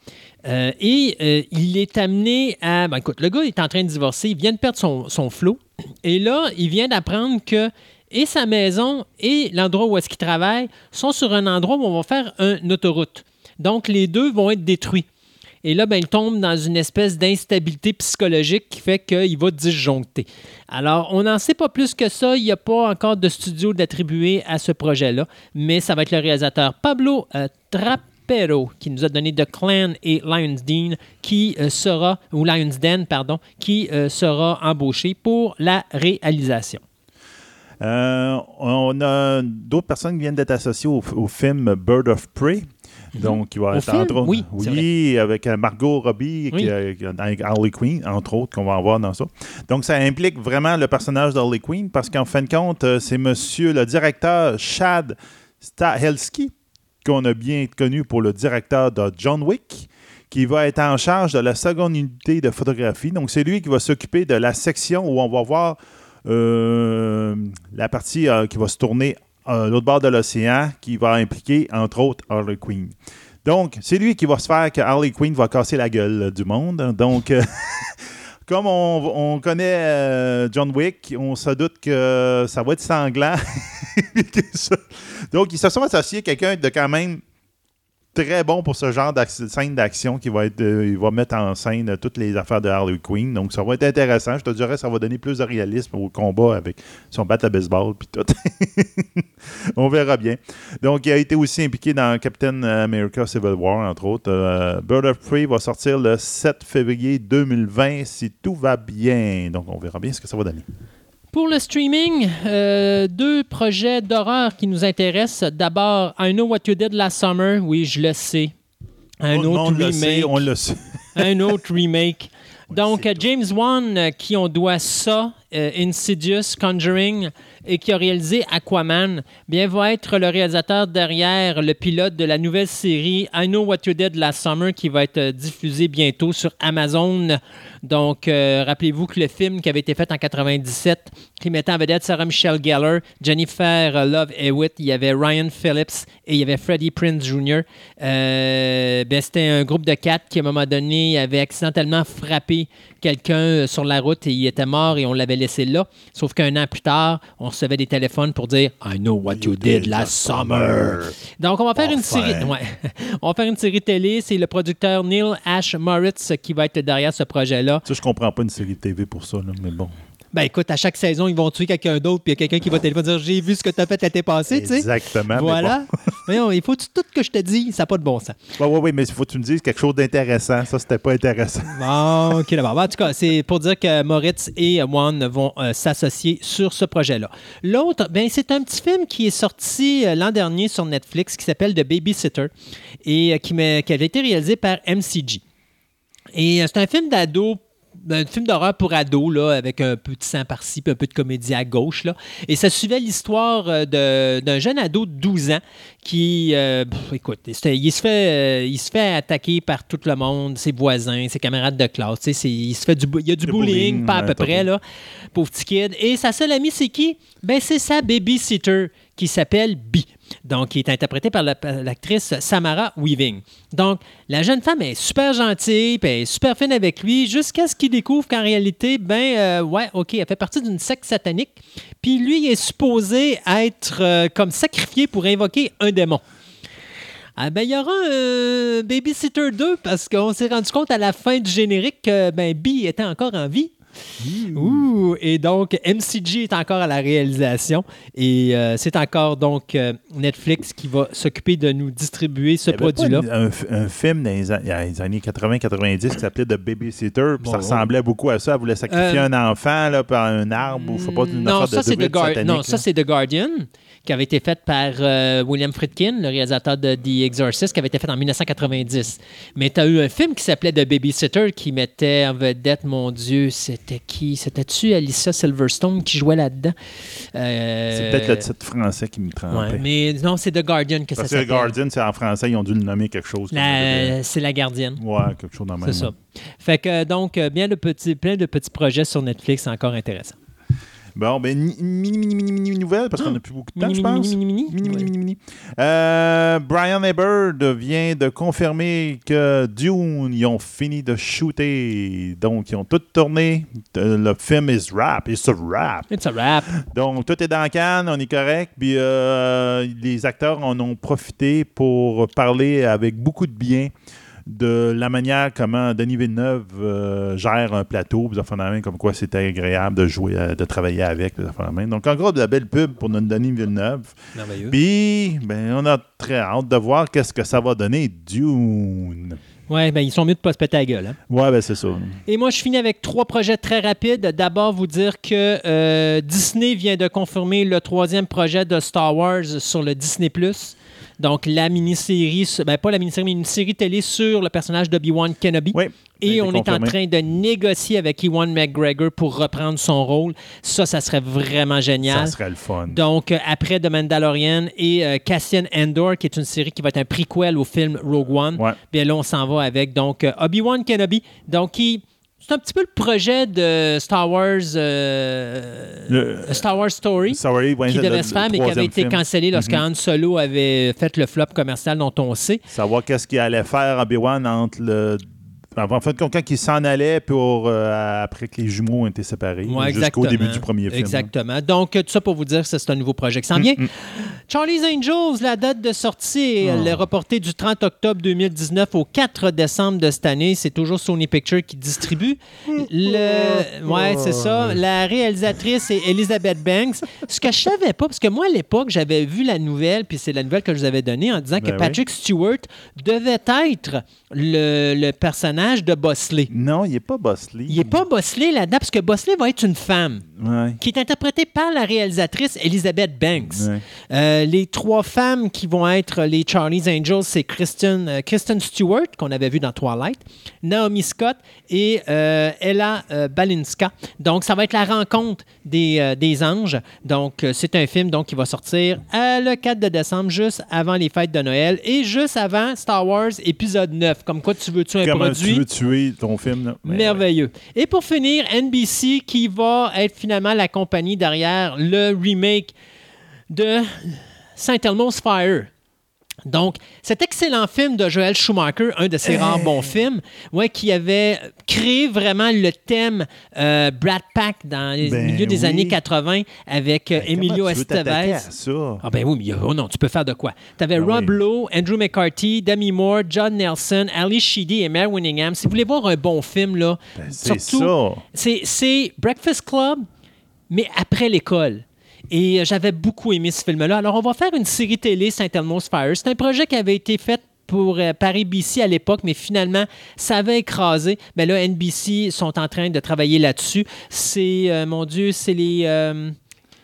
Euh, et il est amené à. Ben, écoute, le gars est en train de divorcer, il vient de perdre son, son flot. Et là, il vient d'apprendre que et sa maison et l'endroit où est-ce qu'il travaille sont sur un endroit où on va faire une autoroute. Donc, les deux vont être détruits. Et là, ben, il tombe dans une espèce d'instabilité psychologique qui fait qu'il va disjoncter. Alors, on n'en sait pas plus que ça. Il n'y a pas encore de studio d'attribuer à ce projet-là, mais ça va être le réalisateur Pablo euh, Trapero qui nous a donné The Clan et Lions Den qui euh, sera, ou Lions Den, pardon, qui euh, sera embauché pour la réalisation. on a d'autres personnes qui viennent d'être associées au, film Bird of Prey. Mhm. Donc, il va être entre Oui, oui avec euh, Margot Robbie, avec Harley Quinn, entre autres, qu'on va avoir dans ça. Donc, ça implique vraiment le personnage d'Harley Quinn parce qu'en fin de compte, euh, c'est monsieur le directeur Chad Stahelski, qu'on a bien connu pour le directeur de John Wick qui va être en charge de la seconde unité de photographie. Donc, c'est lui qui va s'occuper de la section où on va voir euh, la partie qui va se tourner l'autre bord de l'océan qui va impliquer, entre autres, Harley Quinn. Donc, c'est lui qui va se faire que Harley Quinn va casser la gueule du monde. Donc, euh, comme on, connaît euh, John Wick, on se doute que ça va être sanglant. Donc, ils se sont associés à quelqu'un de quand même très bon pour ce genre de scène d'action qui va être euh, il va mettre en scène toutes les affaires de Harley Quinn. Donc ça va être intéressant. Je te dirais ça va donner plus de réalisme au combat avec son bat à baseball puis tout. On verra bien. Donc il a été aussi impliqué dans Captain America Civil War entre autres. Euh, Bird of Prey va sortir le 7 février 2020 si tout va bien. Donc on verra bien ce que ça va donner. Pour le streaming, euh, deux projets d'horreur qui nous intéressent. D'abord, I Know What You Did Last Summer. Oui, je le sais. Un autre remake. on le sait. un autre remake. Donc, James Wan, euh, qui on doit ça, euh, Insidious, Conjuring, et qui a réalisé Aquaman, bien, va être le réalisateur derrière le pilote de la nouvelle série I Know What You Did Last Summer, qui va être diffusée bientôt sur Amazon Donc, euh, rappelez-vous que le film qui avait été fait en 97, qui mettait en vedette Sarah Michelle Gellar, Jennifer Love Hewitt, il y avait Ryan Phillips et il y avait Freddie Prince Jr. Euh, ben, c'était un groupe de quatre qui, à un moment donné, avait accidentellement frappé quelqu'un euh, sur la route et il était mort et on l'avait laissé là. Sauf qu'un an plus tard, on recevait des téléphones pour dire I know what you did last summer. Donc, on va faire une série. on va faire une série télé. C'est le producteur Neil Ash Moritz qui va être derrière ce projet-là. Ça, je comprends pas une série TV pour ça, mais bon. Ben écoute, à chaque saison, ils vont tuer quelqu'un d'autre, puis il y a quelqu'un qui va téléphoner dire J'ai vu ce que tu as fait l'été passé, tu sais. Exactement. Voilà. Bon. il faut tout que je te dise, ça n'a pas de bon sens. Oui, oui, oui, mais il faut que tu me dises quelque chose d'intéressant. Ça, c'était pas intéressant. Bon, ok, d'abord. En tout cas, c'est pour dire que Moritz et Juan vont euh, s'associer sur ce projet-là. L'autre, ben, c'est un petit film qui est sorti euh, l'an dernier sur Netflix qui s'appelle The Babysitter et euh, qui, qui avait été réalisé par MCG. Et c'est un film d'ado un film d'horreur pour ados, là, avec un peu de sang par-ci, puis un peu de comédie à gauche. Là. Et ça suivait l'histoire euh, d'un jeune ado de 12 ans qui, euh, écoute, il se, fait, euh, il se fait attaquer par tout le monde, ses voisins, ses camarades de classe. Il, se fait du, il y a du bullying, pas à peu près, là, pauvre petit kid. Et sa seule amie, c'est qui? Ben, c'est sa babysitter qui s'appelle Bee donc qui est interprétée par l'actrice Samara Weaving. Donc, la jeune femme est super gentille, puis elle est super fine avec lui, jusqu'à ce qu'il découvre qu'en réalité, ben, euh, ouais, OK, elle fait partie d'une secte satanique, puis lui est supposé être euh, comme sacrifié pour invoquer un démon. Ah ben, il y aura un Babysitter 2 parce qu'on s'est rendu compte à la fin du générique que ben, Bee était encore en vie. Ouh. Et donc, MCG est encore à la réalisation et euh, c'est encore donc euh, Netflix qui va s'occuper de nous distribuer ce produit-là. Un, un, film dans les, années 80-90 qui s'appelait The Babysitter, ça ressemblait beaucoup à ça. Elle voulait sacrifier euh, un enfant là, par un arbre ou faut pas une non, ça, c'est The Non, ça c'est The Guardian qui avait été faite par William Friedkin, le réalisateur de The Exorcist, qui avait été fait en 1990. Mais tu as eu un film qui s'appelait The Babysitter qui mettait en vedette, mon Dieu, c'était qui? C'était-tu Alicia Silverstone qui jouait là-dedans? Euh, C'est peut-être le titre français qui me trompe. mais non, c'est The Guardian que Parce ça s'appelle. The Guardian, c'est en français, ils ont dû le nommer quelque chose. C'est la gardienne. Ouais, quelque chose dans le même. C'est ça. Fait que donc, bien de petits, plein de petits projets sur Netflix encore intéressants. Bon, ben, mini, mini, mini, mini nouvelle, parce qu'on n'a plus beaucoup de temps, je pense. Mini, mini, mini. Mini, mini, mini, euh, Brian Ebert vient de confirmer que Dune, ils ont fini de shooter. Donc, ils ont tout tourné. Le film is rap. It's a rap. It's a rap. Donc, tout est dans Cannes, on est correct. Puis, euh, les acteurs en ont profité pour parler avec beaucoup de bien de la manière comment Denis Villeneuve euh, gère un plateau, comme quoi c'était agréable de jouer, euh, de travailler avec. Donc, encore de la belle pub pour notre Denis Villeneuve. Puis, ben, on a très hâte de voir qu'est-ce que ça va donner Dune. Oui, ben ils sont mieux de pas se péter la gueule. Hein? Oui, ben c'est ça. Et moi, je finis avec trois projets très rapides. D'abord, vous dire que euh, Disney vient de confirmer le troisième projet de Star Wars sur le Disney ⁇ donc, la mini-série, ben, pas la mini-série, mais une série télé sur le personnage d'Obi-Wan Kenobi. Oui. Et on est en train de négocier avec Ewan McGregor pour reprendre son rôle. Ça, ça serait vraiment génial. Ça serait le fun. Donc, euh, après The Mandalorian et euh, Cassian Endor, qui est une série qui va être un prequel au film Rogue One, bien là, on s'en va avec donc euh, Obi-Wan Kenobi. Donc, qui c'est un petit peu le projet de Star Wars, euh, Star Wars Story, qui devait se faire, mais qui avait été cancellé lorsque mm Solo avait fait le flop commercial dont on sait. Savoir qu'est-ce qu'il allait faire Obi-Wan entre le en fait, quelqu'un qui s'en allait pour euh, après que les jumeaux ont été séparés jusqu'au début du premier film. Exactement. Donc, tout ça pour vous dire que c'est un nouveau projet qui s'en vient. Mm, mm. Charlie's Angels, la date de sortie, elle est reportée du 30 octobre 2019 au 4 décembre de cette année. C'est toujours Sony Pictures qui distribue. Le... Ouais, c'est ça. La réalisatrice est Elizabeth Banks. Ce que je savais pas, parce que moi, à l'époque, j'avais vu la nouvelle, puis c'est la nouvelle que je vous avais donnée en disant que ben Patrick Stewart devait être le, le personnage de Bosley. Non, il n'est pas Bosley. Il n'est pas Bosley là-dedans, parce que Bosley va être une femme qui est interprétée par la réalisatrice Elizabeth Banks. Euh, les trois femmes qui vont être les Charlie's Angels, c'est Kristen, euh, Kristen Stewart, qu'on avait vu dans Twilight, Naomi Scott et euh, Ella Balinska. Donc, ça va être la rencontre des, des anges. Donc, c'est un film donc, qui va sortir le 4 de décembre, juste avant les fêtes de Noël et juste avant Star Wars épisode 9. Comme quoi, tu veux-tu un produit tuer ton film. Merveilleux. Et pour finir, NBC qui va être finalement la compagnie derrière le remake de Saint Elmo's Fire. Donc, cet excellent film de Joel Schumacher, un de ses rares bons films, ouais, qui avait créé vraiment le thème euh, Brad Pack dans les Ben milieux des oui. années 80 avec euh, Ben, Emilio tu Estevez. à ça? Ah ben oui, mais oh non, tu peux faire de quoi? Tu avais Ben Rob oui. Lowe, Andrew McCarthy, Demi Moore, John Nelson, Ali Sheedy et Mary Winningham. Si vous voulez voir un bon film, là, Ben, surtout, c'est Breakfast Club, mais après l'école. Et euh, j'avais beaucoup aimé ce film-là. Alors, on va faire une série télé, Saint Elmo's Fire. C'est un projet qui avait été fait pour euh, par ABC à l'époque, mais finalement, ça avait écrasé. Mais là, NBC sont en train de travailler là-dessus. C'est, euh, mon Dieu, c'est les... euh,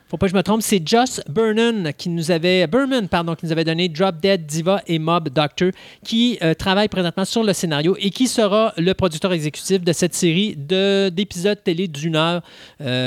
faut pas que je me trompe, c'est Joss Burnham qui nous avait Berman, pardon, qui nous avait donné Drop Dead Diva et Mob Doctor, qui travaille présentement sur le scénario et qui sera le producteur exécutif de cette série de d'épisodes télé d'une heure.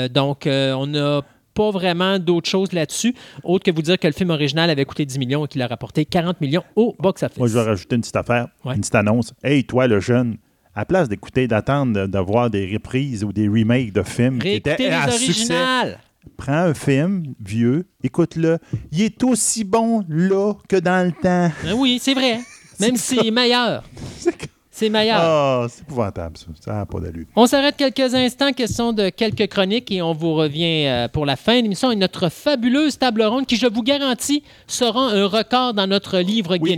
Donc, on n'a pas vraiment d'autres choses là-dessus, autre que vous dire que le film original avait coûté 10 millions et qu'il a rapporté 40 millions au box-office. Moi, je vais rajouter une petite affaire, Ouais. une petite annonce. Hey, toi, le jeune, à place d'écouter, d'attendre de, de voir des reprises ou des remakes de films qui étaient les à succès, prends un film vieux, écoute-le. Il est aussi bon là que dans le temps. Ben oui, c'est vrai. Même si c'est meilleur. C'est meilleur. Ah, c'est épouvantable, ça. Ça n'a pas d'allure. On s'arrête quelques instants, question de quelques chroniques et on vous revient euh, pour la fin de l'émission et notre fabuleuse table ronde qui, je vous garantis, sera un record dans notre livre Oui.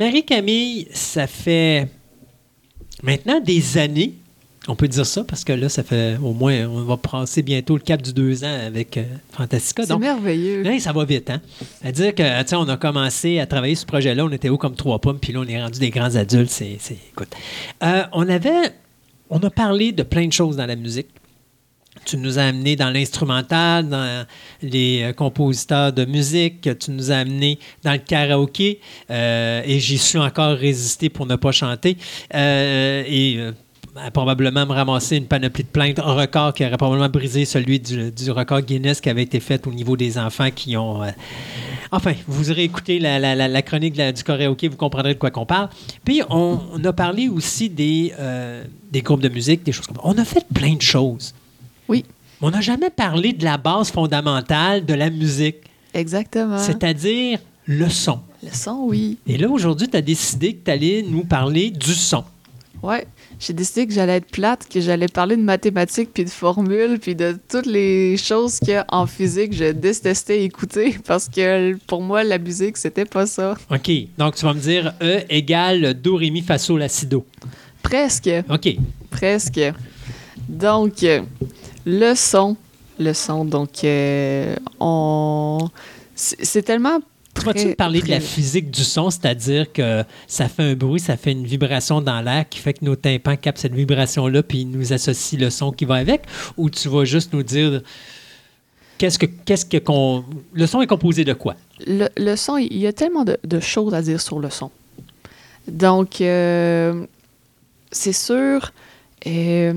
Marie-Camille, ça fait maintenant des années, on peut dire ça parce que là, ça fait au moins, on va passer bientôt le cap du deux ans avec euh, Fantastica. C'est merveilleux. Hey, ça va vite, hein? C'est-à-dire que, tu on a commencé à travailler sur ce projet-là, on était haut comme trois pommes, puis là, on est rendu des grands adultes. C'est, c'est- écoute. Euh, on avait, on a parlé de plein de choses dans la musique. Tu nous as amené dans l'instrumental, dans les euh, compositeurs de musique, tu nous as amené dans le karaoké, euh, et j'y suis encore résisté pour ne pas chanter. Euh, et probablement me ramasser une panoplie de plaintes, un record qui aurait probablement brisé celui du, record Guinness qui avait été fait au niveau des enfants qui ont. Enfin, vous aurez écouté la, chronique du karaoké, vous comprendrez de quoi qu'on parle. Puis, on, a parlé aussi des, des groupes de musique, des choses comme ça. On a fait plein de choses. Oui, On n'a jamais parlé de la base fondamentale de la musique, exactement. c'est-à-dire le son. Le son, oui. Et là, aujourd'hui, tu as décidé que tu allais nous parler du son. Ouais. J'ai décidé que j'allais être plate, que j'allais parler de mathématiques, puis de formules, puis de toutes les choses qu'en physique, je détestais écouter parce que pour moi, la musique, c'était pas ça. OK. Donc, tu vas me dire E égale Do, Ré, Mi, Fa, Sol, La, Si, Do. Presque. OK. Presque. Donc, le son. Le son, donc, euh, on. C'est tellement. Tu me près- parler de la physique du son, c'est-à-dire que ça fait un bruit, ça fait une vibration dans l'air qui fait que nos tympans captent cette vibration-là puis ils nous associent le son qui va avec? Ou tu vas juste nous dire qu'est-ce que qu'est-ce que qu'on. Le son est composé de quoi? le, le son, il y a tellement de, de choses à dire sur le son. Donc, euh, c'est sûr euh,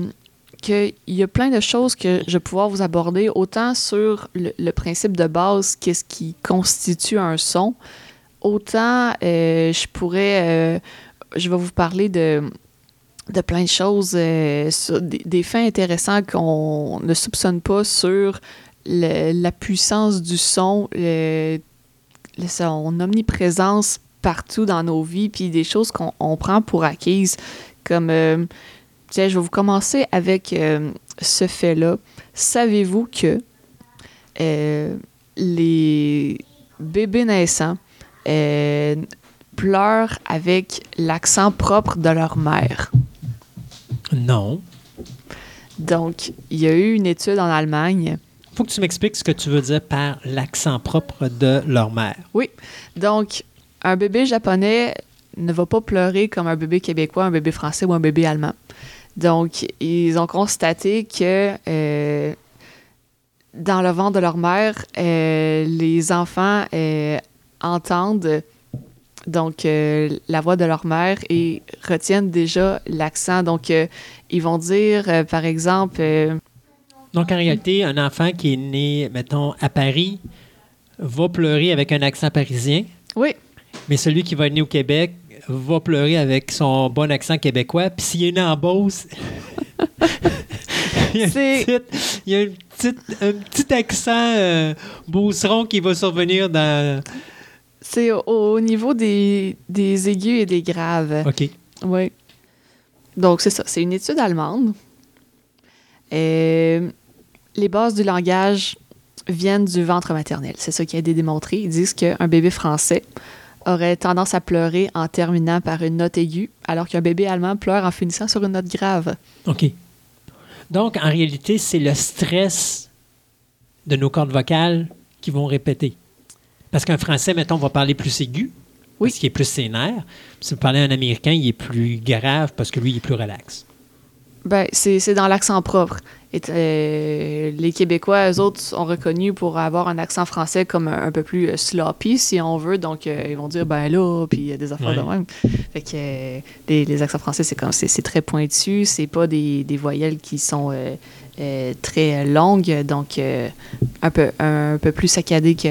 qu'il y a plein de choses que je vais pouvoir vous aborder, autant sur le, principe de base, qu'est-ce qui constitue un son, autant euh, je pourrais, euh, je vais vous parler de, de plein de choses, euh, des, des faits intéressants qu'on ne soupçonne pas sur la puissance du son, son omniprésence partout dans nos vies, puis des choses qu'on on prend pour acquises. Comme, tiens, je vais vous commencer avec euh, ce fait-là. Savez-vous que euh, les bébés naissants euh, pleurent avec l'accent propre de leur mère? Non. Donc, il y a eu une étude en Allemagne faut que tu m'expliques ce que tu veux dire par l'accent propre de leur mère. Oui. Donc, un bébé japonais ne va pas pleurer comme un bébé québécois, un bébé français ou un bébé allemand. Donc, ils ont constaté que euh, dans le ventre de leur mère, euh, les enfants euh, entendent donc la voix de leur mère et retiennent déjà l'accent. Donc, ils vont dire, par exemple... donc, en réalité, un enfant qui est né, mettons, à Paris, va pleurer avec un accent parisien. Oui. Mais celui qui va être né au Québec va pleurer avec son bon accent québécois. Puis s'il est né en Beauce, il, y a un petit accent euh, qui va survenir dans. C'est au, niveau des, des, aigus et des graves. OK. Oui. Donc, c'est ça. C'est une étude allemande. Et les bases du langage viennent du ventre maternel. C'est ça qui a été démontré. Ils disent qu'un bébé français aurait tendance à pleurer en terminant par une note aiguë, alors qu'un bébé allemand pleure en finissant sur une note grave. OK. Donc, en réalité, c'est le stress de nos cordes vocales qui vont répéter. Parce qu'un français, mettons, va parler plus aigu, oui. parce qu'il est plus sénère. Si vous parlez un américain, il est plus grave parce que lui, il est plus relax. Ben, c'est dans l'accent propre. Et, euh, les Québécois, eux autres, sont reconnus pour avoir un accent français comme un, peu plus euh, sloppy, si on veut. Donc, euh, ils vont dire, ben là, puis il y a des affaires de même. Fait que les, accents français, c'est comme c'est très pointu. C'est pas des, des, voyelles qui sont très longues. Donc, un, peu, un, peu plus saccadé que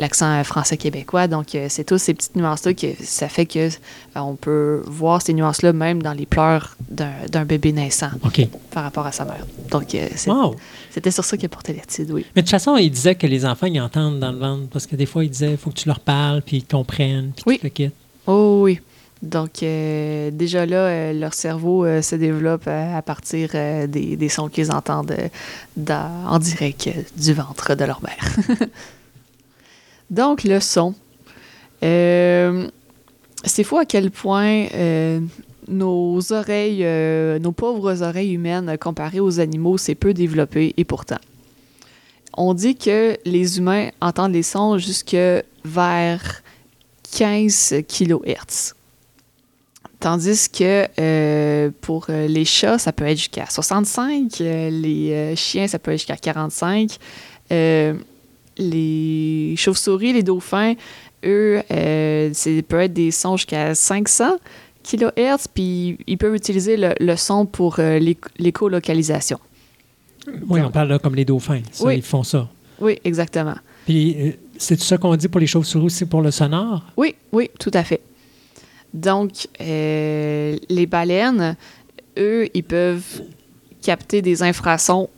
l'accent français québécois. Donc, c'est tous ces petites nuances-là que ça fait que on peut voir ces nuances-là même dans les pleurs d'un bébé naissant par rapport à sa mère. Donc, euh, c'était sur ça qu'il a porté l'étude, oui. Mais de toute façon, il disait que les enfants, ils entendent dans le ventre, parce que des fois, il disait, il faut que tu leur parles, puis ils comprennent, puis oui. tu le quittes. Oh oui. Donc, euh, déjà là, euh, leur cerveau se développe à partir des, sons qu'ils entendent en direct du ventre de leur mère. Donc, le son. c'est fou à quel point nos oreilles, euh, nos pauvres oreilles humaines comparées aux animaux, c'est peu développé et pourtant. On dit que les humains entendent les sons jusque vers 15 kHz. Tandis que euh, pour euh, les chats, ça peut être jusqu'à 65, les chiens, ça peut être jusqu'à 45, les chauves-souris, les dauphins, eux, ça peut être des sons jusqu'à 500 kHz, puis ils peuvent utiliser le, son pour euh, l'écolocalisation. Oui, on parle là comme les dauphins. Ils font ça. Oui, exactement. Puis, euh, c'est ça qu'on dit pour les chauves-souris aussi pour le sonore? Oui, oui, tout à fait. Donc, euh, les baleines, eux, ils peuvent capter des infrasons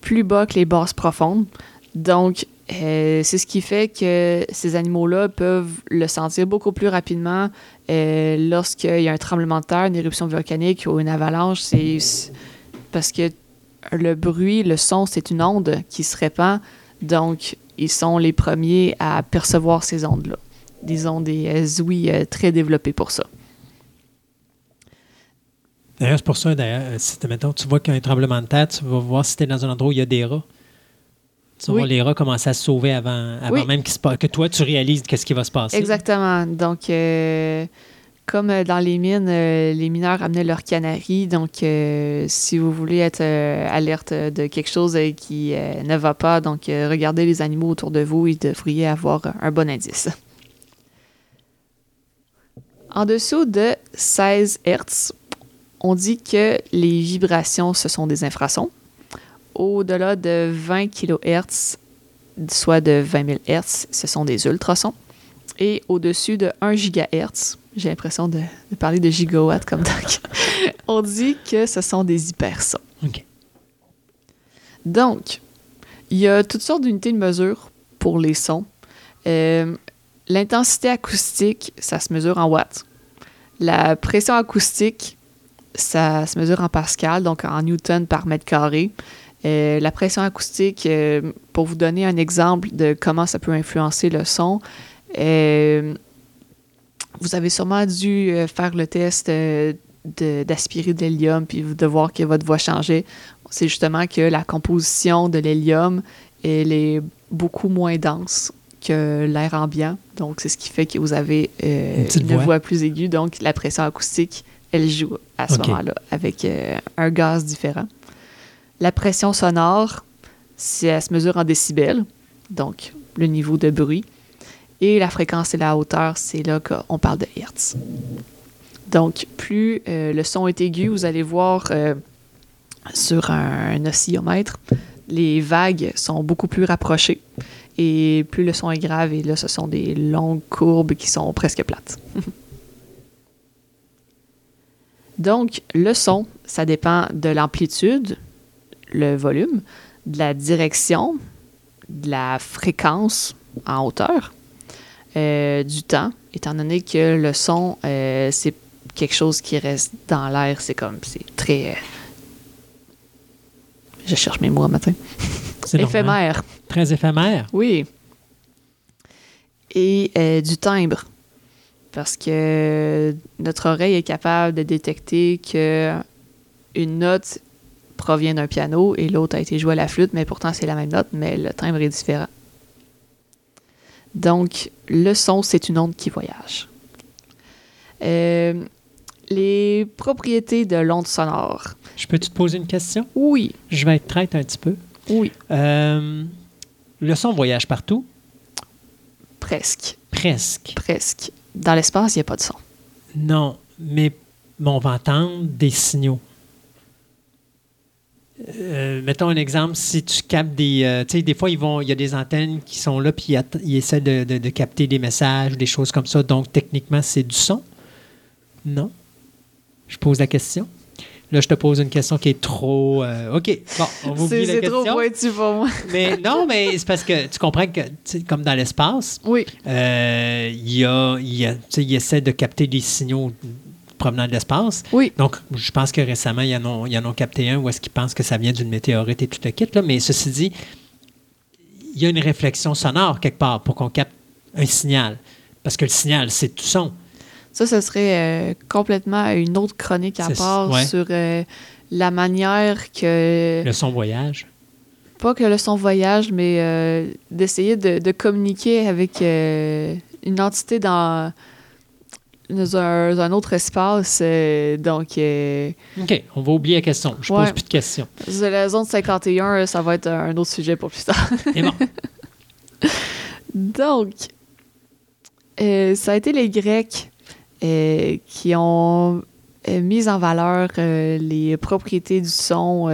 plus bas que les basses profondes. Donc, c'est ce qui fait que ces animaux-là peuvent le sentir beaucoup plus rapidement euh, lorsqu'il y a un tremblement de terre, une éruption volcanique ou une avalanche, c'est parce que le bruit, le son, c'est une onde qui se répand. Donc, ils sont les premiers à percevoir ces ondes-là. Des ondes des ouïes euh, très développées pour ça. D'ailleurs, c'est pour ça, d'ailleurs, si tu vois qu'il y a un tremblement de terre, tu vas voir si tu es dans un endroit où il y a des rats. Tu vas les rats commencer à se sauver avant, même que toi, tu réalises qu'est-ce qui va se passer. Exactement. Donc, euh, comme euh, dans les mines, euh, les mineurs amenaient leurs canaries. Donc, si vous voulez être alerte de quelque chose qui ne va pas, donc regardez les animaux autour de vous, ils devriez avoir un bon indice. En dessous de 16 Hz, on dit que les vibrations, ce sont des infrasons au-delà de 20 kHz, soit de 20 000 Hz, ce sont des ultrasons. Et au-dessus de 1 GHz, j'ai l'impression de, parler de gigawatts comme donc, on dit que ce sont des hypersons. Donc, il y a toutes sortes d'unités de mesure pour les sons. Euh, l'intensité acoustique, ça se mesure en watts. La pression acoustique, ça se mesure en pascal, donc en newton par mètre carré. Euh, la pression acoustique, euh, pour vous donner un exemple de comment ça peut influencer le son, euh, vous avez sûrement dû faire le test d'aspirer de, l'hélium puis de voir que votre voix changeait. C'est justement que la composition de l'hélium, elle est beaucoup moins dense que l'air ambiant. Donc, c'est ce qui fait que vous avez une, voix. plus aiguë. Donc, la pression acoustique, elle joue à ce moment-là avec un gaz différent. La pression sonore, ça se mesure en décibels, donc le niveau de bruit. Et la fréquence et la hauteur, c'est là qu'on parle de hertz. Donc, plus euh, le son est aigu, vous allez voir euh, sur un, oscillomètre, les vagues sont beaucoup plus rapprochées. Et plus le son est grave, et là, ce sont des longues courbes qui sont presque plates. Donc, le son, ça dépend de l'amplitude, le volume, de la direction, de la fréquence en hauteur, euh, du temps, étant donné que le son, euh, c'est quelque chose qui reste dans l'air, c'est comme, c'est très... Euh, je cherche mes mots matin. éphémère. Très éphémère. Oui. Et du timbre. Parce que notre oreille est capable de détecter que une note provient d'un piano et l'autre a été joué à la flûte, mais pourtant c'est la même note, mais le timbre est différent. Donc, le son, c'est une onde qui voyage. Euh, les propriétés de l'onde sonore. Je peux te poser une question? Oui. Je vais être traite un petit peu. Oui. Euh, le son voyage partout? Presque. Presque. Presque. Dans l'espace, il n'y a pas de son. Non, mais on va entendre des signaux. Euh, mettons un exemple, si tu captes des. Euh, tu sais, des fois, ils vont, il y a des antennes qui sont là, puis ils, essaient de, capter des messages, des choses comme ça. Donc, techniquement, c'est du son? Non? Je pose la question. Là, je te pose une question qui est trop. Euh, OK, bon, on question. C'est trop pointu pour moi. mais non, mais c'est parce que tu comprends que, comme dans l'espace, oui. il y a, il y a ils essaient de capter des signaux provenant de l'espace. Oui. Donc, je pense que récemment, il y en ont, en ont capté un où est-ce qu'ils pensent que ça vient d'une météorite et tout le kit. Là. Mais ceci dit, il y a une réflexion sonore quelque part pour qu'on capte un signal. Parce que le signal, c'est tout son. Ça, ce serait euh, complètement une autre chronique à part sur euh, la manière que... Le son voyage. Pas que le son voyage, mais euh, d'essayer de, de, communiquer avec une entité dans dans un, autre espace. Euh, donc. OK, on va oublier la question. Je pose plus de questions. La zone 51, ça va être un autre sujet pour plus tard. Et bon. donc, ça a été les Grecs qui ont mis en valeur les propriétés du son,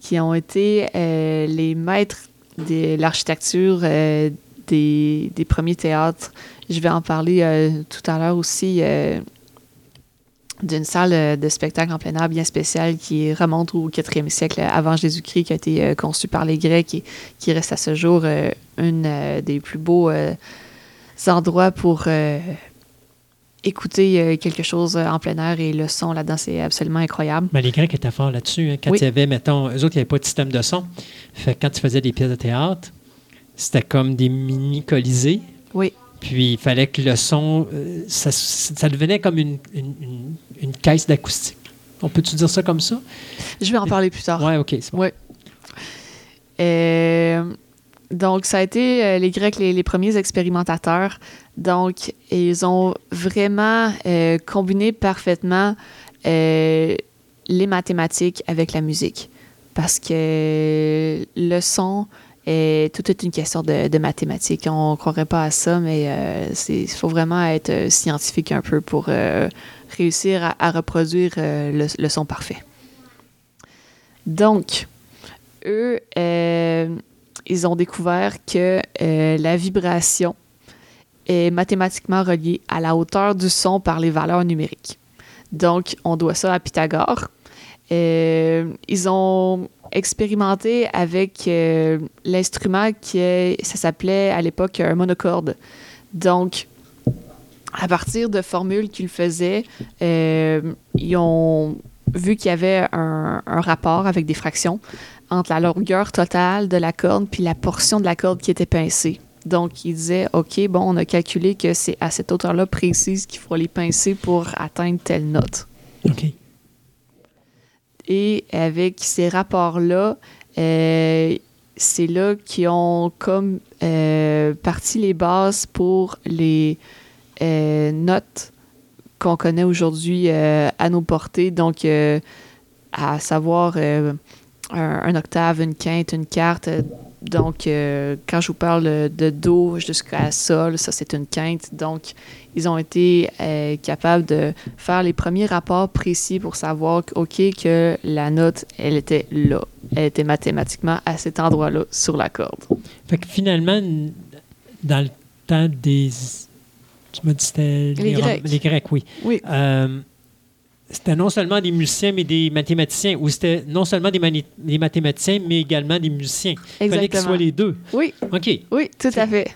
qui ont été les maîtres de l'architecture des, premiers théâtres. Je vais en parler euh, tout à l'heure aussi euh, d'une salle euh, de spectacle en plein air bien spéciale qui remonte au 4e siècle avant Jésus-Christ, qui a été conçue par les Grecs et qui reste à ce jour une des plus beaux endroits pour écouter quelque chose en plein air et le son là-dedans, c'est absolument incroyable. Mais les Grecs étaient forts là-dessus. Hein. Quand il y avait, mettons, eux autres, il n'y avait pas de système de son. Fait quand tu faisais des pièces de théâtre, c'était comme des mini-colisées. Oui. Puis il fallait que le son, euh, ça, devenait comme une, caisse d'acoustique. On peut-tu dire ça comme ça? Je vais en parler plus tard. Oui, OK. Euh, donc, ça a été euh, les Grecs les, premiers expérimentateurs. Donc, ils ont vraiment combiné parfaitement les mathématiques avec la musique. Parce que le son, est une question de, mathématiques. On ne croirait pas à ça, mais euh, il faut vraiment être euh, scientifique un peu pour euh, réussir à, reproduire le, son parfait. Donc, eux, ils ont découvert que la vibration est mathématiquement reliée à la hauteur du son par les valeurs numériques. Donc, on doit ça à Pythagore. ils ont expérimenté avec euh, l'instrument qui est, ça s'appelait à l'époque un monocorde. Donc, à partir de formules qu'ils faisaient, euh, ils ont vu qu'il y avait un, rapport avec des fractions entre la longueur totale de la corde puis la portion de la corde qui était pincée. Donc, ils disaient, OK, bon, on a calculé que c'est à cette hauteur-là précise qu'il faut les pincer pour atteindre telle note. OK. Et avec ces rapports-là, euh, c'est là qu'ils ont comme euh, parti les bases pour les euh, notes qu'on connaît aujourd'hui à nos portées. Donc, à savoir un, octave, une quinte, une quarte. Donc, euh, quand je vous parle de Do jusqu'à Sol, ça c'est une quinte. Donc, ils ont été euh, capables de faire les premiers rapports précis pour savoir, OK, que la note, elle était là. Elle était mathématiquement à cet endroit-là sur la corde. Fait que finalement, dans le temps des. Tu m'as dit c'était les, Grecs. Les Grecs, oui. Oui. Euh, c'était non seulement des musiciens, mais des mathématiciens, ou c'était non seulement des, mathématiciens, mais également des musiciens. Il fallait qu'ils soient les deux. Oui. OK. Oui, tout à fait.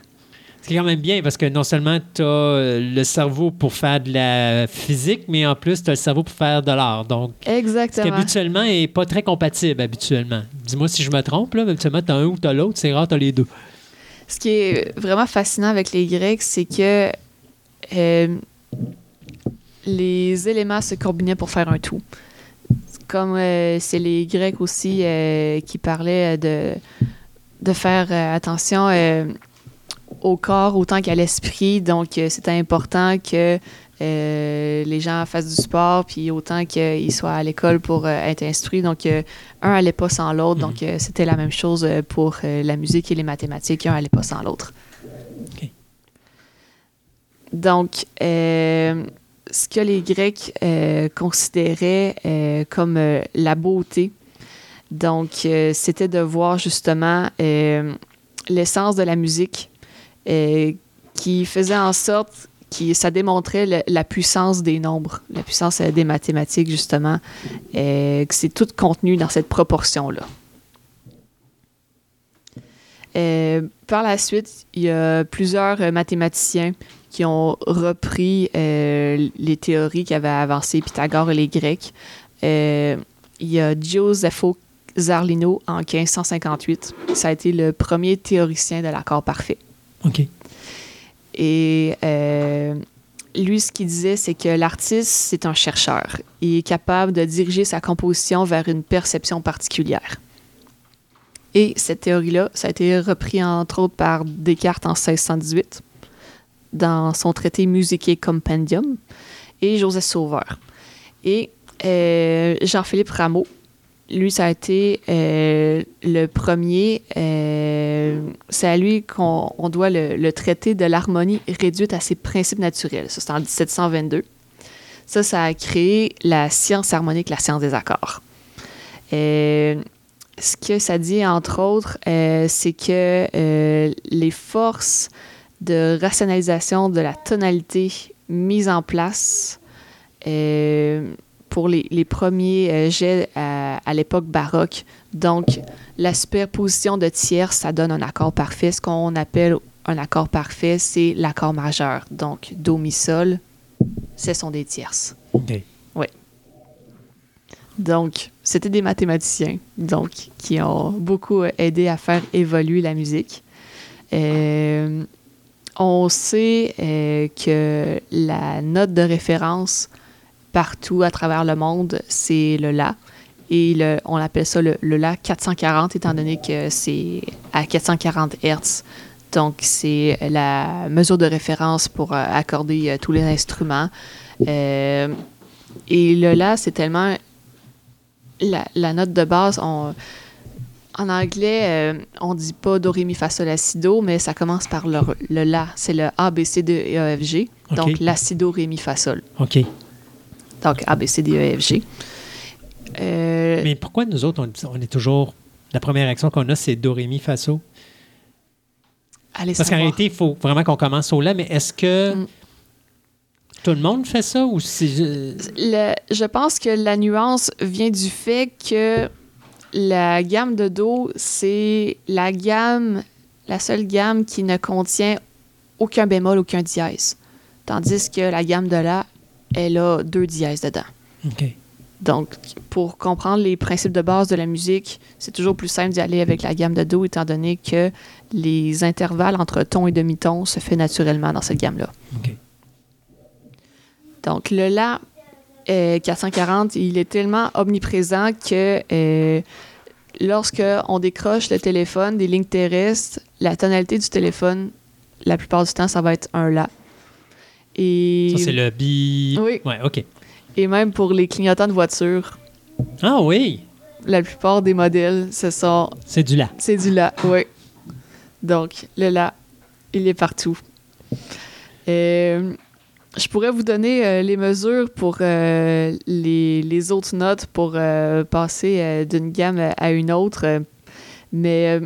C'est quand même bien parce que non seulement tu as euh, le cerveau pour faire de la physique, mais en plus, tu as le cerveau pour faire de l'art. Donc, Exactement. Ce qui habituellement n'est pas très compatible, habituellement. Dis-moi si je me trompe, là, habituellement, tu as un ou tu as l'autre, c'est rare, tu as les deux. Ce qui est vraiment fascinant avec les Grecs, c'est que euh, les éléments se combinaient pour faire un tout. Comme euh, c'est les Grecs aussi euh, qui parlaient de, de faire euh, attention au corps autant qu'à l'esprit. Donc, c'était important que les gens fassent du sport, puis autant qu'ils soient à l'école pour être instruits. Donc, un n'allait pas sans l'autre. Donc, mhm. c'était la même chose pour la musique et les mathématiques. Un n'allait pas sans l'autre. Donc, ce que les Grecs euh, considéraient euh, comme euh, la beauté. Donc, c'était de voir justement l'essence de la musique qui faisait en sorte que ça démontrait la puissance des nombres, la puissance des mathématiques, justement, que c'est tout contenu dans cette proportion-là. par la suite, il y a plusieurs mathématiciens qui ont repris euh, les théories qu'avaient avancées Pythagore et les Grecs. Euh, il y a Gioseffo Zarlino en 1558. Ça a été le premier théoricien de l'accord parfait. OK. Et euh, lui, ce qu'il disait, c'est que l'artiste, c'est un chercheur. Il est capable de diriger sa composition vers une perception particulière. Et cette théorie-là, ça a été repris entre autres par Descartes en 1618 dans son traité Musicae Compendium et Joseph Sauveur. Et euh, Jean-Philippe Rameau, lui, ça a été euh, le premier. Euh, c'est à lui qu'on doit le, traité de l'harmonie réduite à ses principes naturels. Ça, c'est en 1722. Ça, ça a créé la science harmonique, la science des accords. ce que ça dit, entre autres, c'est que les forces de rationalisation de la tonalité mise en place euh, pour les, premiers euh, jets à, l'époque baroque. Donc, la superposition de tierces, ça donne un accord parfait. Ce qu'on appelle un accord parfait, c'est l'accord majeur. Donc, Do, Mi, Sol, ce sont des tierces. OK. Oui. Donc, c'était des mathématiciens donc, qui ont beaucoup aidé à faire évoluer la musique. Euh, on sait euh, que la note de référence partout à travers le monde, c'est le La. Et on appelle ça le, La 440, étant donné que c'est à 440 Hertz. Donc, c'est la mesure de référence pour euh, accorder euh, tous les instruments. et le La, c'est tellement la, la, note de base. On, en anglais, euh, on dit pas do, ré, mi, fa, sol, la, si, do, mais ça commence par le, la. C'est le A, B, C, D, E, F, G. Donc, la, si, do, ré, mi, fa, sol. OK. Donc, A, B, C, D, E, F, G. Euh, mais pourquoi nous autres, on, est toujours. La première action qu'on a, c'est do, ré, mi, fa, sol? Parce qu'en réalité, il faut vraiment qu'on commence au la, mais est-ce que. Mm. Tout le monde fait ça ou c'est. Je pense que la nuance vient du fait que la gamme de Do, c'est la gamme, la seule gamme qui ne contient aucun bémol, aucun dièse. Tandis que la gamme de La, elle a deux dièses dedans. Donc, pour comprendre les principes de base de la musique, c'est toujours plus simple d'y aller avec la gamme de Do, étant donné que les intervalles entre ton et demi-ton se font naturellement dans cette gamme-là. Donc, le La, 440, euh, il est tellement omniprésent que euh, lorsque on décroche le téléphone des lignes terrestres, la tonalité du téléphone, la plupart du temps, ça va être un La. Et... Ça, c'est le bi. Oui. Ouais, OK. Et même pour les clignotants de voiture. Ah oui! la plupart des modèles, ce sont. C'est du La. C'est du La, oui. Donc, le La, il est partout. Euh, je pourrais vous donner euh, les mesures pour euh, les, autres notes pour euh, passer d'une gamme à une autre. mais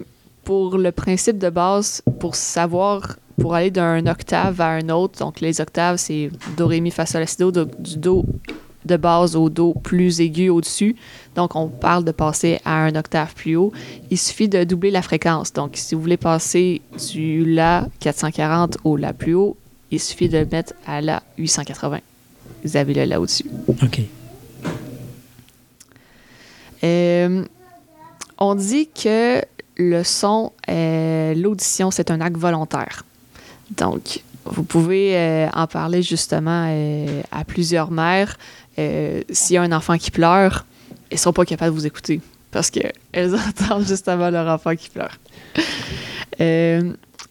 pour le principe de base, pour savoir, pour aller d'un octave à un autre, donc les octaves, c'est Do, Ré, Mi, Fa, Sol, La, Si, Do, du Do de base au Do plus aigu au-dessus. Donc, on parle de passer à un octave plus haut. Il suffit de doubler la fréquence. Donc, si vous voulez passer du La 440 au La plus haut, il suffit de le mettre à la 880. Vous avez le là au-dessus. OK. Euh, on dit que le son, euh, l'audition, c'est un acte volontaire. Donc, vous pouvez euh, en parler justement euh, à plusieurs mères. Euh, s'il y a un enfant qui pleure, elles ne sont pas capables de vous écouter parce qu'elles entendent justement leur enfant qui pleure.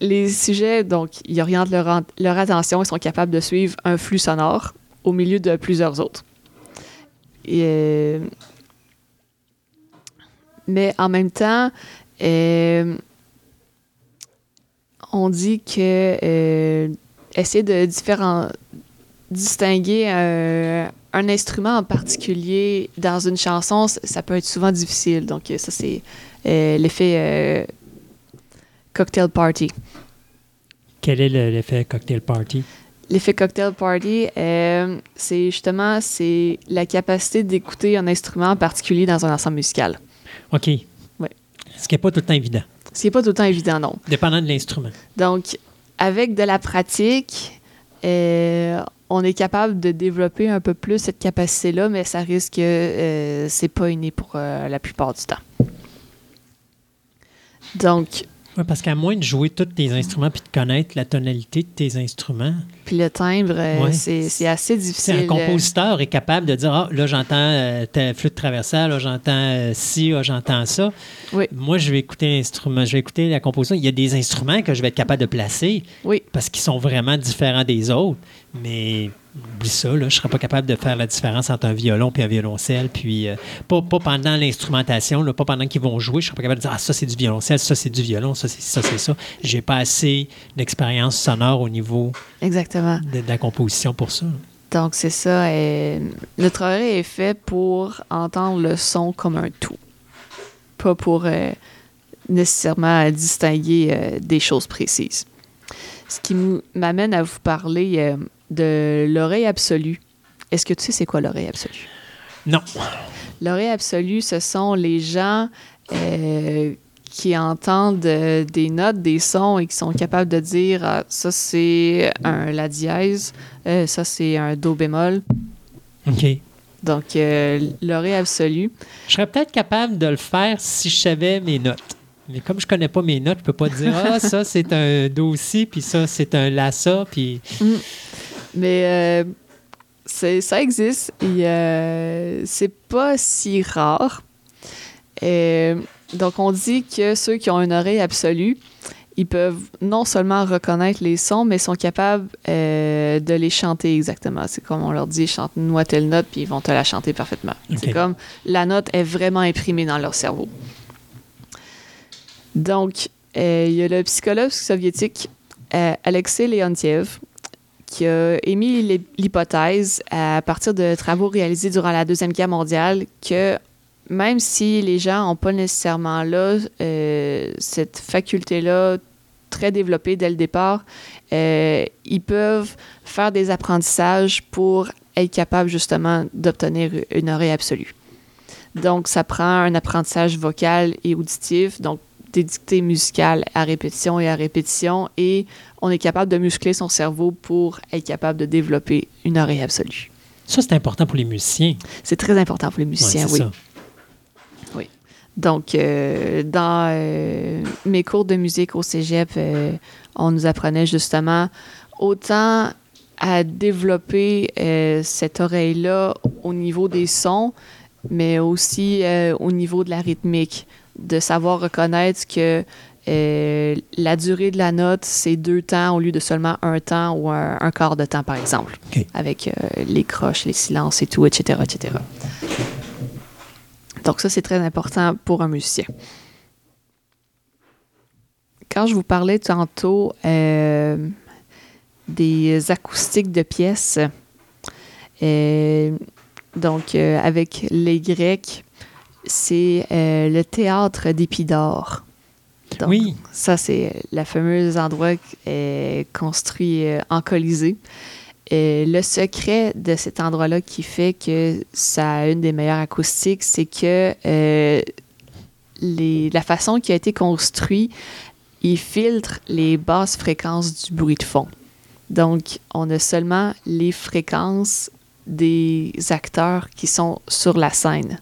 Les sujets, donc, ils orientent leur, attention, ils sont capables de suivre un flux sonore au milieu de plusieurs autres. Euh, mais en même temps, euh, on dit que euh, essayer de distinguer un, instrument en particulier dans une chanson, ça peut être souvent difficile. Donc, ça, c'est l'effet cocktail party. Quel est l'effet cocktail party? L'effet cocktail party, euh, c'est justement c'est la capacité d'écouter un instrument en particulier dans un ensemble musical. OK. Ouais. Ce qui n'est pas tout le temps évident. Ce qui n'est pas tout le temps évident, non. Dépendant de l'instrument. Donc, avec de la pratique, euh, on est capable de développer un peu plus cette capacité-là, mais ça risque que euh, c'est pas inné pour euh, la plupart du temps. Donc, oui, parce qu'à moins de jouer tous tes instruments puis de connaître la tonalité de tes instruments. Puis le timbre, euh, Ouais. c'est assez difficile. Un compositeur est capable de dire Ah, là, j'entends euh, ta flûte traversale, là, j'entends euh, ci, là, j'entends ça. Oui. Moi, je vais écouter l'instrument, je vais écouter la composition. Il y a des instruments que je vais être capable de placer Oui, parce qu'ils sont vraiment différents des autres. Mais oublie ça, là, je ne serais pas capable de faire la différence entre un violon et un violoncelle. Puis, euh, pas, pas pendant l'instrumentation, pas pendant qu'ils vont jouer. Je ne serais pas capable de dire Ah, ça, c'est du violoncelle, ça, c'est du violon, ça, c'est ça, c'est ça. J'ai pas assez d'expérience sonore au niveau exactement. de, de la composition pour ça. Donc, c'est ça. euh, notre oreille est fait pour entendre le son comme un tout. Pas pour euh, nécessairement distinguer euh, des choses précises. Ce qui m'amène à vous parler de l'oreille absolue. Est-ce que tu sais c'est quoi l'oreille absolue? Non. L'oreille absolue, ce sont les gens euh, qui entendent euh, des notes, des sons et qui sont capables de dire ah, ça c'est un la dièse, euh, ça c'est un do bémol. OK. Donc l'oreille absolue. Je serais peut-être capable de le faire si je savais mes notes. Mais comme je connais pas mes notes, je peux pas dire ah ça c'est un do si puis ça c'est un la ça puis Mais euh, ça existe et euh, c'est pas si rare. Euh, donc on dit que ceux qui ont une oreille absolue, ils peuvent non seulement reconnaître les sons, mais sont capables euh, de les chanter exactement. C'est comme on leur dit, chante-moi telle note, puis ils vont te la chanter parfaitement. C'est comme la note est vraiment imprimée dans leur cerveau. Donc, euh, il y a le psychologue soviétique euh, Alexei Leontiev qui a émis l'hy- l'hypothèse à partir de travaux réalisés durant la Deuxième Guerre mondiale que même si les gens n'ont pas nécessairement là euh, cette faculté-là très développée dès le départ, euh, ils peuvent faire des apprentissages pour être capables justement d'obtenir une oreille absolue. Donc, ça prend un apprentissage vocal et auditif, donc des dictées musicales à répétition et à répétition, et on est capable de muscler son cerveau pour être capable de développer une oreille absolue. ça c'est important pour les musiciens. C'est très important pour les musiciens, oui. ça. Donc, euh, dans euh, mes cours de musique au cégep, euh, on nous apprenait justement autant à développer cette oreille-là au niveau des sons, mais aussi au niveau de la rythmique, de savoir reconnaître que euh, la durée de la note, c'est deux temps au lieu de seulement un temps ou un, un quart de temps, par exemple, avec euh, les croches, les silences et tout, etc., etc. Donc ça, c'est très important pour un musicien. Quand je vous parlais tantôt euh, des acoustiques de pièces, donc avec les Grecs, c'est le théâtre d'Épidore. Oui. Ça, c'est le fameux endroit construit en Colisée. Et le secret de cet endroit-là qui fait que ça a une des meilleures acoustiques, c'est que les, la façon qui a été construit, il filtre les basses fréquences du bruit de fond. Donc, on a seulement les fréquences des acteurs qui sont sur la scène.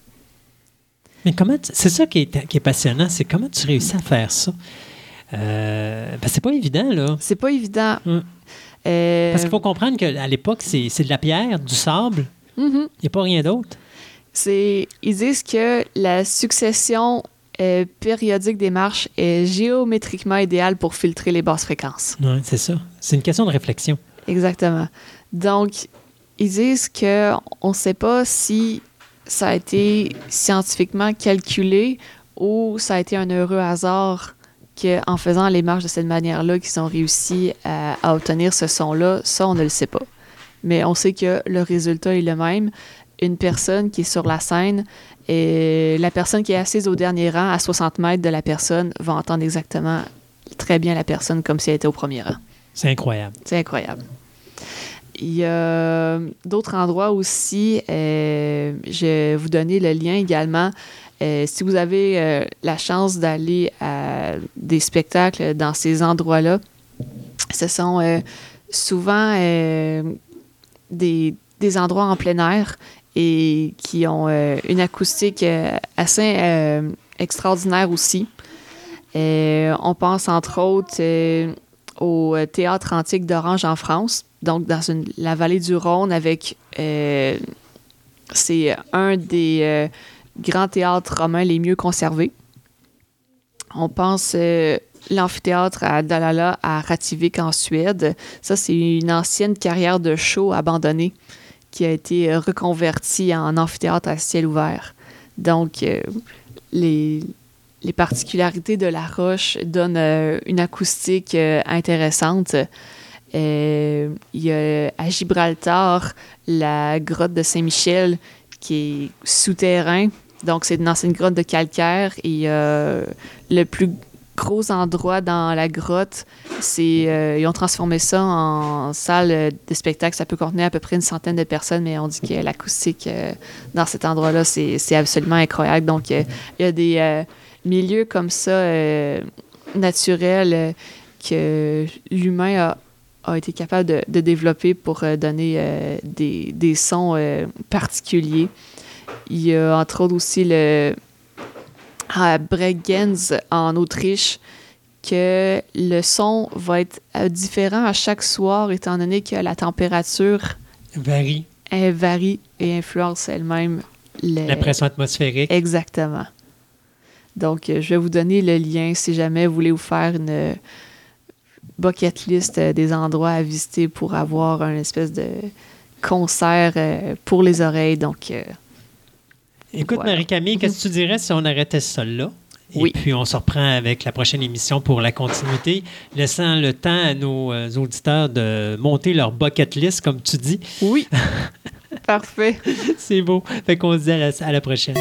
Mais comment c'est ça qui est, qui est passionnant, c'est comment tu réussis à faire ça? Euh, ben c'est pas évident, là. C'est pas évident. Hum. Euh, Parce qu'il faut comprendre qu'à l'époque, c'est, de la pierre, du sable. Mm-hmm. Il n'y a pas rien d'autre. C'est, ils disent que la succession euh, périodique des marches est géométriquement idéale pour filtrer les basses fréquences. Oui, c'est ça. C'est une question de réflexion. Exactement. Donc, ils disent qu'on ne sait pas si ça a été scientifiquement calculé ou ça a été un heureux hasard qu'en faisant les marches de cette manière-là, qu'ils ont réussi à, à obtenir ce son-là? Ça, on ne le sait pas. Mais on sait que le résultat est le même. Une personne qui est sur la scène et la personne qui est assise au dernier rang, à 60 mètres de la personne, va entendre exactement très bien la personne comme si elle était au premier rang. C'est incroyable. C'est incroyable. Il y a d'autres endroits aussi. Euh, je vais vous donner le lien également. Euh, si vous avez euh, la chance d'aller à des spectacles dans ces endroits-là, ce sont souvent des, des, endroits en plein air et qui ont une acoustique assez extraordinaire aussi. on pense entre autres au théâtre antique d'Orange en France, donc dans la vallée du Rhône avec c'est un des grands théâtres romains les mieux conservés. On pense l'amphithéâtre à Dalarna à Rativik en Suède. Ça, c'est une ancienne carrière de show abandonnée qui a été euh, reconverti en amphithéâtre à ciel ouvert. Donc, euh, les, particularités de la roche donnent euh, une acoustique intéressante. Il y a à Gibraltar la grotte de Saint-Michel qui est souterrain. Donc, c'est une ancienne grotte de calcaire et le plus gros endroit dans la grotte. C'est, euh, ils ont transformé ça en salle de spectacle. Ça peut contenir à peu près une centaine de personnes, mais on dit que l'acoustique euh, dans cet endroit-là, c'est, absolument incroyable. Donc, euh, il y a des milieux comme ça, naturels, que l'humain a, été capable de, développer pour donner des, des, sons particuliers. Il y a entre autres aussi le, à Bregenz, en Autriche, que le son va être euh, différent à chaque soir, étant donné que la température varie. Elle varie et influence elle-même la pression atmosphérique. Exactement. Donc, euh, je vais vous donner le lien si jamais vous voulez vous faire une bucket list euh, des endroits à visiter pour avoir un espèce de concert pour les oreilles. Donc, Écoute, Marie-Camille, qu'est-ce que tu dirais si on arrêtait ça là? Et puis, on se reprend avec la prochaine émission pour la continuité, laissant le temps à nos euh, auditeurs de monter leur bucket list, comme tu dis. Oui. Parfait. C'est beau. Fait qu'on se dit à la prochaine.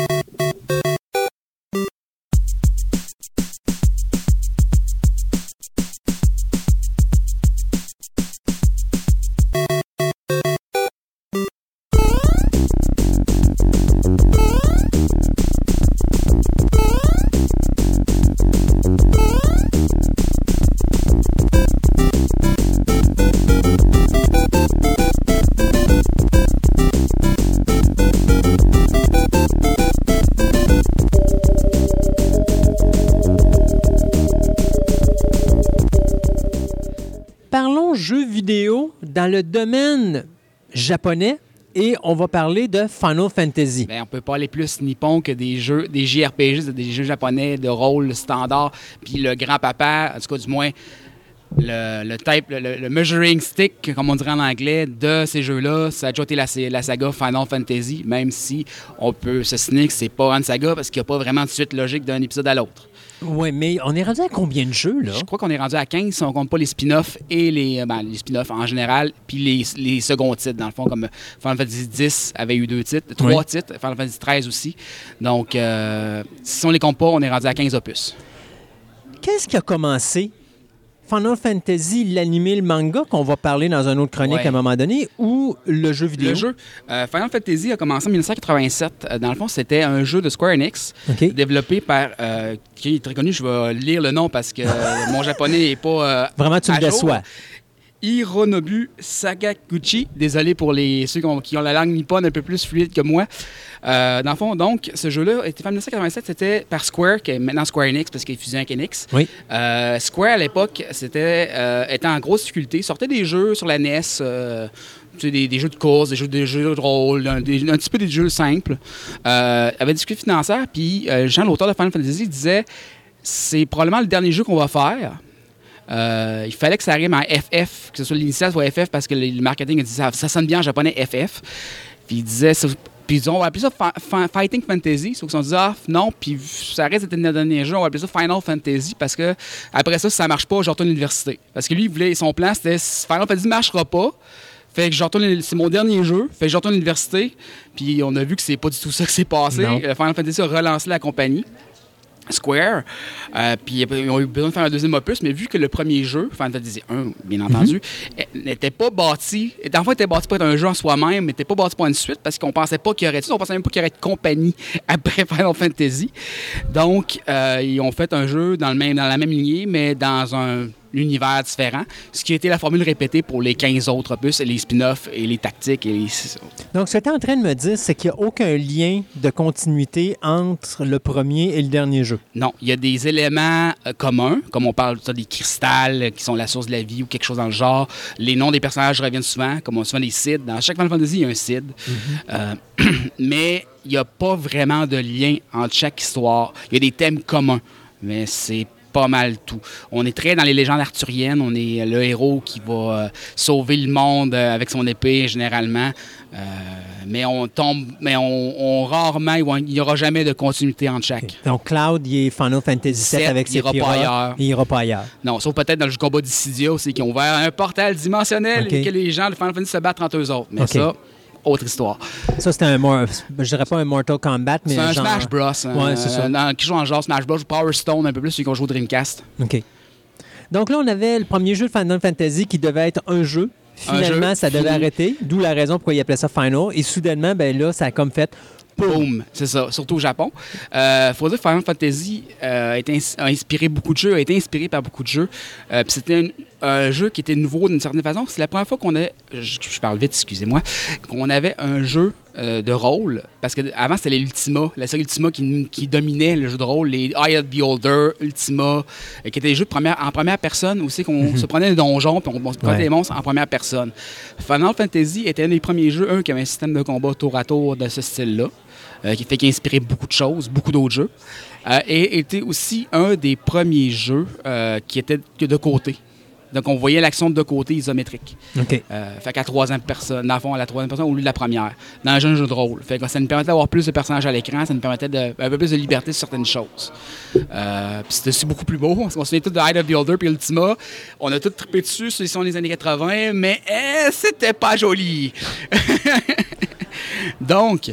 Domaine japonais et on va parler de Final Fantasy. Bien, on peut pas aller plus nippon que des jeux, des JRPG, des jeux japonais de rôle standard. Puis le grand-papa, en tout cas du moins, le, type, le, measuring stick, comme on dirait en anglais, de ces jeux-là, ça a déjà été la, la saga Final Fantasy, même si on peut se signer que c'est pas une saga parce qu'il n'y a pas vraiment de suite logique d'un épisode à l'autre. Oui, mais on est rendu à combien de jeux, là? Je crois qu'on est rendu à 15 si on compte pas les spin-offs et les, ben, les spin-offs en général, puis les, les seconds titres, dans le fond, comme Final Fantasy X avait eu deux titres, trois Oui. titres, Final Fantasy 13 aussi. Donc, euh, si on les compte pas, on est rendu à 15 opus. Qu'est-ce qui a commencé? Final Fantasy, l'animé, le manga, qu'on va parler dans un autre chronique Ouais. à un moment donné, ou le jeu vidéo? Le jeu, euh, Final Fantasy a commencé en 1987. Euh, Dans le fond, c'était un jeu de Square Enix, développé par, euh, qui est très connu, je vais lire le nom parce que mon japonais n'est pas... Vraiment, tu me jour. Hironobu Sakaguchi. Désolé pour les, ceux qui ont, qui ont la langue nippone un peu plus fluide que moi. Euh, dans le fond, donc, ce jeu-là était fait en 1987, c'était par Square, qui est maintenant Square Enix, parce qu'il est fusionné avec Enix. Oui. Euh, Square, à l'époque, c'était, euh, était en grosse difficulté. Sortait des jeux sur la NES, sais, des, des jeux de course, des jeux, des jeux de rôle, un, des- un petit peu des jeux simples. Avait des difficultés financières, puis Jean, l'auteur de Final Fantasy, disait c'est probablement le dernier jeu qu'on va faire. Euh, il fallait que ça arrive en FF, que ce soit l'initiale soit FF, parce que le, marketing a dit ça, ça sonne bien en japonais FF. Puis il disait, puis ils on va appeler ça Fa- Fa- Fighting Fantasy. Sauf qu'ils ont dit, ah non, puis ça reste d'être le dernier jeu, on va appeler ça Final Fantasy, parce que après ça, si ça marche pas, je retourne à l'université. Parce que lui, il voulait, son plan, c'était Final Fantasy marchera pas. Fait que je retourne, c'est mon dernier jeu. Fait que je retourne à l'université. Puis on a vu que c'est pas du tout ça qui s'est passé. Non. Euh, Final Fantasy a relancé la compagnie. Square. Euh, puis ils ont eu besoin de faire un deuxième opus, mais vu que le premier jeu, Final Fantasy 1, bien entendu, eh, n'était pas bâti, et en fait, était bâti pour être un jeu en soi-même, mais n'était pas bâti pour une suite parce qu'on pensait pas qu'il y aurait de on pensait même pas qu'il y aurait de compagnie après Final Fantasy. Donc, euh, ils ont fait un jeu dans, le même, dans la même lignée, mais dans un univers différent, ce qui a été la formule répétée pour les 15 autres opus, les spin-offs et les tactiques. Et les... Donc, ce que tu es en train de me dire, c'est qu'il n'y a aucun lien de continuité entre le premier et le dernier jeu. Non, il y a des éléments euh, communs, comme on parle ça, des cristals euh, qui sont la source de la vie ou quelque chose dans le genre. Les noms des personnages reviennent souvent, comme on souvent les Cid. Dans chaque Final Fantasy, il y a un Cid. Euh, mais il n'y a pas vraiment de lien entre chaque histoire. Il y a des thèmes communs, mais c'est pas mal tout. On est très dans les légendes arthuriennes. On est le héros qui va euh, sauver le monde euh, avec son épée, généralement. Euh, mais on tombe, mais on, on rarement, il n'y aura jamais de continuité entre chaque. Donc, Cloud, il est Final Fantasy VII avec il ses ira pas pirates. ailleurs. Il ira pas ailleurs. Non, sauf peut-être dans le combat d'Issidia aussi, qui ont ouvert un portal dimensionnel et que les gens de Final Fantasy se battent entre eux autres. Mais ça, autre histoire. Ça, c'était un... mor- Je dirais pas un Mortal Kombat, mais C'est un genre... Smash Bros. Ouais, c'est ça. dans- qui joue en genre Smash Bros. ou Power Stone, un peu plus, celui qu'on joue au Dreamcast. OK. Donc là, on avait le premier jeu de Final Fantasy qui devait être un jeu. Un Finalement, jeu, ça devait fini. arrêter, d'où la raison pourquoi il appelait ça Final. Et soudainement, ben là, ça a comme fait... Boom, c'est ça, surtout au Japon. Euh, faut dire que Final Fantasy euh, a, été ins- a inspiré beaucoup de jeux, a été inspiré par beaucoup de jeux. Euh, puis c'était un, jeu qui était nouveau d'une certaine façon. C'est la première fois qu'on a, je, je parle vite, excusez-moi, qu'on avait un jeu euh, de rôle. Parce que avant c'était les Ultima, la série Ultima qui, qui dominait le jeu de rôle, les Eye of the Beholder, Ultima, euh, qui étaient des jeux de première, en première personne aussi, qu'on se prenait des donjons puis on, on se prenait Ouais. des monstres en première personne. Final Fantasy était un des premiers jeux, un qui avait un système de combat tour à tour de ce style-là, euh, qui fait qu'il a inspiré beaucoup de choses, beaucoup d'autres jeux, et était aussi un des premiers jeux qui était de côté. Donc, on voyait l'action de côté isométrique. OK. Euh, fait qu'à troisième personne, dans le fond, à la troisième personne au lieu de la première, dans un jeu, jeu de rôle. Fait que ça nous permettait d'avoir plus de personnages à l'écran, ça nous permettait de, un peu plus de liberté sur certaines choses. Euh, puis c'était aussi beaucoup plus beau. On se souvient tous de Hide of the Beholder puis Ultima. On a tous trippé dessus, ceux qui sont des années 80, mais eh, c'était pas joli. Donc,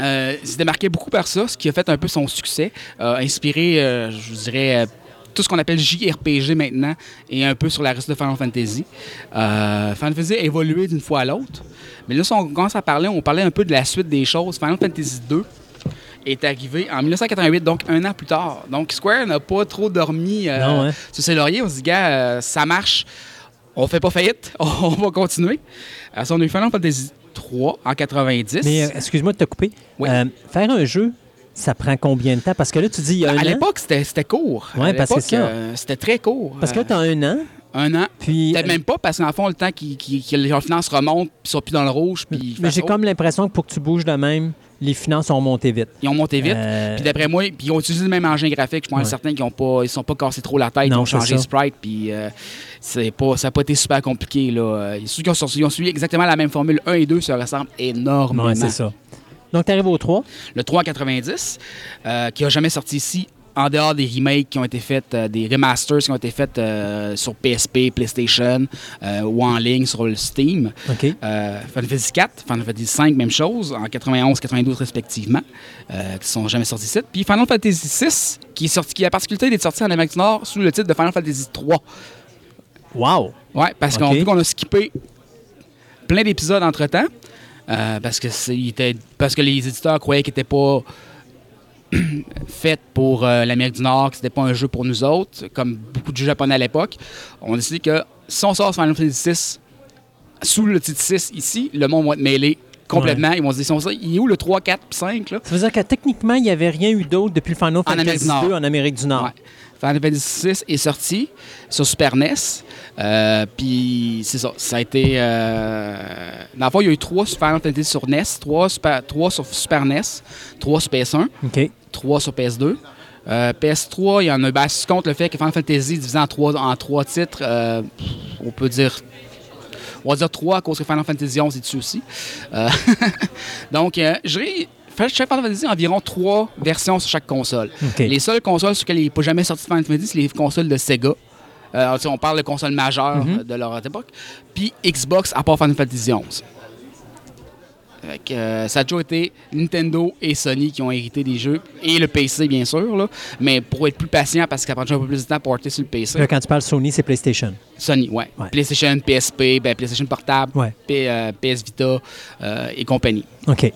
euh, il s'est démarqué beaucoup par ça, ce qui a fait un peu son succès, euh, inspiré, euh, je dirais, euh, tout ce qu'on appelle JRPG maintenant et un peu sur la reste de Final Fantasy. Euh, Final Fantasy a évolué d'une fois à l'autre. Mais là, si on commence à parler, on parlait un peu de la suite des choses. Final Fantasy 2 est arrivé en 1988, donc un an plus tard. Donc Square n'a pas trop dormi euh, Non, hein? sur ses lauriers. On se dit, gars, euh, ça marche. On fait pas faillite. on va continuer. Alors, ça, on a eu Final Fantasy 3 en 90. Mais excuse-moi de te couper. Oui. Faire un jeu, ça prend combien de temps? Parce que là, tu dis il y a un à l'époque, c'était court. Ouais, À parce que euh, c'était très court. Parce que là, Euh, tu as un an, un an. puis... Peut-être même pas, parce qu'en fond, le temps qui- qui- que les finances remontent, puis ils sont plus dans le rouge, puis... Mais j'ai comme l'impression que pour que tu bouges de même, les finances ont monté vite. Ils ont monté vite. Euh, Puis d'après moi, puis ils ont utilisé le même engin graphique. Je pense Ouais. certains qui ont pas, ils sont pas cassés trop la tête, ils ont changé sprite. Puis euh, c'est pas, ça n'a pas été super compliqué là. Euh, Ceux qui ont, ils ont suivi exactement la même formule 1 et 2 se ressemblent énormément. ouais, c'est ça. Donc, tu arrives au 3. Le 390, euh, qui a jamais sorti ici, en dehors des remakes qui ont été faits, euh, des remasters qui ont été faits euh, sur PSP, PlayStation euh, ou en ligne sur le Steam. OK. Euh, Final Fantasy 4, Final Fantasy 5, même chose, en 91, 92 respectivement, euh, qui sont jamais sortis ici. Puis Final Fantasy 6, qui, est sorti, qui a la particularité d'être sorti en Amérique du Nord sous le titre de Final Fantasy 3. Wow! Ouais, parce qu'on Ok. vu qu'on a skippé plein d'épisodes entre-temps, euh, parce, que c'est- il était- parce que les éditeurs croyaient qu'il n'était pas fait pour euh, l'Amérique du Nord, que c'était pas un jeu pour nous autres, comme beaucoup de jeux japonais à l'époque. On a décidé que si on sort Final Fantasy 6 sous le titre 6 ici, le monde va être mêlé complètement. Ils vont se dire, il est où le 3, 4, 5 là? Ça veut dire que techniquement, il n'y avait rien eu d'autre depuis le Final Fantasy. 2 en Amérique du Nord. Ouais. Final Fantasy VI est sorti sur Super NES. Euh, Puis c'est ça. Ça a été. Euh... Dans le fond, il y a eu trois sur Final Fantasy sur NES, trois, super... trois sur Super NES, trois sur PS1, OK. trois sur PS2. Euh, PS3, il y en a ben, si tu comptes le fait que Final Fantasy divisé en trois, en trois titres, euh, on peut dire. On va dire trois à cause que Final Fantasy 11 est dessus aussi. Euh, donc, euh, dirais, chaque Final Fantasy, environ trois versions sur chaque console. Les seules consoles sur lesquelles il n'est pas jamais sorti de Final Fantasy, c'est les consoles de Sega. Euh, on parle de consoles majeures Mhm. euh, de leur époque. Puis Xbox, à part Final Fantasy 11. Fait que, euh, ça a toujours été Nintendo et Sony qui ont hérité des jeux, et le PC, bien sûr. Là. Mais pour être plus patient, parce ça prend un peu plus de temps pour porter sur le PC. Là, quand tu parles Sony, c'est PlayStation. Sony, ouais. Ouais. PlayStation, PSP, ben, PlayStation Portable, Ouais. P- euh, PS Vita euh, et compagnie. OK.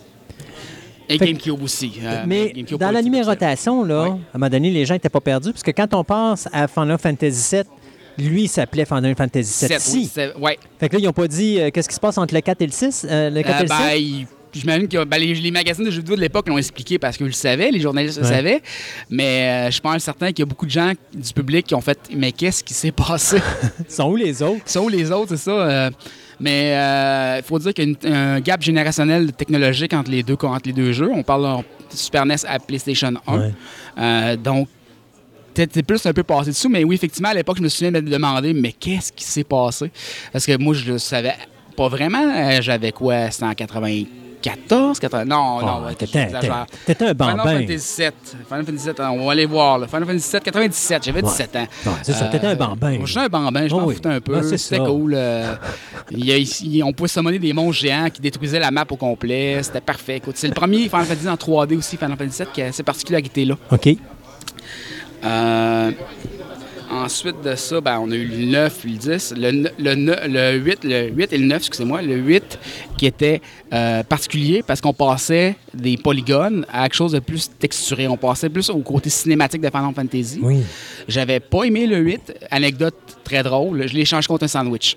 Et Fait GameCube aussi. euh, Mais GameCube dans la numérotation, là, à un moment donné, les gens n'étaient pas perdus, parce que quand on passe à Final Fantasy VII, lui, il s'appelait Final Fantasy VII. Si. oui, ouais. Fait que là, ils n'ont pas dit euh, qu'est-ce qui se passe entre le 4 et le 6. euh, le 4 Euh, et le 7. ben, il- J'imagine que ben, les, les magazines de jeux vidéo de l'époque l'ont expliqué parce qu'ils le savaient, les journalistes le savaient. Mais euh, je pense certain qu'il y a beaucoup de gens du public qui ont fait Mais qu'est-ce qui s'est passé? Ils sont où les autres? Ça où les autres, c'est ça. Euh, mais il faut dire qu'il y a un gap générationnel technologique entre les deux, entre les deux jeux. On parle de Super NES à PlayStation 1. Ouais. Euh, donc, peut-être plus un peu passé dessous, mais oui, effectivement, à l'époque, je me souviens de me demander, mais qu'est-ce qui s'est passé? Parce que moi, je le savais pas vraiment. Euh, J'avais quoi? C'était en 94? 80... Non, non, Ah, ouais, t'étais- t'étais- un Final bambin. Fantasy VII. Final Fantasy VII, on va aller voir. Là. Final Fantasy VII, 97, j'avais 17 ans. Ouais, c'est ça, t'étais un bambin. Je suis un bambin, je m'en Oh foutais un peu. C'était cool. euh, y a on pouvait summoner des monstres géants qui détruisaient la map au complet. C'était parfait. C'est le premier Final Fantasy en 3D aussi, Final Fantasy VII, qui a cette particularité-là. OK. Euh, ensuite de ça, ben, on a eu le 9, le 10, le, ne- le, ne- le 8, le 8 et le 9, excusez-moi. Le 8 qui était euh, particulier parce qu'on passait des polygones à quelque chose de plus texturé. On passait plus au côté cinématique de Final Fantasy. Oui. J'avais pas aimé le 8. Anecdote très drôle, je l'ai échangé contre un sandwich.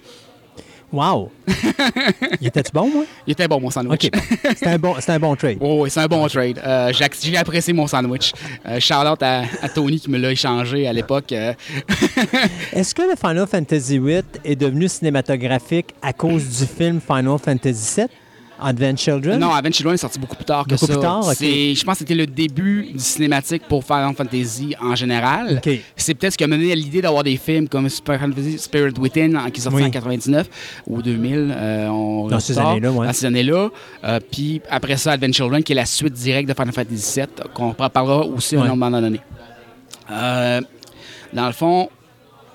Wow. il était-tu bon, moi? Il était bon, mon sandwich. OK. C'était un, bon, c'était un bon trade. Oh, oui, c'est un bon trade. Euh, j'ai, apprécié mon sandwich. Euh, à, à Tony qui me l'a échangé à l'époque. Euh, Est-ce que le Final Fantasy VIII est devenu cinématographique à cause du film Final Fantasy VII, Advent Children? Non, Avenged Children est sorti beaucoup plus tard que Beaucoup ça. plus tard, Je pense que c'était le début du cinématique pour Final Fantasy en général. C'est peut-être ce qui a mené à l'idée d'avoir des films comme Super Final Fantasy Spirit Within en- qui est sorti Oui. en 99 ou 2000. euh, on Dans ces années-là, ouais. Dans ces années-là. Euh, Puis après ça, Advent Children qui est la suite directe de Final Fantasy VII qu'on parlera aussi à Ouais. un moment donné. Euh, dans le fond,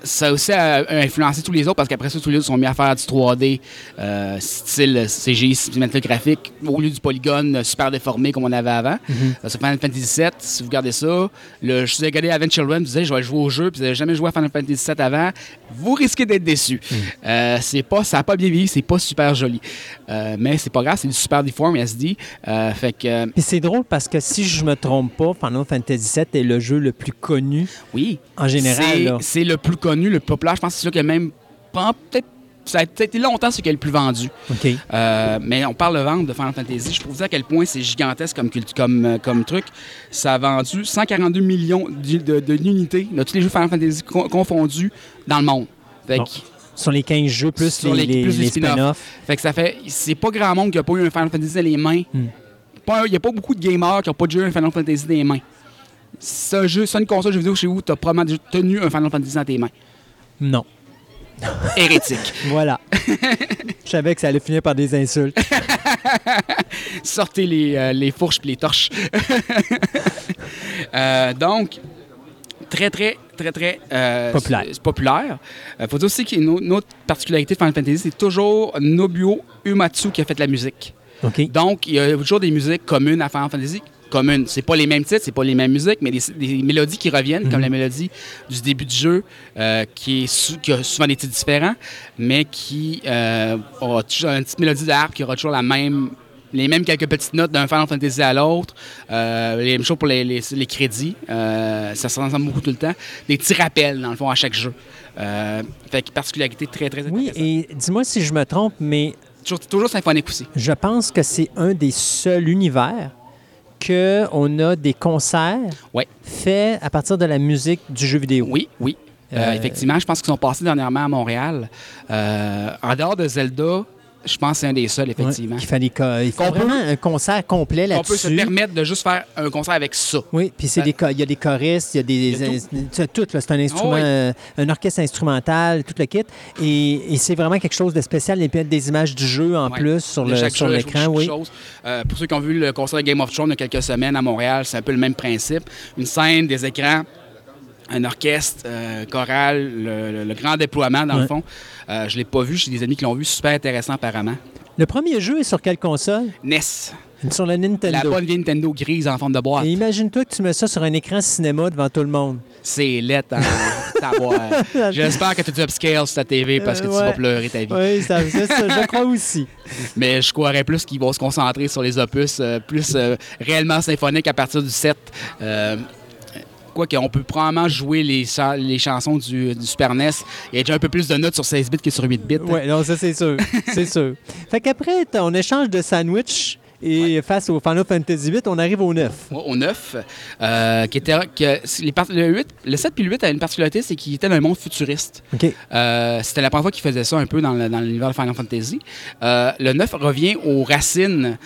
ça a aussi a- influencé tous les autres parce qu'après ça, tous les autres sont mis à faire du 3D, euh, style CGI cinématographique, au lieu du polygone euh, super déformé comme on avait avant. Euh, Sur Final Fantasy VII, si vous regardez ça, le, je vous ai regardé Advent Children, vous disiez je vais jouer au jeu, puis vous n'avez jamais joué à Final Fantasy VII avant, vous risquez d'être déçu. Euh, c'est pas, ça n'a pas bien vieilli, c'est pas super joli. Euh, mais c'est pas grave, c'est du super deform SD. Euh, fait que, euh, Puis c'est drôle parce que si je me trompe pas, Final Fantasy VII est le jeu le plus connu oui. en général. C'est le plus connu, le plus populaire. Je pense que c'est qui a même. Peut-être. Ça a été longtemps celui qui est le plus vendu. OK. Euh, mais on parle de vente de Final Fantasy. Je trouve à quel point c'est gigantesque comme, comme, euh, comme truc. Ça a vendu 142 millions d'u- de- de- d'unités de tous les jeux Final Fantasy co- confondus dans le monde. Fait que, Bon. Sur les 15 jeux, plus les, les- les- les spin-offs. spin-offs. fait que ça fait. C'est pas grand monde qui a pas eu un Final Fantasy dans les mains Hmm. Il n'y a pas beaucoup de gamers qui n'ont pas déjà eu un Final Fantasy dans les mains. C'est un jeu, c'est une console de jeux vidéo chez vous, tu as probablement déjà tenu un Final Fantasy dans tes mains. Non. Hérétique. voilà. Je savais que ça allait finir par des insultes. Sortez les, euh, les fourches et les torches. Euh, donc, très, très, très, très euh, populaire. populaire. Il faut dire aussi qu'il y a une, autre particularité de Final Fantasy, c'est toujours Nobuo Uematsu qui a fait la musique. OK. Donc, il y a toujours des musiques communes à Final Fantasy. Communes. C'est pas les mêmes titres, c'est pas les mêmes musiques, mais des, des mélodies qui reviennent, comme la mélodie du début du jeu, euh, qui, est sou- qui a souvent des titres différents, mais qui euh, aura toujours une petite mélodie d'harpe qui aura toujours la même, les mêmes quelques petites notes d'un Final Fantasy à l'autre. Euh, les mêmes choses pour les, les- les crédits. Euh, ça se ressemble beaucoup tout le temps. Des petits rappels, dans le fond, à chaque jeu. Euh, fait que particularité très, très Oui, et dis-moi si je me trompe, mais Toujours, toujours symphonique aussi. je pense que c'est un des seuls univers que on a des concerts Ouais. faits à partir de la musique du jeu vidéo. Oui, oui. Euh, Euh, effectivement, je pense qu'ils sont passés dernièrement à Montréal. Euh, en dehors de Zelda, je pense que c'est un des seuls, effectivement. Ouais, qu'il fallait il faut peut- un concert complet On peut se là-dessus. permettre de juste faire un concert avec ça. Oui, puis c'est Euh, des il y a des choristes, il y a des, il y a tout, c'est un instrument, Oh oui. euh, un orchestre instrumental, tout le kit, et, et c'est vraiment quelque chose de spécial. Il y a des images du jeu en Ouais. plus sur le sur l'écran, oui. Euh, pour ceux qui ont vu le concert de Game of Thrones il y a quelques semaines à Montréal, c'est un peu le même principe. Une scène, des écrans, un orchestre, euh, chorale, le, le- le grand déploiement, dans Ouais. le fond. Euh, je ne l'ai pas vu, j'ai des amis qui l'ont vu, super intéressant apparemment. Le premier jeu est sur quelle console? NES, Sur la Nintendo. la bonne vieille Nintendo grise en forme de boîte. Et imagine-toi que tu mets ça sur un écran cinéma devant tout le monde. C'est laid en. J'espère que tu du upscale sur ta TV parce que Euh, tu vas pleurer ta vie. Oui, ça, ça, je crois aussi. Mais je croirais plus qu'ils vont se concentrer sur les opus euh, plus euh, réellement symphoniques à partir du 7. Euh, Quoique, on peut probablement jouer les, cha- les chansons du, du Super NES. Il y a déjà un peu plus de notes sur 16 bits que sur 8 bits. Oui, non, ça c'est sûr. c'est sûr. Fait qu'après ton échange de sandwich et face au Final Fantasy VIII, on arrive au 9. Au 9, euh, qui était, que les par- le, 8, le 7 puis le 8 avaient une particularité, c'est qu'il était dans un monde futuriste. Euh, C'était la première fois qu'il faisait ça un peu dans l'univers de Final Fantasy. Euh, le 9 revient aux racines,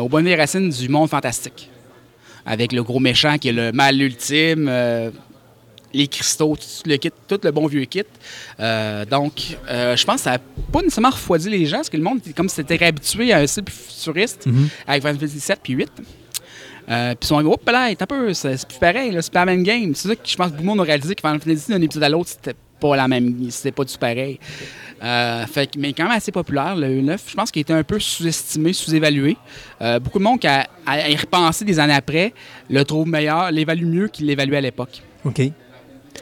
aux bonnes vieilles racines du monde fantastique. Avec le gros méchant qui est le mal ultime, euh, les cristaux, tout le, kit, tout le bon vieux kit. Euh, donc, euh, je pense que ça n'a pas nécessairement refroidi les gens, parce que le monde, comme si c'était réhabitué à un style futuriste avec Final Fantasy 7 puis 8. Euh, puis ils sont gros, là, un peu, c'est c'est plus pareil, c'est pas la même game. C'est ça que je pense que beaucoup de monde a réalisé que Final Fantasy d'un épisode à l'autre, c'était pas la même, c'était pas du pareil. Euh, fait mais quand même assez populaire, le 9. Je pense qu'il était un peu sous-estimé, sous-évalué. Euh, beaucoup de monde qui a, y repenser des années après le trouve meilleur, l'évalue mieux qu'il l'évaluait à l'époque. OK.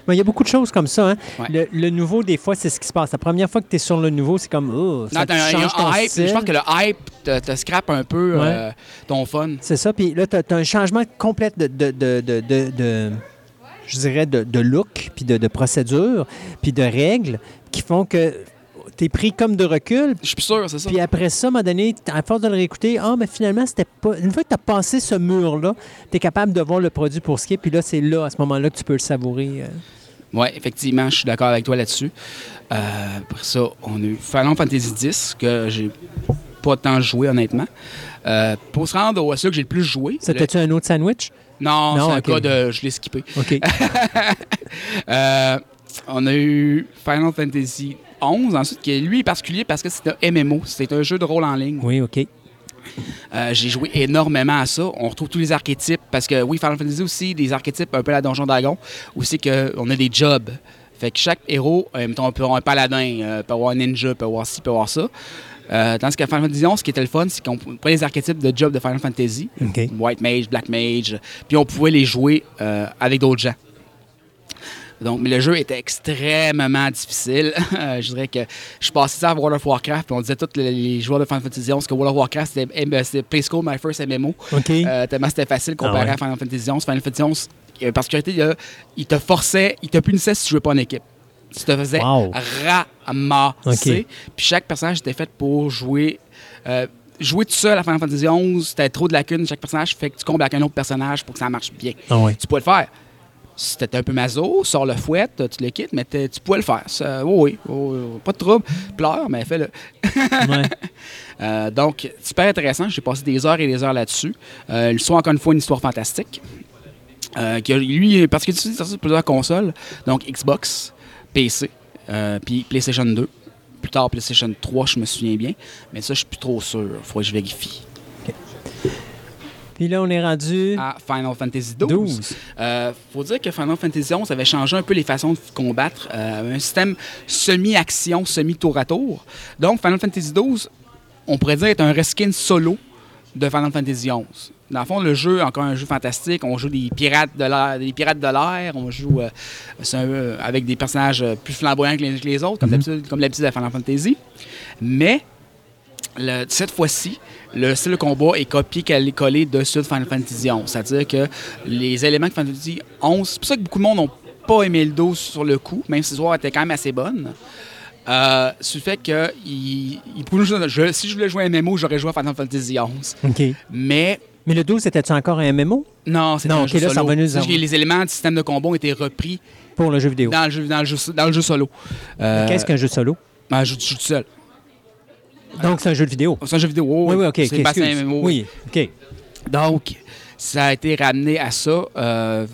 Mais Il y a beaucoup de choses comme ça. hein. Ouais. Le, le nouveau, des fois, c'est ce qui se passe. La première fois que tu es sur le nouveau, c'est comme, oh, ça Non, a change ton hype. style. Je pense que le hype te, te scrape un peu euh, ton fun. C'est ça. Puis là, tu as, un changement complet de, de, de, de, je dirais, de, look, puis de, de procédure, puis de règles qui font que tu es pris comme de recul. Je suis sûr, c'est ça. Puis après ça, à un moment donné, à force de le réécouter, ah, mais finalement, c'était pas. Une fois que tu as passé ce mur-là, tu es capable de voir le produit pour ce qui est. Puis là, c'est là, à ce moment-là, que tu peux le savourer. euh. Oui, effectivement, je suis d'accord avec toi là-dessus. Euh, après ça, on a eu Final Fantasy X, que j'ai pas tant joué, honnêtement. Euh, pour se rendre au celui que j'ai le plus joué. le- C'était-tu un autre sandwich? Non, Non, c'est un cas de. Je l'ai skippé. OK. Euh, on a eu Final Fantasy 11, ensuite, qui lui est particulier parce que c'est un MMO. C'est un jeu de rôle en ligne. oui, OK. Euh, j'ai joué énormément à ça. On retrouve tous les archétypes parce que oui, Final Fantasy aussi, des archétypes un peu à la Donjon Dragon, aussi qu'on a des jobs. Fait que chaque héros, euh, mettons, on peut avoir un paladin, euh, peut avoir un ninja, peut avoir ci, peut avoir ça. Euh, tandis qu'à Final Fantasy 11, ce qui était le fun, c'est qu'on prenait les archétypes de jobs de Final Fantasy. White Mage, Black Mage, puis on pouvait les jouer avec d'autres gens. Donc, mais le jeu était extrêmement difficile. Euh, je dirais que je passais ça à World of Warcraft, puis on disait tous les, joueurs de Final Fantasy 11 que World of Warcraft, c'était c'était Play School, my first MMO. Euh, tellement c'était facile comparé Ah ouais. à Final Fantasy 11. Final Fantasy 11, il y a une particularité, il, te forçait, il te punissait si tu jouais pas en équipe. Tu te faisais Wow. ramasser. Puis chaque personnage était fait pour jouer. euh, jouer tout seul à Final Fantasy 11, c'était trop de lacunes chaque personnage, fait que tu combles avec un autre personnage pour que ça marche bien. Ah ouais. Tu peux le faire. C'était un peu maso, sors le fouet, tu le quittes, mais tu pouvais le faire. oui, oui, pas de trouble. Pleure, mais fais-le. Euh, donc, super intéressant. J'ai passé des heures et des heures là-dessus. Euh, soit encore une fois une histoire fantastique. Euh, lui, parce qu'il utilise sur plusieurs consoles, donc Xbox, PC, euh, puis PlayStation 2. Plus tard, PlayStation 3, je me souviens bien. Mais ça, je suis plus trop sûr. Il faut que je vérifie. Puis là, on est rendu. À Final Fantasy XII. Il euh, faut dire que Final Fantasy XI avait changé un peu les façons de combattre. Euh, un système semi-action, semi-tour à tour. Donc, Final Fantasy XII, on pourrait dire, est un reskin solo de Final Fantasy XI. Dans le fond, le jeu, encore un jeu fantastique. On joue des pirates de l'air, des pirates de l'air. On joue euh, avec des personnages plus flamboyants que les, autres, mm-hmm. comme l'habitude de Final Fantasy. Mais cette fois-ci, le style de combat est copié-collé dessus de Final Fantasy XI. C'est-à-dire que les éléments de Final Fantasy XI, c'est pour ça que beaucoup de monde n'ont pas aimé le dos sur le coup, même si l'histoire était quand même assez bonne. Euh, ce fait que il, il si je voulais jouer un MMO, j'aurais joué à Final Fantasy XI. Mais mais le 12, c'était-tu encore un MMO? Non, c'était un jeu solo. les éléments du système de combat ont été repris pour le jeu vidéo. Dans le jeu, dans le jeu, dans le jeu solo. Euh, Qu'est-ce qu'un jeu solo? Un jeu, jeu tout seul. Donc, c'est un jeu de vidéo. C'est un jeu vidéo. Oui, oui, OK. C'est pas un MMO. Oui, OK. Donc, ça a été ramené à ça. Euh,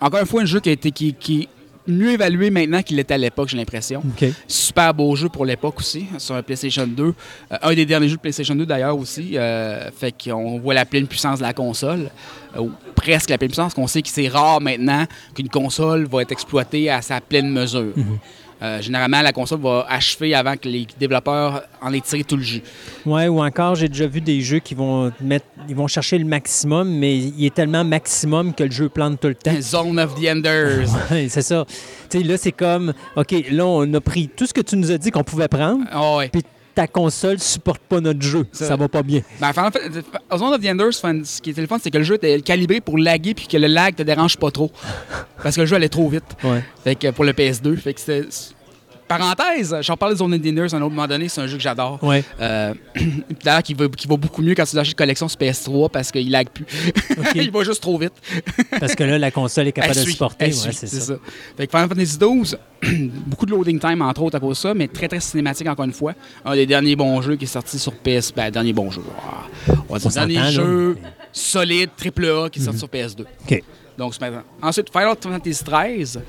encore une fois, un jeu qui a été qui, qui mieux évalué maintenant qu'il était à l'époque, j'ai l'impression. Super beau jeu pour l'époque aussi, sur un PlayStation 2. Euh, un des derniers jeux de PlayStation 2 d'ailleurs aussi. Euh, fait qu'on voit la pleine puissance de la console. ou presque la pleine puissance, qu'on sait que c'est rare maintenant qu'une console va être exploitée à sa pleine mesure. Mhm. Euh, généralement, la console va achever avant que les développeurs en aient tiré tout le jus. Oui, ou encore, j'ai déjà vu des jeux qui vont mettre, ils vont chercher le maximum, mais il est tellement maximum que le jeu plante tout le temps. Zone of the Enders. c'est ça. Tu sais, là, c'est comme, OK, là, on a pris tout ce que tu nous as dit qu'on pouvait prendre. Oh, ouais ta console supporte pas notre jeu. Ça, va pas bien. Ben, en fait, Zone of the Enders, ce qui est téléphone, c'est que le jeu est calibré pour laguer puis que le lag te dérange pas trop. Parce que le jeu allait trop vite. Ouais. Fait que pour le PS2. Fait que c'était parenthèse, j'en parlais de Zone of Dinners à un autre moment donné, c'est un jeu que j'adore. Ouais. Euh, D'ailleurs, qui va, qui va beaucoup mieux quand tu achètes une collection sur PS3 parce qu'il lag plus. il va juste trop vite. parce que là, la console est capable de supporter. Ouais, c'est ça. ça. Fait que Final Fantasy XII, beaucoup de loading time entre autres à cause de ça, mais très très cinématique encore une fois. Un des derniers bons jeux qui est sorti sur PS. Ben, dernier bon jeu. On va dire dernier jeu solide, triple A qui est sorti mhm. sur PS2. OK. Donc, c'est maintenant. Ensuite, Final Fantasy XIII.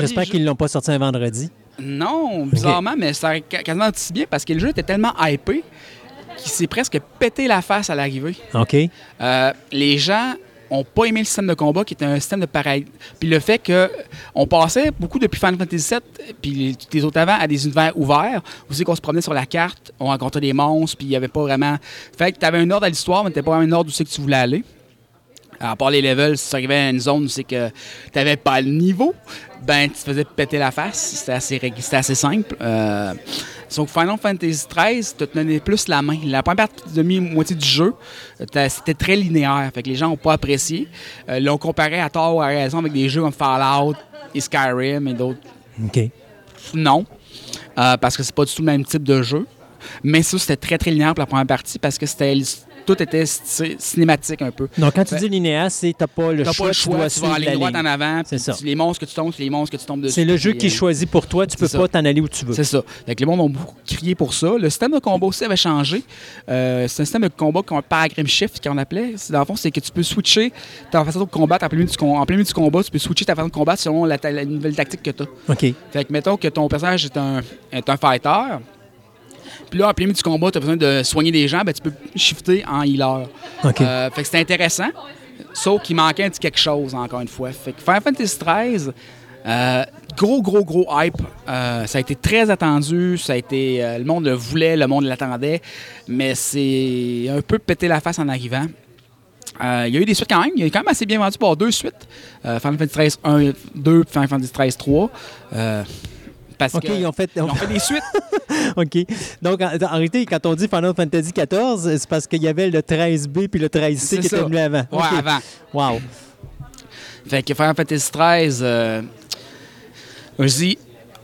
J'espère qu'ils ne l'ont pas sorti un vendredi. Non, bizarrement, mais ça a quasiment si bien parce que le jeu était tellement hypé qu'il s'est presque pété la face à l'arrivée. OK. Euh, les gens ont pas aimé le système de combat qui était un système de pareil. Puis le fait que on passait beaucoup depuis Final Fantasy VII puis les, autres avant à des univers ouverts, aussi qu'on se promenait sur la carte, on rencontrait des monstres, puis il y avait pas vraiment. Fait que tu avais un ordre à l'histoire, mais tu pas vraiment un ordre où c'est que tu voulais aller. À part les levels, si tu arrivais à une zone où c'est que tu n'avais pas le niveau, ben tu te faisais péter la face. C'était assez, assez simple. Euh, donc Final Fantasy XIII te tenait plus la main. La première demi-moitié du jeu, c'était très linéaire. Fait que les gens n'ont pas apprécié. Euh, L'ont comparé à tort ou à raison avec des jeux comme Fallout et Skyrim et d'autres. OK. Non. Euh, parce que c'est pas du tout le même type de jeu. Mais ça, c'était très, très linéaire pour la première partie parce que c'était tout était cinématique un peu. Donc, quand tu dis linéaire, c'est t'as pas le choix. Pas le choix, tu, vas aller droit en avant. C'est ça. Les monstres que tu tombes, c'est les monstres que tu tombes dessus. C'est le jeu qui est choisi pour toi, tu peux pas t'en aller où tu veux. C'est ça. Donc, les mondes ont beaucoup crié pour ça. Le système de combat aussi avait changé. Euh, c'est un système de combat qu'on paradigm shift qu'on appelait. Dans le fond, c'est que tu peux switcher ta façon de combattre en plein milieu du, en plein milieu du combat. Tu peux switcher ta façon de combattre selon la, nouvelle tactique que tu as. OK. Fait que mettons que ton personnage est un, est un fighter puis là, en plein milieu du combat, tu as besoin de soigner des gens, ben, tu peux shifter en healer. Euh, fait que c'est intéressant, sauf qu'il manquait un petit quelque chose, encore une fois. Fait que Final Fantasy XIII, euh, gros, gros, gros hype. Euh, ça a été très attendu. Ça a été, le monde le voulait, le monde l'attendait. Mais c'est un peu pété la face en arrivant. il y a eu des suites quand même. Il y a quand même assez bien vendu pour deux suites. Final Fantasy XIII 1, 2, Final Fantasy XIII 3. OK, ils ont fait, des suites. OK. Donc, en, réalité, quand on dit Final Fantasy XIV, c'est parce qu'il y avait le 13B puis le 13C qui étaient venus avant. Ouais, avant. Wow. Fait que Final Fantasy XIII, euh, je dis,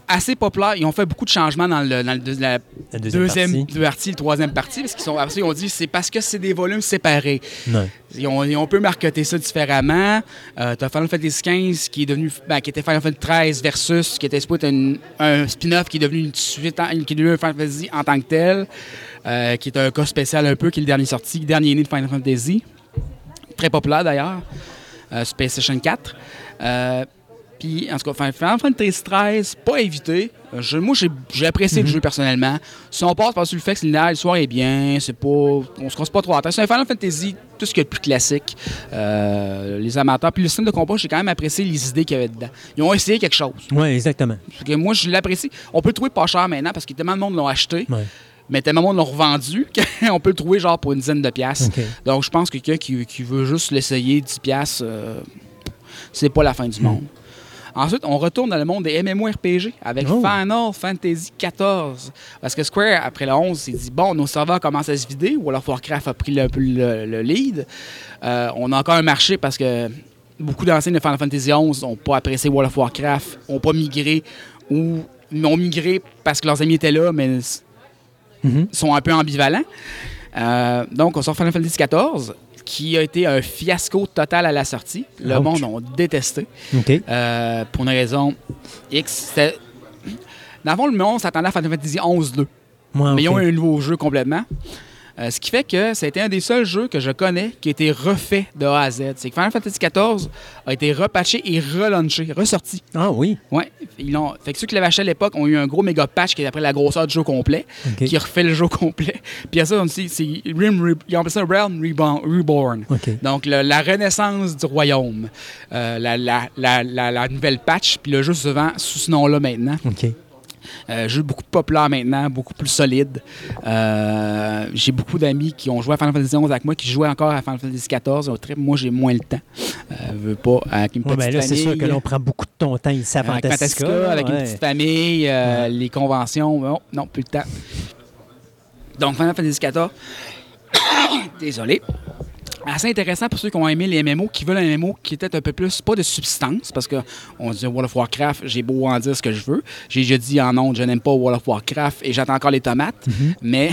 assez populaires. Ils ont fait beaucoup de changements dans, le, dans le- la, La deuxième deuxième partie. partie, le troisième partie, parce qu'ils sont, après ça, ils ont dit c'est parce que c'est des volumes séparés. Ouais. Ils ont, ils ont un peu marketé ça différemment. Euh, T'as Final Fantasy XV qui est devenu, ben, qui était Final Fantasy XIII versus, qui était une- un spin-off qui est devenu une suite, en- qui est devenu un Final Fantasy en tant que tel, euh, qui est un cas spécial un peu, qui est le dernier sorti, le dernier né de Final Fantasy. Très populaire d'ailleurs, euh, sur PlayStation 4. Puis, en tout cas, Final Fantasy XIII, pas évité. Je- moi, j'ai apprécié le jeu personnellement. Si on passe par-dessus le fait que linéaire, l'histoire est bien, c'est pas. On se casse pas trop la tête. C'est un Final Fantasy, tout ce qu'il y a de plus classique. Euh, les amateurs. Puis le système de combat, j'ai quand même apprécié les idées qu'il y avait dedans. Ils ont essayé quelque chose. Oui, exactement. Que moi, je l'apprécie. On peut le trouver pas cher maintenant parce que tellement de monde l'ont acheté. Ouais. Mais tellement de monde l'ont revendu qu'on peut le trouver genre pour une dizaine de piastres. Donc, je pense que quelqu'un qui, qui veut juste l'essayer, 10 piastres, euh, c'est pas la fin Hmm. du monde. Ensuite, on retourne dans le monde des MMORPG avec Oh. Final Fantasy XIV. Parce que Square, après le 11, s'est dit bon, nos serveurs commencent à se vider. World of Warcraft a pris le, le- le lead. Euh, on a encore un marché parce que beaucoup d'anciens de Final Fantasy XI n'ont pas apprécié World of Warcraft, n'ont pas migré ou ont migré parce que leurs amis étaient là, mais Mhm. sont un peu ambivalents. Euh, donc, on sort Final Fantasy XIV, qui a été un fiasco total à la sortie. Le Ouch. monde a détesté. Euh, pour une raison X. Dans le fond, le monde s'attendait à Final Fantasy 11-2. Ouais, Mais ils ont eu un nouveau jeu complètement. Euh, ce qui fait que c'était un des seuls jeux que je connais qui a été refait de A à Z. C'est que Final Fantasy XIV a été repatché et relaunché, ressorti. Ah oui. Ouais, ils l'ont. Fait que ceux qui l'avaient acheté à l'époque ont eu un gros méga patch qui est après la grosseur du jeu complet, OK. qui refait le jeu complet. Puis à ça, on dit, c'est Rim, ils ont appelé ça Realm Reborn. Donc, le- la renaissance du royaume. Euh, la, la- la- la- la nouvelle patch, puis le jeu se vend sous ce nom-là maintenant. OK. Euh, jeu beaucoup plus populaire maintenant, beaucoup plus solide. Euh, j'ai beaucoup d'amis qui ont joué à Final Fantasy XI avec moi, qui jouaient encore à Final Fantasy XIV. Au trip, Moi, j'ai moins le temps. Euh, veux pas, avec une Ouais, petite ben là, c'est sûr que l'on prend beaucoup de ton temps ici à Avec Fantastica. Avec une ouais. petite famille, euh, les conventions, non, non, plus le temps. Donc, Final Fantasy XIV, désolé. Assez intéressant pour ceux qui ont aimé les MMO, qui veulent un MMO qui était un peu plus, pas de substance, parce qu'on dit World of Warcraft, j'ai beau en dire ce que je veux. J'ai déjà dit en ondes, je n'aime pas World of Warcraft et j'attends encore les tomates, Mm-hmm. mais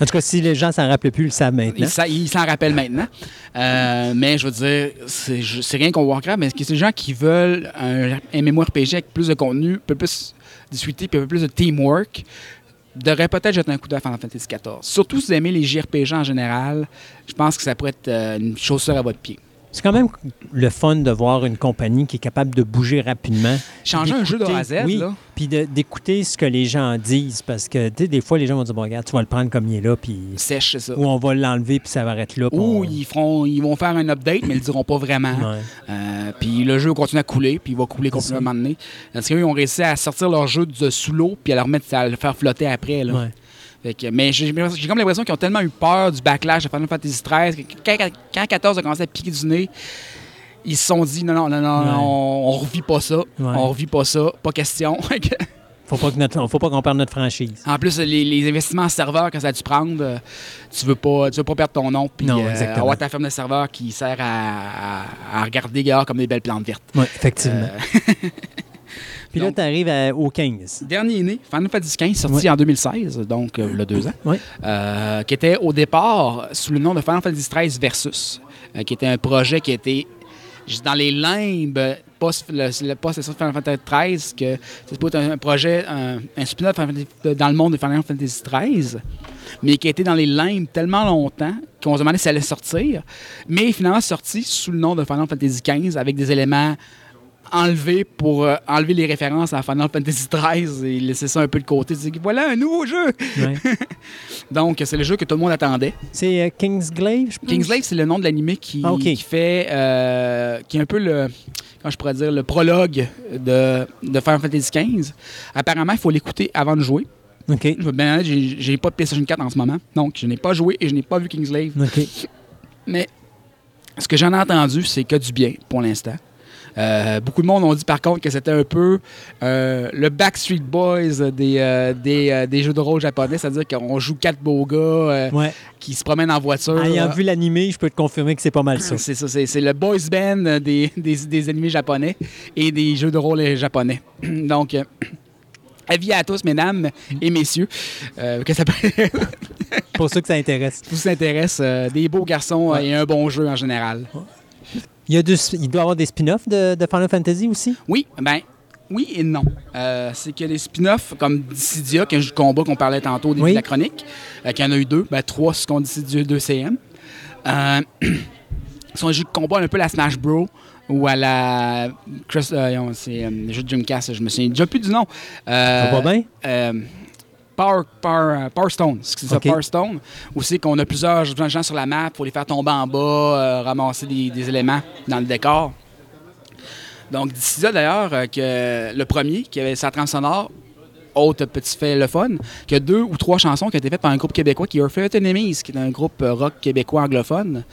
En tout cas, si les gens s'en rappellent plus, ils le savent maintenant. il s'en- il s'en rappelle maintenant. Euh, mais je veux dire, c'est rien qu'on Warcraft, mais c'est des gens qui veulent un MMORPG avec plus de contenu, un peu plus discuté, puis un peu plus de teamwork, devraient peut-être jeter un coup d'œil à Final Fantasy XIV. Surtout si vous aimez les JRPG en général, je pense que ça pourrait être euh, une chaussure à votre pied. C'est quand même le fun de voir une compagnie qui est capable de bouger rapidement. Changer un jeu de A à Z, oui, là. puis d'écouter ce que les gens disent. Parce que, tu sais, des fois, les gens vont dire, bon, regarde, tu vas le prendre comme il est là, puis... Sèche, c'est ça. Ou on va l'enlever, puis ça va être là. Ou on- ils, feront, ils vont faire un update, mais ils le diront pas vraiment. Euh, puis le jeu continue à couler, puis il va couler à un moment donné. Parce qu'eux, ils ont réussi à sortir leur jeu de sous l'eau, puis à à le faire flotter après. Là. Ouais. Que- mais j'ai comme l'impression qu'ils ont tellement eu peur du backlash de Final Fantasy XIII que quand, quand 14 a commencé à piquer du nez, ils se sont dit non, non, non, non, Ouais. on, on revit pas ça. On revit pas ça, pas question. Faut pas que notre- faut pas qu'on perde notre franchise. en plus, les, les investissements en serveur que ça a dû prendre, euh, tu veux pas, tu veux pas perdre ton nom, puis euh, avoir ta ferme de serveur qui sert à, à- à regarder dehors comme des belles plantes vertes. Oui, effectivement. Euh, Puis là, tu arrives au 15. Dernier né, Final Fantasy XV, sorti en 2016, donc euh, il y a deux ans, euh, qui était au départ sous le nom de Final Fantasy XIII Versus, euh, qui était un projet qui était juste dans les limbes post le, le post Final Fantasy XIII, que c'est pas un, un projet, un, un spin-off dans le monde de Final Fantasy XIII, mais qui a été dans les limbes tellement longtemps qu'on se demandait si ça allait sortir, mais finalement sorti sous le nom de Final Fantasy XV avec des éléments enlever pour euh, enlever les références à Final Fantasy XIII et laisser ça un peu de côté. Dire, voilà un nouveau jeu! Ouais. Donc, c'est le jeu que tout le monde attendait. C'est euh, Kingsglaive, je pense? Kingslave, c'est le nom de l'animé qui, Ah, qui fait. euh, qui est un peu le. Comment je pourrais dire Le prologue de, de Final Fantasy XV. Apparemment, il faut l'écouter avant de jouer. OK. Honnête, j'ai pas de PlayStation 4 en ce moment. Donc, je n'ai pas joué et je n'ai pas vu Kingslave. OK. Mais ce que j'en ai entendu, c'est que du bien pour l'instant. Euh, beaucoup de monde ont dit par contre que c'était un peu euh, le Backstreet Boys des, euh, des, des jeux de rôle japonais, c'est-à-dire qu'on joue quatre beaux gars Ouais. qui se promènent en voiture. Ayant vu l'animé, je peux te confirmer que c'est pas mal ça. C'est ça, c'est le boys band des, des, des animés japonais et des jeux de rôle japonais. Donc, avis à tous, mesdames et messieurs, euh, que ça pour ça que ça intéresse. vous intéresse, euh, des beaux garçons et un bon jeu en général. Il, y a deux- il doit y avoir des spin-offs de, de Final Fantasy aussi? Oui, ben oui et non. Euh, c'est que les spin-offs comme Dissidia, qui est un jeu de combat qu'on parlait tantôt au début Oui. de la chronique, euh, qu'il y en a eu deux, ben trois ce qu'on Dissidia 2 CM. Euh, sont un jeu de combat un peu la Smash Bros. Ou à la. Chris- euh, c'est le jeu de Dreamcast, je me souviens déjà plus du nom. Ça va bien? Power, Power, euh, Power Stone, c'est ça, Ok. Power Stone. C'est qu'on a plusieurs gens sur la map pour les faire tomber en bas, euh, ramasser des, des éléments dans le décor. Donc, d'ici là, d'ailleurs, euh, que le premier, qui avait sa trame sonore, autre petit fait le fun, qu'il y a deux ou trois chansons qui ont été faites par un groupe québécois qui est Earth Enemies, qui est un groupe euh, rock québécois anglophone,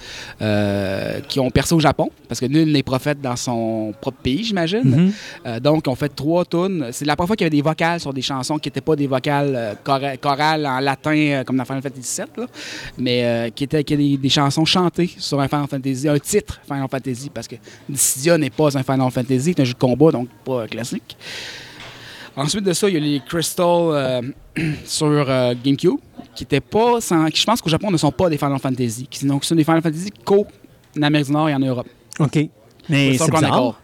euh, qui ont percé au Japon, parce que nul n'est prophète dans son propre pays, j'imagine. Mhm. Euh, donc, on fait trois tunes. C'est la première fois qu'il y avait des vocales sur des chansons qui n'étaient pas des vocales chora- chorales en latin comme dans Final Fantasy VII, là, mais qui étaient, qui étaient des, des chansons chantées sur un Final Fantasy, un titre Final Fantasy, parce que Dissidia n'est pas un Final Fantasy, c'est un jeu de combat, donc pas classique. Ensuite de ça, il y a les Crystal euh, sur euh, GameCube, qui étaient pas, sans- qui, je pense qu'au Japon ne sont pas des Final Fantasy, qui donc, sont des Final Fantasy qu'en Amérique du Nord et en Europe. OK. Mais c'est bizarre.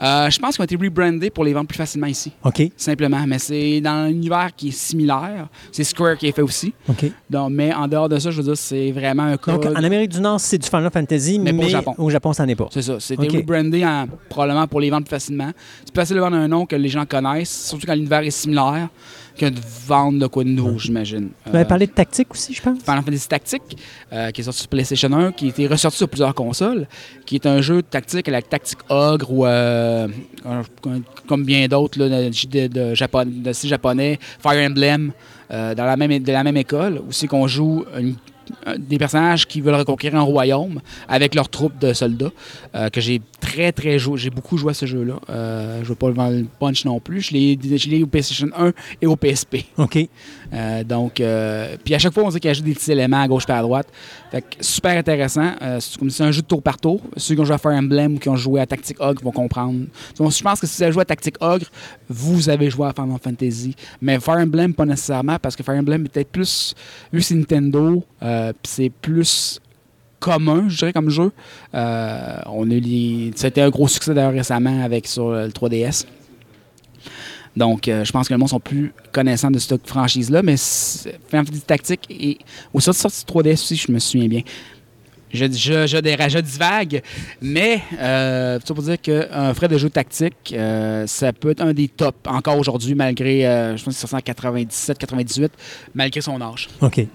Euh, je pense qu'ils ont été rebrandés pour les vendre plus facilement ici, OK. simplement. Mais c'est dans un univers qui est similaire. C'est Square qui est fait aussi. OK. Donc, mais en dehors de ça, je veux dire, c'est vraiment un Donc, code. en Amérique du Nord, c'est du Final Fantasy, mais, au Japon. au Japon, ça n'en est pas. C'est ça. C'était rebrandé en- probablement pour les vendre plus facilement. C'est plus facile de vendre un nom que les gens connaissent, surtout quand l'univers est similaire, que de vendre de quoi de nouveau, j'imagine. Tu m'avais Euh, parlé de tactique aussi, je pense? Final Fantasy Tactique, euh, qui est sorti sur PlayStation 1, qui été ressorti sur plusieurs consoles, qui est un jeu de tactique à la tactique ogre ou euh, comme bien d'autres de, de, de Japon- de style japonais, Fire Emblem, dans la même, de la même école, c'est qu'on joue une- des personnages qui veulent reconquérir un royaume avec leurs troupes de soldats, euh, que j'ai très très joué, j'ai beaucoup joué à ce jeu-là. Euh, je ne veux pas le vendre le punch non plus. Je l'ai je l'ai eu au PlayStation 1 et au PSP. OK. Euh, donc, euh, puis à chaque fois, on sait qu'il ajoute des petits éléments à gauche et à droite. Fait que super intéressant. Euh, c'est comme si c'est un jeu de tour par tour. Ceux qui ont joué à Fire Emblem ou qui ont joué à Tactic Ogre vont comprendre. Donc, je pense que si vous avez joué à Tactic Ogre, vous avez joué à Final Fantasy. Mais Fire Emblem, pas nécessairement, parce que Fire Emblem est peut-être plus. Vu que c'est Nintendo, puis c'est plus commun, je dirais, comme jeu. Euh, on a eu. C'était un gros succès d'ailleurs récemment avec sur le 3DS. Donc, euh, je pense que le monde sont plus connaissants de cette franchise-là, mais Final Fantasy Tactique et au sorti sorti 3DS aussi, je me souviens bien. Je, je, je, je divague, mais euh, pour dire qu'un frais de jeu tactique, euh, ça peut être un des tops encore aujourd'hui, malgré, euh, je pense que c'est sorti en 97-98, malgré son âge. OK. Y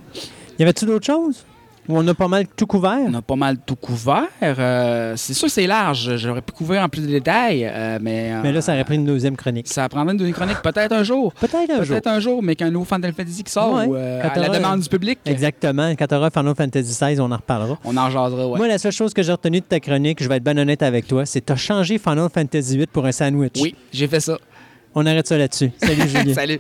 avait-tu d'autres choses? On a pas mal tout couvert? On a pas mal tout couvert. euh, c'est sûr que c'est large, j'aurais pu couvrir en plus de détails, euh, mais, euh, Mais là, ça aurait pris une deuxième chronique. ça prendrait une deuxième chronique peut-être un jour. Peut-être un jour. Peut-être un jour, mais qu'un nouveau Final Fantasy qui sort Ouais, ou, quand à la demande du public, Exactement. Quand tu auras Final Fantasy XVI, on en reparlera. on en jasera, ouais. Moi, la seule chose que j'ai retenue de ta chronique, je vais être bien honnête avec toi, c'est que tu as changé Final Fantasy VIII pour un sandwich. Oui, j'ai fait ça. On arrête ça là-dessus. Salut, Julien. Salut.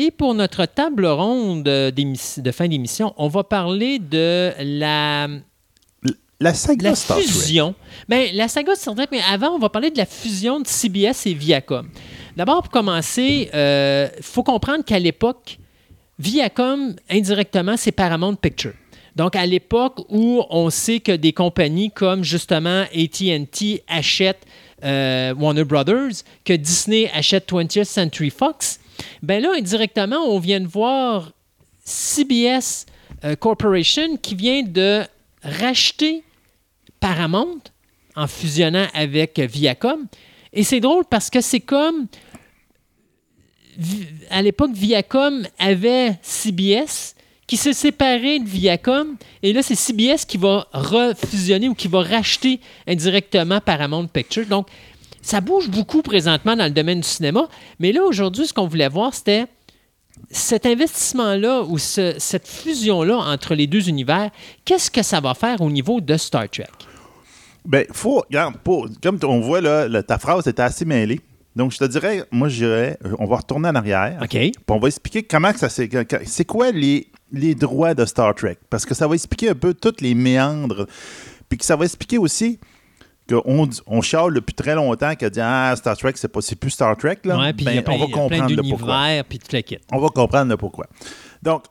Et pour notre table ronde de fin d'émission, on va parler de la, La saga la Star Trek. fusion. Ben, la saga Star Trek, mais avant, on va parler de la fusion de CBS et Viacom. D'abord, pour commencer, il faut comprendre qu'à l'époque, Viacom, indirectement, c'est Paramount Picture. Donc, à l'époque où on sait que des compagnies comme justement ATT achètent euh, Warner Brothers, que Disney achète 20th Century Fox, ben là, indirectement, on vient de voir CBS euh, Corporation qui vient de racheter Paramount en fusionnant avec Viacom. Et c'est drôle parce que c'est comme à l'époque, Viacom avait CBS qui s'est séparé de Viacom. Et là, c'est CBS qui va refusionner ou qui va racheter indirectement Paramount Pictures. Donc, ça bouge beaucoup présentement dans le domaine du cinéma. Mais là, aujourd'hui, ce qu'on voulait voir, c'était cet investissement-là ou cette fusion-là entre les deux univers, qu'est-ce que ça va faire au niveau de Star Trek? Bien, faut, regarde, comme on voit, là, ta phrase était assez mêlée. Donc, je te dirais, moi, je dirais, on va retourner en arrière. OK. Puis on va expliquer comment ça c'est. C'est quoi les, les droits de Star Trek? Parce que ça va expliquer un peu tous les méandres. Puis que ça va expliquer aussi qu'on on chiale depuis très longtemps qu'elle dit Ah, Star Trek, c'est, pas, plus Star Trek. Là. Ouais, ben, on va comprendre le pourquoi. Puis On va comprendre le pourquoi. Donc,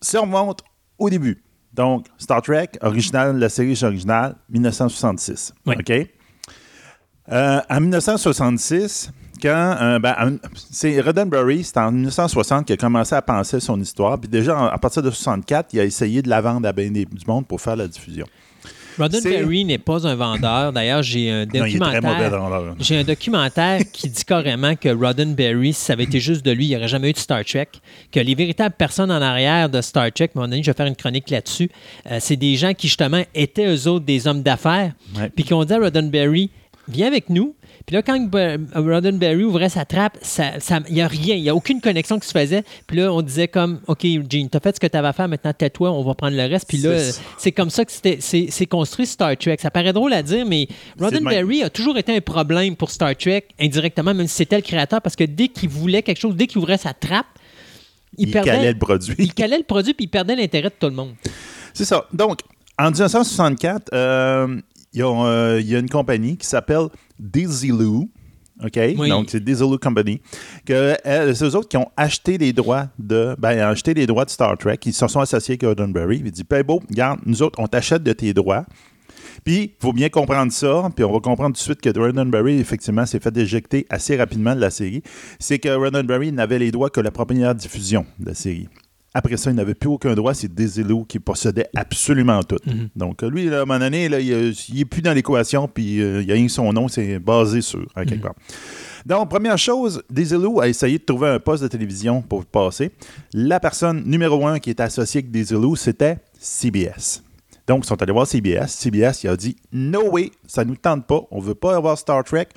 si on remonte au début, donc Star Trek, original, la série originale, 1966. OK? Euh, en 1966, quand. Euh, ben, c'est Roddenberry, c'est en 1960 qu'il a commencé à penser son histoire. Puis déjà, à partir de 64, il a essayé de la vendre à bien du monde pour faire la diffusion. Roddenberry n'est pas un vendeur. D'ailleurs, j'ai un documentaire. J'ai un documentaire qui dit carrément que Roddenberry, si ça avait été juste de lui, il n'y aurait jamais eu de Star Trek. Que les véritables personnes en arrière de Star Trek, à un moment donné, je vais faire une chronique là-dessus, euh, c'est des gens qui, justement, étaient eux autres des hommes d'affaires, puis qui ont dit à Roddenberry Viens avec nous, puis là, quand Roddenberry ouvrait sa trappe, il n'y a rien, il n'y a aucune connexion qui se faisait. Puis là, on disait comme, OK, Gene, t'as fait ce que tu avais à faire, maintenant tais-toi, on va prendre le reste. Puis là, c'est comme ça que c'est construit Star Trek. Ça paraît drôle à dire, mais Roddenberry a toujours été un problème pour Star Trek, indirectement, même si c'était le créateur, parce que dès qu'il voulait quelque chose, dès qu'il ouvrait sa trappe, il, il perdait, calait le produit. Il calait le produit, puis il perdait l'intérêt de tout le monde. C'est ça. Donc, en 1964, euh, il, y a, il y, a, une compagnie qui s'appelle Desilu OK? Donc, c'est Diesel Company. Que, c'est eux autres qui ont acheté les droits de. Ben, acheté les droits de Star Trek. Ils se sont associés avec Roddenberry. Ils disent beau, regarde, nous autres, on t'achète de tes droits. Puis, il faut bien comprendre ça, puis on va comprendre tout de suite que Roddenberry, effectivement, s'est fait éjecter assez rapidement de la série. C'est que Roddenberry n'avait les droits que la première diffusion de la série. Après ça, il n'avait plus aucun droit. C'est Desilu qui possédait absolument tout. Mhm. Donc, lui, à un moment donné, là, il n'est plus dans l'équation, puis euh, il y a rien son nom, c'est basé sur, à quelque mhm. part. Donc, première chose, Desilu a essayé de trouver un poste de télévision pour passer. La personne numéro un qui était associée avec Desilu, c'était CBS. Donc, ils sont allés voir CBS. CBS, il a dit No way, ça ne nous tente pas, on ne veut pas avoir Star Trek.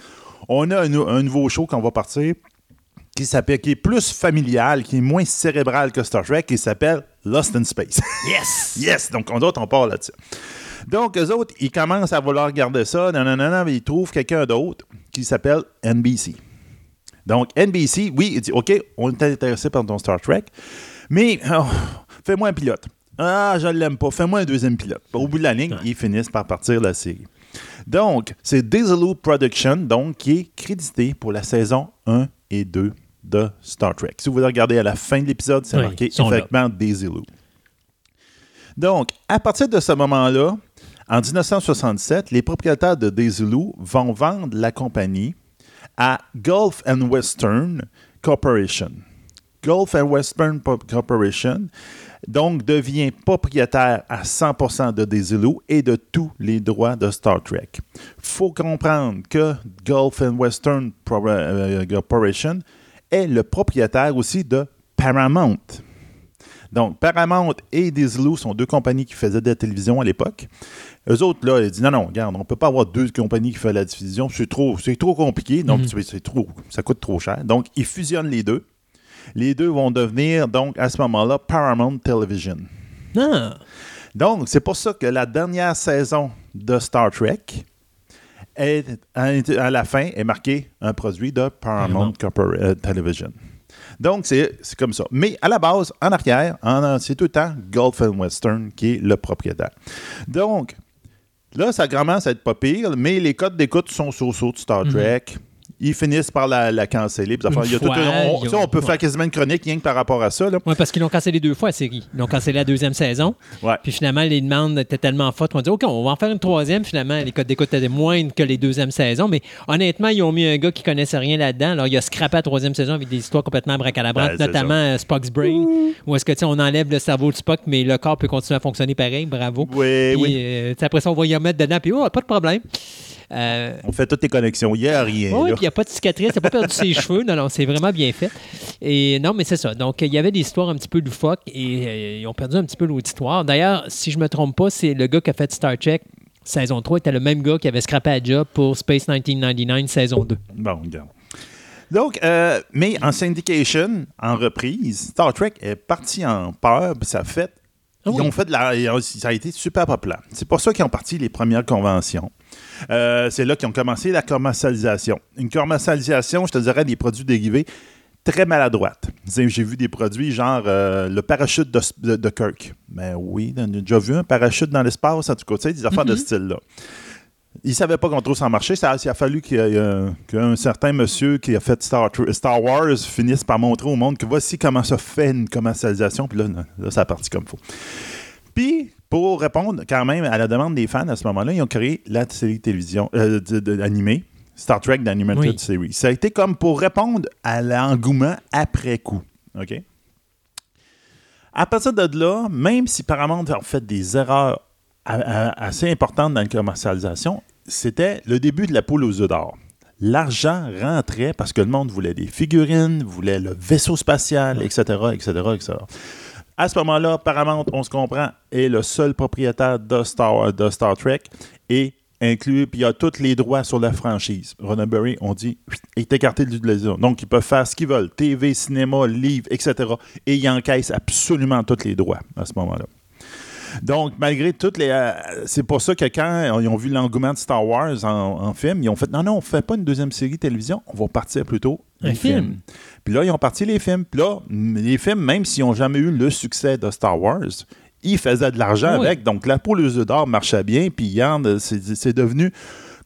On a un, un nouveau show qu'on va partir qui s'appelle, qui est plus familial, qui est moins cérébral que Star Trek, qui s'appelle Lost in Space. Yes! yes! Donc, on, d'autres, on part là-dessus. Donc, eux autres, ils commencent à vouloir regarder ça, non, non, non, non, mais ils trouvent quelqu'un d'autre qui s'appelle NBC. Donc, NBC, oui, il dit OK, on est intéressé par ton Star Trek, mais oh, fais-moi un pilote. Ah, je l'aime pas, fais-moi un deuxième pilote. Au bout de la ligne, ils finissent par partir la série. Donc, c'est Dieseloo Production, donc, qui est crédité pour la saison 1 et 2 de Star Trek. Si vous voulez regarder à la fin de l'épisode, c'est marqué effectivement Desilu. Donc, à partir de ce moment-là, en 1967, les propriétaires de Desilu vont vendre la compagnie à Gulf and Western Corporation. Gulf and Western Corporation donc devient propriétaire à 100% de Desilu et de tous les droits de Star Trek. Il faut comprendre que Gulf and Western euh, Corporation est le propriétaire aussi de Paramount. Donc, Paramount et Disney sont deux compagnies qui faisaient de la télévision à l'époque. Eux autres, là, ils disent non, non, regarde, on ne peut pas avoir deux compagnies qui font la diffusion. C'est trop, c'est trop compliqué. Donc, mhm. c'est trop, ça coûte trop cher. Donc, ils fusionnent les deux. Les deux vont devenir, donc, à ce moment-là, Paramount Television. Ah. Donc, c'est pour ça que la dernière saison de Star Trek, à la fin, est marqué un produit de Paramount euh, Television. Donc, c'est comme ça. Mais à la base, en arrière, c'est tout le temps Gulf and Western qui est le propriétaire. Donc, là, ça commence à être pas pire, mais les codes d'écoute sont sur de Star mhm. Trek ils finissent par la, la canceller. on, peut faire quasiment une chronique rien que par rapport à ça. Oui, parce qu'ils l'ont cancellé deux fois la série. Ils l'ont cancellé la deuxième saison. Puis finalement, les demandes étaient tellement fortes qu'on dit OK, on va en faire une troisième. Finalement, les codes d'écoute étaient moindres que les deuxièmes saisons. Mais honnêtement, ils ont mis un gars qui connaissait rien là-dedans. Alors, il a scrappé la troisième saison avec des histoires complètement bracalabrantes, ben, notamment euh, Spock's Brain, où est-ce que on enlève le cerveau de Spock, mais le corps peut continuer à fonctionner pareil. Bravo. Oui, oui. Euh, après ça, on va y remettre dedans, puis oh, pas de problème. Euh, On fait toutes les connexions. Il n'y a rien. oui, puis il n'y a pas de cicatrice, il n'a pas perdu ses cheveux. Non, non, c'est vraiment bien fait. Et non, mais c'est ça. Donc, il y avait des histoires un petit peu loufoques et euh, ils ont perdu un petit peu l'auditoire. D'ailleurs, si je me trompe pas, c'est le gars qui a fait Star Trek saison 3 était le même gars qui avait scrappé à job pour Space 1999 saison 2. Bon, regarde. Donc, euh, mais en syndication, en reprise, Star Trek est parti en peur, puis ça a fait. Ah Ils oui. ont fait de la. Ça a été super populaire. C'est pour ça qu'ils ont parti les premières conventions. Euh, c'est là qu'ils ont commencé la commercialisation. Une commercialisation, je te dirais, des produits dérivés très maladroite. J'ai vu des produits genre euh, le parachute de, de- de Kirk. Ben oui, on a déjà vu un parachute dans l'espace, en tout cas, des affaires de ce style-là. Ils ne savaient pas qu'on trouve ça marcher. Ça, il a fallu euh, qu'un certain monsieur qui a fait Star, Wars finisse par montrer au monde que voici comment ça fait une commercialisation. Puis là, là ça a parti comme il faut. Puis, pour répondre quand même à la demande des fans à ce moment-là, ils ont créé la série télévision euh, de- de- animée, Star Trek d'Animated Oui. Series. Ça a été comme pour répondre à l'engouement après coup. OK? À partir de là, même si Paramount a fait des erreurs assez importantes dans la commercialisation, c'était le début de la poule aux œufs d'or. L'argent rentrait parce que le monde voulait des figurines, voulait le vaisseau spatial, etc., etc., etc. À ce moment-là, Paramount, on se comprend, est le seul propriétaire de Star, de Star Trek et inclus, puis il a tous les droits sur la franchise. Roddenberry, on dit, est écarté de l'utilisation. Donc, ils peuvent faire ce qu'ils veulent, TV, cinéma, livres, etc. Et ils encaissent absolument tous les droits à ce moment-là. Donc, malgré toutes les. euh, c'est pour ça que quand ils ont vu l'engouement de Star Wars en, film, ils ont fait non, non, on ne fait pas une deuxième série télévision, on va partir plutôt Un les film. films. Puis là, ils ont parti les films. Puis là, les films, même s'ils n'ont jamais eu le succès de Star Wars, ils faisaient de l'argent Oui. avec. Donc, la poule aux œufs d'or marchait bien. Puis, regarde, c'est c'est devenu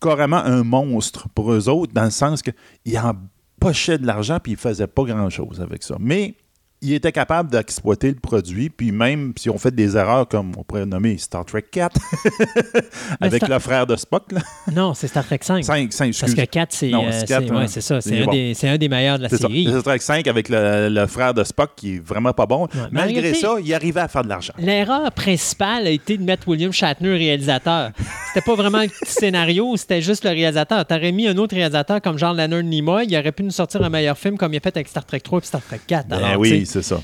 carrément un monstre pour eux autres, dans le sens qu'ils en pochaient de l'argent, puis ils ne faisaient pas grand-chose avec ça. Mais ils étaient capables d'exploiter le produit, puis même si on fait des erreurs comme on pourrait nommer Star Trek 4, avec Star- le frère de Spock, là. Non, c'est Star Trek 5. 5, 5, Parce que 4, c'est euh, c'est ouais, hein. ça. C'est un, bon. un des meilleurs de la série. Star Trek 5 avec le, le frère de Spock qui est vraiment pas bon. Malgré réalité- ça, il arrivait à faire de l'argent. L'erreur principale a été de mettre William Shatner réalisateur. C'était pas vraiment le scénario, c'était juste le réalisateur. T'aurais mis un autre réalisateur comme Jean Leonard Nimoy, il aurait pu nous sortir un meilleur film comme il a fait avec Star Trek 3 et Star Trek 4. Ben Alors, oui, c'est ça.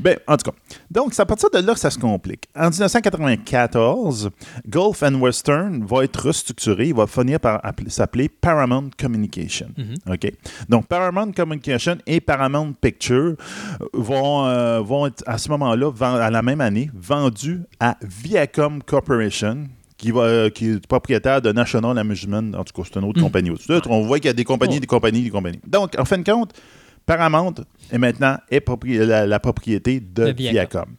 Ben, en tout cas. Donc, c'est à partir de là que ça se complique. En 1994, Gulf and Western va être restructuré. Il va finir par appeler- s'appeler Paramount Communication. OK? Donc, Paramount Communication et Paramount Picture vont, euh, vont être, à ce moment-là, à la même année, vendus à Viacom Corporation, qui, va, euh, qui est propriétaire de National Amusement. En tout cas, c'est une autre compagnie. au-dessus. On voit qu'il y a des compagnies, Oh. des compagnies, des compagnies. Donc, en fin de compte, Paramount est maintenant est propri- la, la propriété de, De Viacom. Viacom.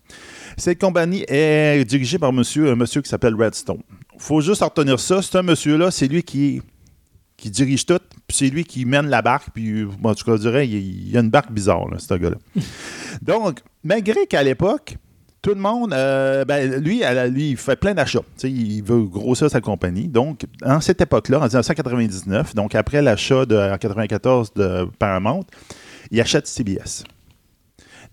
Cette compagnie est dirigée par monsieur, un monsieur qui s'appelle Redstone. Il faut juste retenir ça. C'est un monsieur-là, c'est lui qui, qui dirige tout, puis c'est lui qui mène la barque, puis bon, en tout cas, je dirais, il, y a une barque bizarre, là, ce gars-là. Donc, malgré qu'à l'époque, tout le monde, euh, ben, lui, lui, il fait plein d'achats. Il veut grossir sa compagnie. Donc, en cette époque-là, en 1999, donc après l'achat de, en 94 de Paramount, il achète CBS.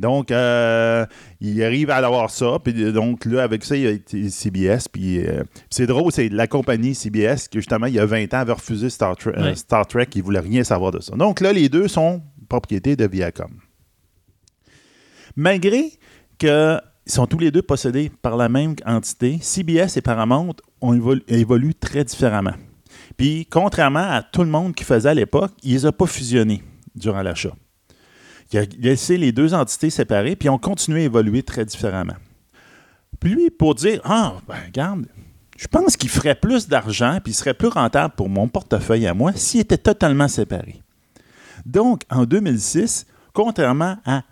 Donc, euh, il arrive à avoir ça. Puis donc, là, avec ça, il a été CBS. Puis euh, c'est drôle, c'est la compagnie CBS qui, justement, il y a 20 ans, avait refusé Star, Tre- euh, Ouais. Star Trek. Il ne voulait rien savoir de ça. Donc là, les deux sont propriétés de Viacom. Malgré qu'ils sont tous les deux possédés par la même entité, CBS et Paramount ont évolu- évoluent très différemment. Puis, contrairement à tout le monde qui faisait à l'époque, ils ne les ont pas fusionnés durant l'achat. Il a laissé les deux entités séparées, puis ils ont continué à évoluer très différemment. Puis lui, pour dire Ah, ben, regarde, je pense qu'il ferait plus d'argent, puis il serait plus rentable pour mon portefeuille à moi s'il était totalement séparé. Donc, en 2006, contrairement à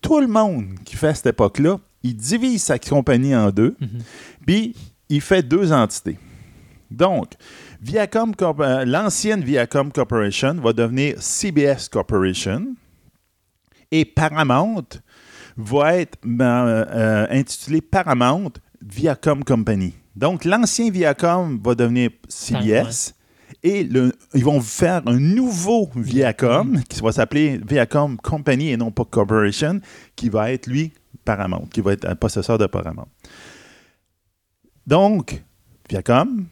tout le monde qui fait à cette époque-là, il divise sa compagnie en deux, puis il fait deux entités. Donc, Viacom Corp- euh, l'ancienne Viacom Corporation va devenir CBS Corporation et Paramount va être ben, euh, intitulé Paramount Viacom Company. Donc, l'ancien Viacom va devenir CBS et le- ils vont faire un nouveau Viacom qui va s'appeler Viacom Company et non pas Corporation, qui va être, lui, Paramount, qui va être un possesseur de Paramount. Donc, Viacom,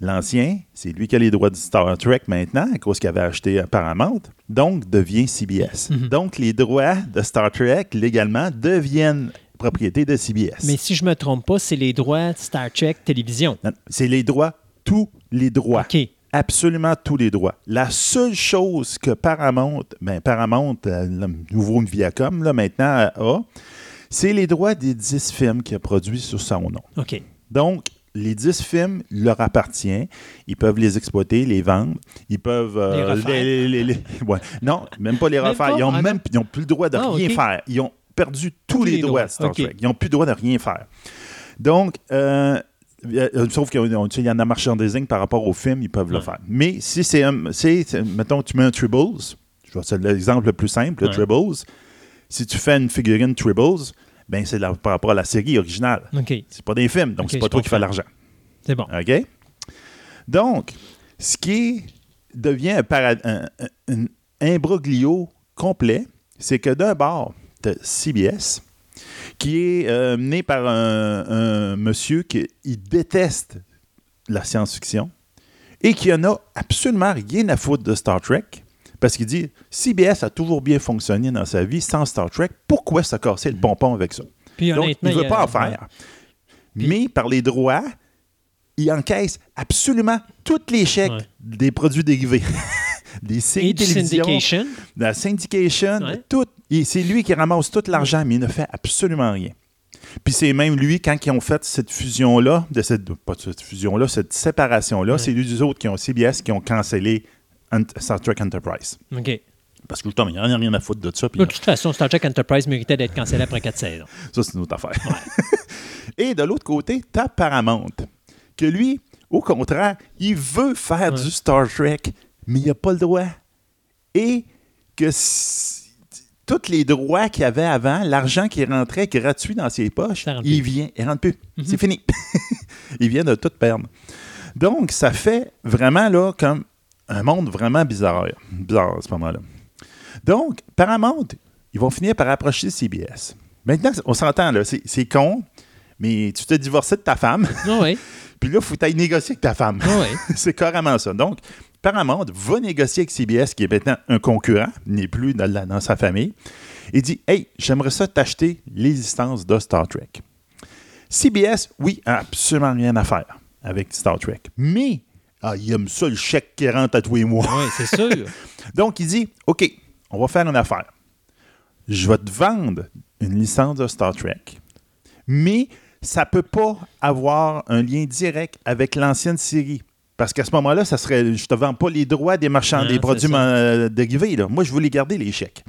L'ancien, c'est lui qui a les droits de Star Trek maintenant, à cause qu'il avait acheté Paramount, donc devient CBS. Mhm. Donc, les droits de Star Trek, légalement, deviennent propriété de CBS. Mais si je me trompe pas, c'est les droits de Star Trek télévision. C'est les droits, tous les droits. OK. Absolument tous les droits. La seule chose que Paramount, ben Paramount, euh, le nouveau Viacom, là, maintenant, a, c'est les droits des 10 films qu'il a produits sur son nom. OK. Donc, les 10 films leur appartiennent. Ils peuvent les exploiter, les vendre. Ils peuvent. euh, Les refaire. les- les- les- ouais. Non, même pas les Même refaire. pas? Ils n'ont Ah, même non. ils ont plus le droit de Ah, rien faire. Ils ont perdu tous, Tous les, droits droits. Star. Trek. Ils n'ont plus le droit de rien faire. Donc, euh, euh, sauf qu'il y en a marchandising par rapport au film, ils peuvent le faire. Mais si c'est, mettons, tu mets un Tribbles, c'est l'exemple le plus simple, le Ouais. Tribbles. Si tu fais une figurine Tribbles, ben c'est par rapport à la série originale. OK. C'est pas des films, donc c'est pas toi qui fais l'argent. C'est bon. OK? Donc, ce qui devient un, para- un- un- un imbroglio complet, c'est que d'un bord, tu CBS, qui est euh, mené par un, un monsieur qui il déteste la science-fiction et qui en a absolument rien à foutre de Star Trek. Parce qu'il dit CBS a toujours bien fonctionné dans sa vie sans Star Trek. Pourquoi se casser le pompon avec ça? Puis Donc, il ne veut pas en faire. Mais par les droits, il encaisse absolument tous les chèques Ouais. des produits dérivés. des syndication. de la syndication, Ouais. tout. Et C'est lui qui ramasse tout l'argent, mais il ne fait absolument rien. Puis c'est même lui, quand ils ont fait cette fusion-là, de cette, pas cette fusion-là, cette séparation-là, Ouais. c'est lui des autres qui ont CBS qui ont cancellé Star Trek Enterprise. OK. Parce que justement, il n'y a rien à foutre de ça. puis De toute façon, Star Trek Enterprise méritait d'être cancellé après 4 saisons. Ça, c'est une autre affaire. Et de l'autre côté, tu as Paramount, que lui, au contraire, il veut faire Ouais. du Star Trek, mais il n'a pas le droit. Et que tous les droits qu'il avait avant, l'argent qui rentrait gratuit dans ses poches, il vient, il rentre plus. Mhm. C'est fini. il vient de tout perdre. Donc, ça fait vraiment là comme un monde vraiment bizarre, bizarre à ce moment-là. Donc, Paramount, ils vont finir par approcher CBS. Maintenant, on s'entend, là, c'est con, mais tu t'es divorcé de ta femme, Ah oui. puis là, il faut que négocier avec ta femme. Ah oui. c'est carrément ça. Donc, Paramount va négocier avec CBS, qui est maintenant un concurrent, n'est plus dans, la- dans sa famille, et dit Hey, j'aimerais ça t'acheter les licences de Star Trek. CBS, oui, a absolument rien à faire avec Star Trek. Mais, ah, il aime ça, le chèque qui rentre à tous les mois. Oui, c'est sûr. Donc, il dit OK, on va faire une affaire. Je vais te vendre une licence de Star Trek, mais ça ne peut pas avoir un lien direct avec l'ancienne série. Parce qu'à ce moment-là, ça serait, je te vends pas les droits des marchands, Non, des produits euh, dérivés. là. Moi, je voulais garder les chèques.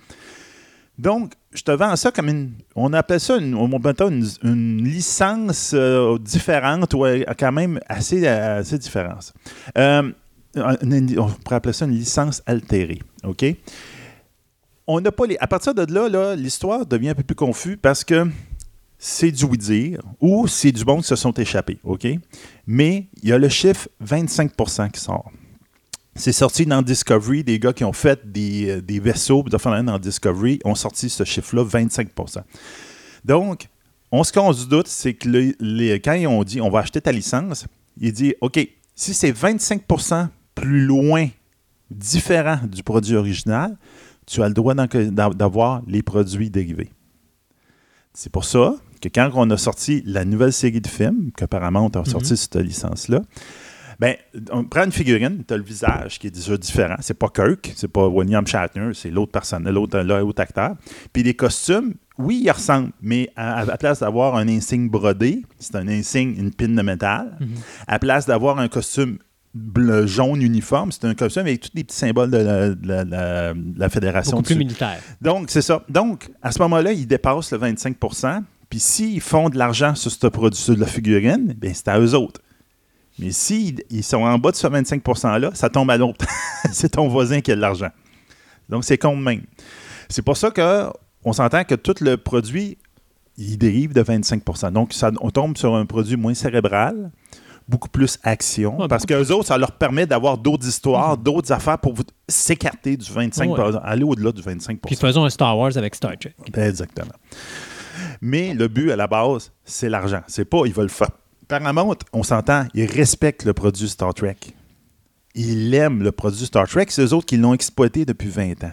Donc, je te vends ça comme une. On appelle ça une, une, licence euh, différente ou euh, quand même assez, euh, assez différente. On pourrait appeler ça une licence altérée. OK? On n'a pas les. À partir de là, l'histoire devient un peu plus confus parce que c'est du oui-dire ou c'est du bon qui se sont échappés. OK? Mais il y a le chiffre 25% qui sort. C'est sorti dans Discovery. Des gars qui ont fait des, euh, des vaisseaux de faire dans Discovery ont sorti ce chiffre-là, 25% Donc, on, ce qu'on se doute, c'est que le- les- quand ils ont dit on va acheter ta licence, ils disent OK, si c'est 25% plus loin, différent du produit original, tu as le droit d'avoir les produits dérivés. C'est pour ça que quand on a sorti la nouvelle série de films, que Paramount a sorti cette licence-là, ben, on prend une figurine, tu as le visage qui est déjà différent. C'est pas Kirk, c'est pas William Shatner, c'est l'autre personne, l'autre l'autre acteur. Puis les costumes, oui, ils ressemblent, mais à, à la place d'avoir un insigne brodé, c'est un insigne, une pine de métal. À la place d'avoir un costume bleu, jaune uniforme, c'est un costume avec tous les petits symboles de la, de la- de la- fédération. Beaucoup plus militaire. Donc, c'est ça. Donc, à ce moment-là, ils dépassent le 25% Puis s'ils font de l'argent sur ce produit, sur la figurine, bien, c'est à eux autres. Mais s'ils ils sont en bas de ce 25 %-là, ça tombe à l'autre. c'est ton voisin qui a de l'argent. Donc, c'est de même. C'est pour ça qu'on s'entend que tout le produit, il dérive de 25% Donc, ça, on tombe sur un produit moins cérébral, beaucoup plus action, Ouais, parce qu'eux autres, ça leur permet d'avoir d'autres histoires, d'autres affaires pour s'écarter du 25 Ouais. aller au-delà du 25% Puis faisons un Star Wars avec Star Trek. Exactement. Mais le but à la base, c'est l'argent. C'est pas ils veulent faire Paramount, on s'entend, ils respectent le produit Star Trek. Ils aiment le produit Star Trek. C'est eux autres qui l'ont exploité depuis 20 ans.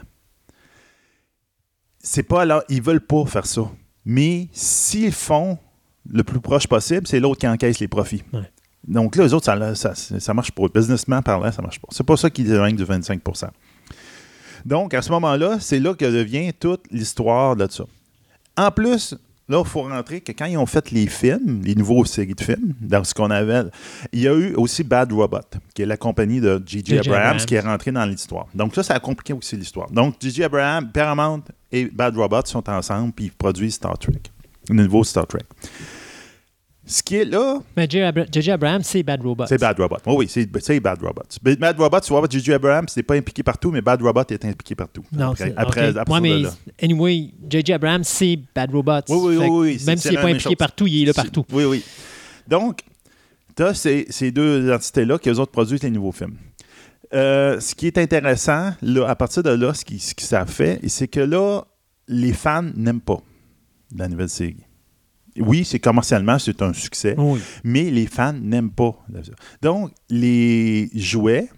C'est pas là, ils veulent pas faire ça. Mais s'ils font le plus proche possible, c'est l'autre qui encaisse les profits. Ouais. Donc là, eux autres, ça, ça, ça marche pas. Businessment parlant, ça marche pas. C'est pas ça qui règne du 25% Donc, à ce moment-là, c'est là que devient toute l'histoire de ça. En plus, là, il faut rentrer que quand ils ont fait les films, les nouveaux séries de films, dans ce qu'on avait, il y a eu aussi Bad Robot, qui est la compagnie de J.J. Abrams, Abrams. qui est rentré dans l'histoire. Donc ça, ça a compliqué aussi l'histoire. Donc J.J. Abrams, Paramount et Bad Robot sont ensemble, puis ils produisent Star Trek, le nouveau Star Trek. Ce qui est là, Mais J.J. Abrams, c'est Bad Robot. c'est Bad Robot. Oh oui, c'est c'est Bad Robot. Mais Bad Robot, tu vois, J.J. Abrams n'est pas impliqué partout, mais Bad Robot est impliqué partout. Non, après, c'est- après, ok. après ça, mais là. anyway, J.J. Abrams, c'est Bad Robot. Oui, oui, oui, oui, Même s'il n'est pas impliqué chose. partout, il est là partout. Oui, oui. Donc, tu as ces, ces deux entités-là qui, eux autres, produisent les nouveaux films. Euh, ce qui est intéressant, là, à partir de là, ce qui, ce qui ça fait, c'est que là, les fans n'aiment pas la nouvelle série. Oui, c'est commercialement, c'est un succès, Oui. mais les fans n'aiment pas. Donc, les jouets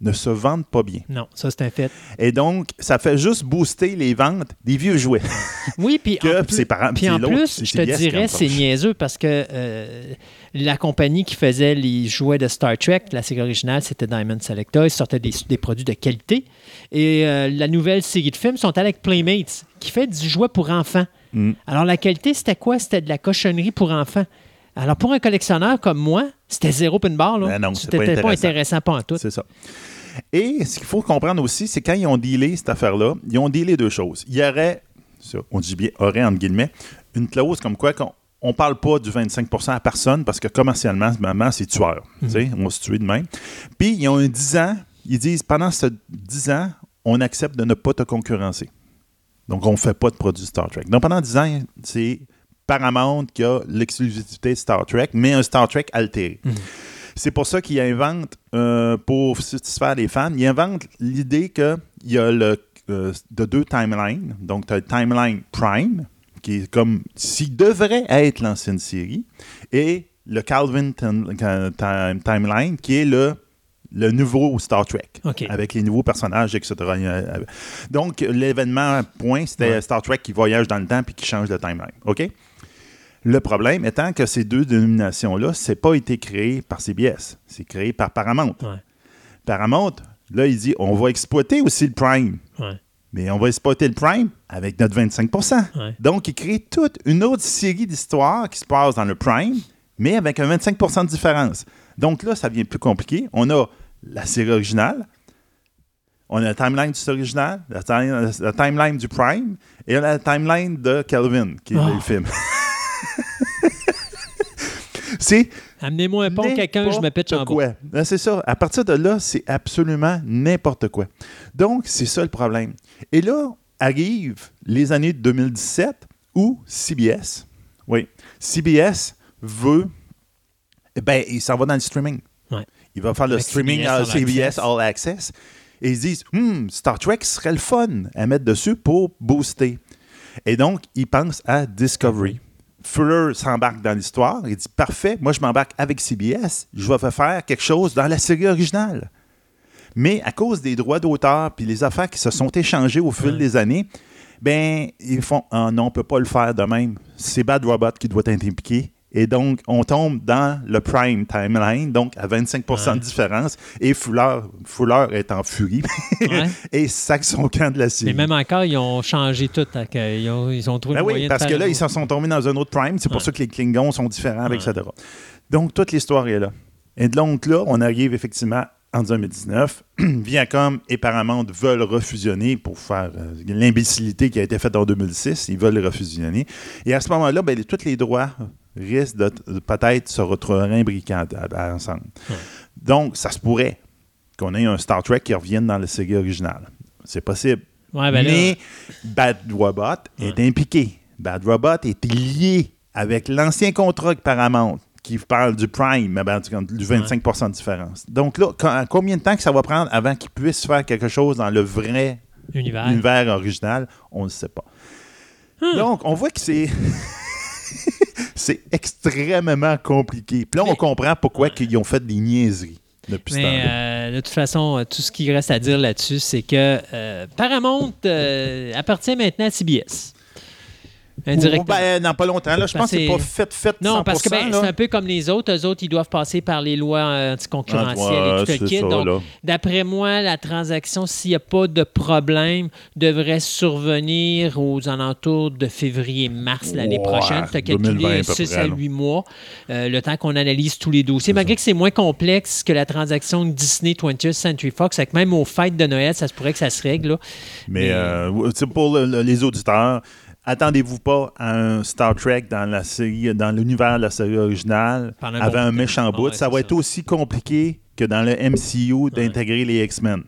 ne se vendent pas bien. Non, ça, c'est un fait. Et donc, ça fait juste booster les ventes des vieux jouets. Oui, puis en plus, puis en plus, je te dirais, c'est niaiseux parce que euh, la compagnie qui faisait les jouets de Star Trek, la série originale, c'était Diamond Selecta. Ils sortaient des, des produits de qualité. Et euh, la nouvelle série de films sont avec Playmates, qui fait du jouet pour enfants. Mm. Alors, la qualité, c'était quoi? C'était de la cochonnerie pour enfants. Alors, pour un collectionneur comme moi, c'était zéro pin bar. Là. Ben non, c'était pas pas intéressant. pas en tout. C'est ça. Et ce qu'il faut comprendre aussi, c'est quand ils ont dealé cette affaire-là, ils ont dealé deux choses. Il y aurait, on dit bien aurait entre guillemets, une clause comme quoi qu'on on parle pas du 25% à personne parce que commercialement, maman, c'est tueur. Tu sais, On va se tuer de même. Puis, ils ont un 10 ans, ils disent pendant ce 10 ans, on accepte de ne pas te concurrencer. Donc, on ne fait pas de produits Star Trek. Donc, pendant 10 ans, c'est Paramount qui a l'exclusivité Star Trek, mais un Star Trek altéré. C'est pour ça qu'ils inventent, euh, pour satisfaire les fans, ils inventent l'idée qu'il y a le, euh, de deux timelines. Donc, tu as le timeline Prime, qui est comme s'il devrait être l'ancienne série, et le Calvin Time- Timeline, qui est le, le nouveau Star Trek, avec les nouveaux personnages, etc. Euh, Donc, l'événement point, c'était Ouais. Star Trek qui voyage dans le temps puis qui change de timeline. OK? Le problème étant que ces deux dénominations-là, c'est pas été créé par CBS, c'est créé par Paramount. Ouais. Paramount, là, il dit on va exploiter aussi le Prime, Ouais. mais on va exploiter le Prime avec notre 25 Ouais. Donc, il crée toute une autre série d'histoires qui se passe dans le Prime, mais avec un 25% de différence. Donc là, ça devient plus compliqué. On a la série originale, on a la timeline du série original, la, la timeline du Prime, et on a la timeline de Calvin, qui est Oh. le film. c'est Amenez-moi un pont, quelqu'un, je me pitch en quoi. C'est ça. À partir de là, c'est absolument n'importe quoi. Donc, c'est ça le problème. Et là, arrivent les années 2017 où CBS, oui, CBS veut, eh ben, il s'en va dans le streaming. Il va faire le Avec streaming CBS à All CBS Access. All Access. Et ils disent, Hmm, Star Trek serait le fun à mettre dessus pour booster. Et donc, ils pensent à Discovery. Fuller s'embarque dans l'histoire. Il dit, parfait, moi je m'embarque avec CBS. Je vais faire quelque chose dans la série originale. Mais à cause des droits d'auteur puis les affaires qui se sont échangées au fil des années, ben ils font ah non, on peut pas le faire de même. C'est Bad Robot qui doit être impliqué. Et donc, on tombe dans le prime timeline, donc à 25 Ouais. de différence. Et Fuller, Fuller est en furie Ouais. et sac son camp de la série. Mais même encore, ils ont changé tout. Ils ont, ils ont trouvé Ben oui, de parce que là, ils se sont tombés dans un autre prime. C'est pour Ouais. ça que les Klingons sont différents, etc. Donc, toute l'histoire est là. Et donc là, on arrive effectivement en 2019. Viacom et Paramount veulent refusionner pour faire euh, l'imbécilité qui a été faite en 2006. Ils veulent refusionner. Et à ce moment-là, ben, les- tous les droits risquent de, de peut-être se retrouver à- à- ensemble. Ouais. Donc, ça se pourrait qu'on ait un Star Trek qui revienne dans la série originale. C'est possible. Ouais, ben là- Mais Bad Robot est impliqué. Bad Robot est lié avec l'ancien contrat avec Paramount qui parle du Prime, ben, du du 25% de différence. Donc là, quand- combien de temps que ça va prendre avant qu'ils puissent faire quelque chose dans le vrai univers. univers original, on ne sait pas. Hmm. Donc, on voit que c'est... C'est extrêmement compliqué. Puis là, on comprend pourquoi ils ont fait des niaiseries. Depuis Mais euh, de toute façon, tout ce qu'il reste à dire là-dessus, c'est que euh, Paramount euh, appartient maintenant à CBS. Indirectement. Ben, dans pas longtemps. Là, je pense que c'est pas fait, fait Non, parce que ben, c'est un peu comme les autres. Eux autres, ils doivent passer par les lois anticoncurrentielles et tout le kit. Donc, d'après moi, la transaction, s'il n'y a pas de problème, devrait survenir aux alentours de février-mars l'année prochaine. Tu as calculé 6 à 8 mois, euh, le temps qu'on analyse tous les dossiers. Malgré que c'est moins complexe que la transaction Disney 20th Century Fox, que même aux fêtes de Noël, ça se pourrait que ça se règle. Mais, euh, pour les auditeurs, attendez-vous pas à un Star Trek dans la série, dans l'univers de la série originale, avec un méchant bout? ça va être aussi compliqué que dans le MCU d'intégrer les X-Men.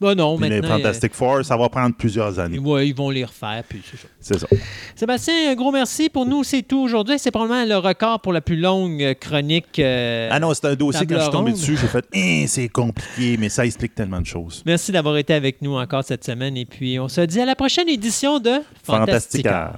Bah non, puis les Fantastic Four, ça va prendre plusieurs années. Oui, ils vont les refaire, puis c'est ça. C'est ça. Sébastien, un gros merci. Pour nous, c'est tout aujourd'hui. C'est probablement le record pour la plus longue chronique. Euh, ah non, c'est un dossier, quand je suis tombé dessus, j'ai fait hein, c'est compliqué, mais ça explique tellement de choses. Merci d'avoir été avec nous encore cette semaine. Et puis, on se dit à la prochaine édition de Fantastica.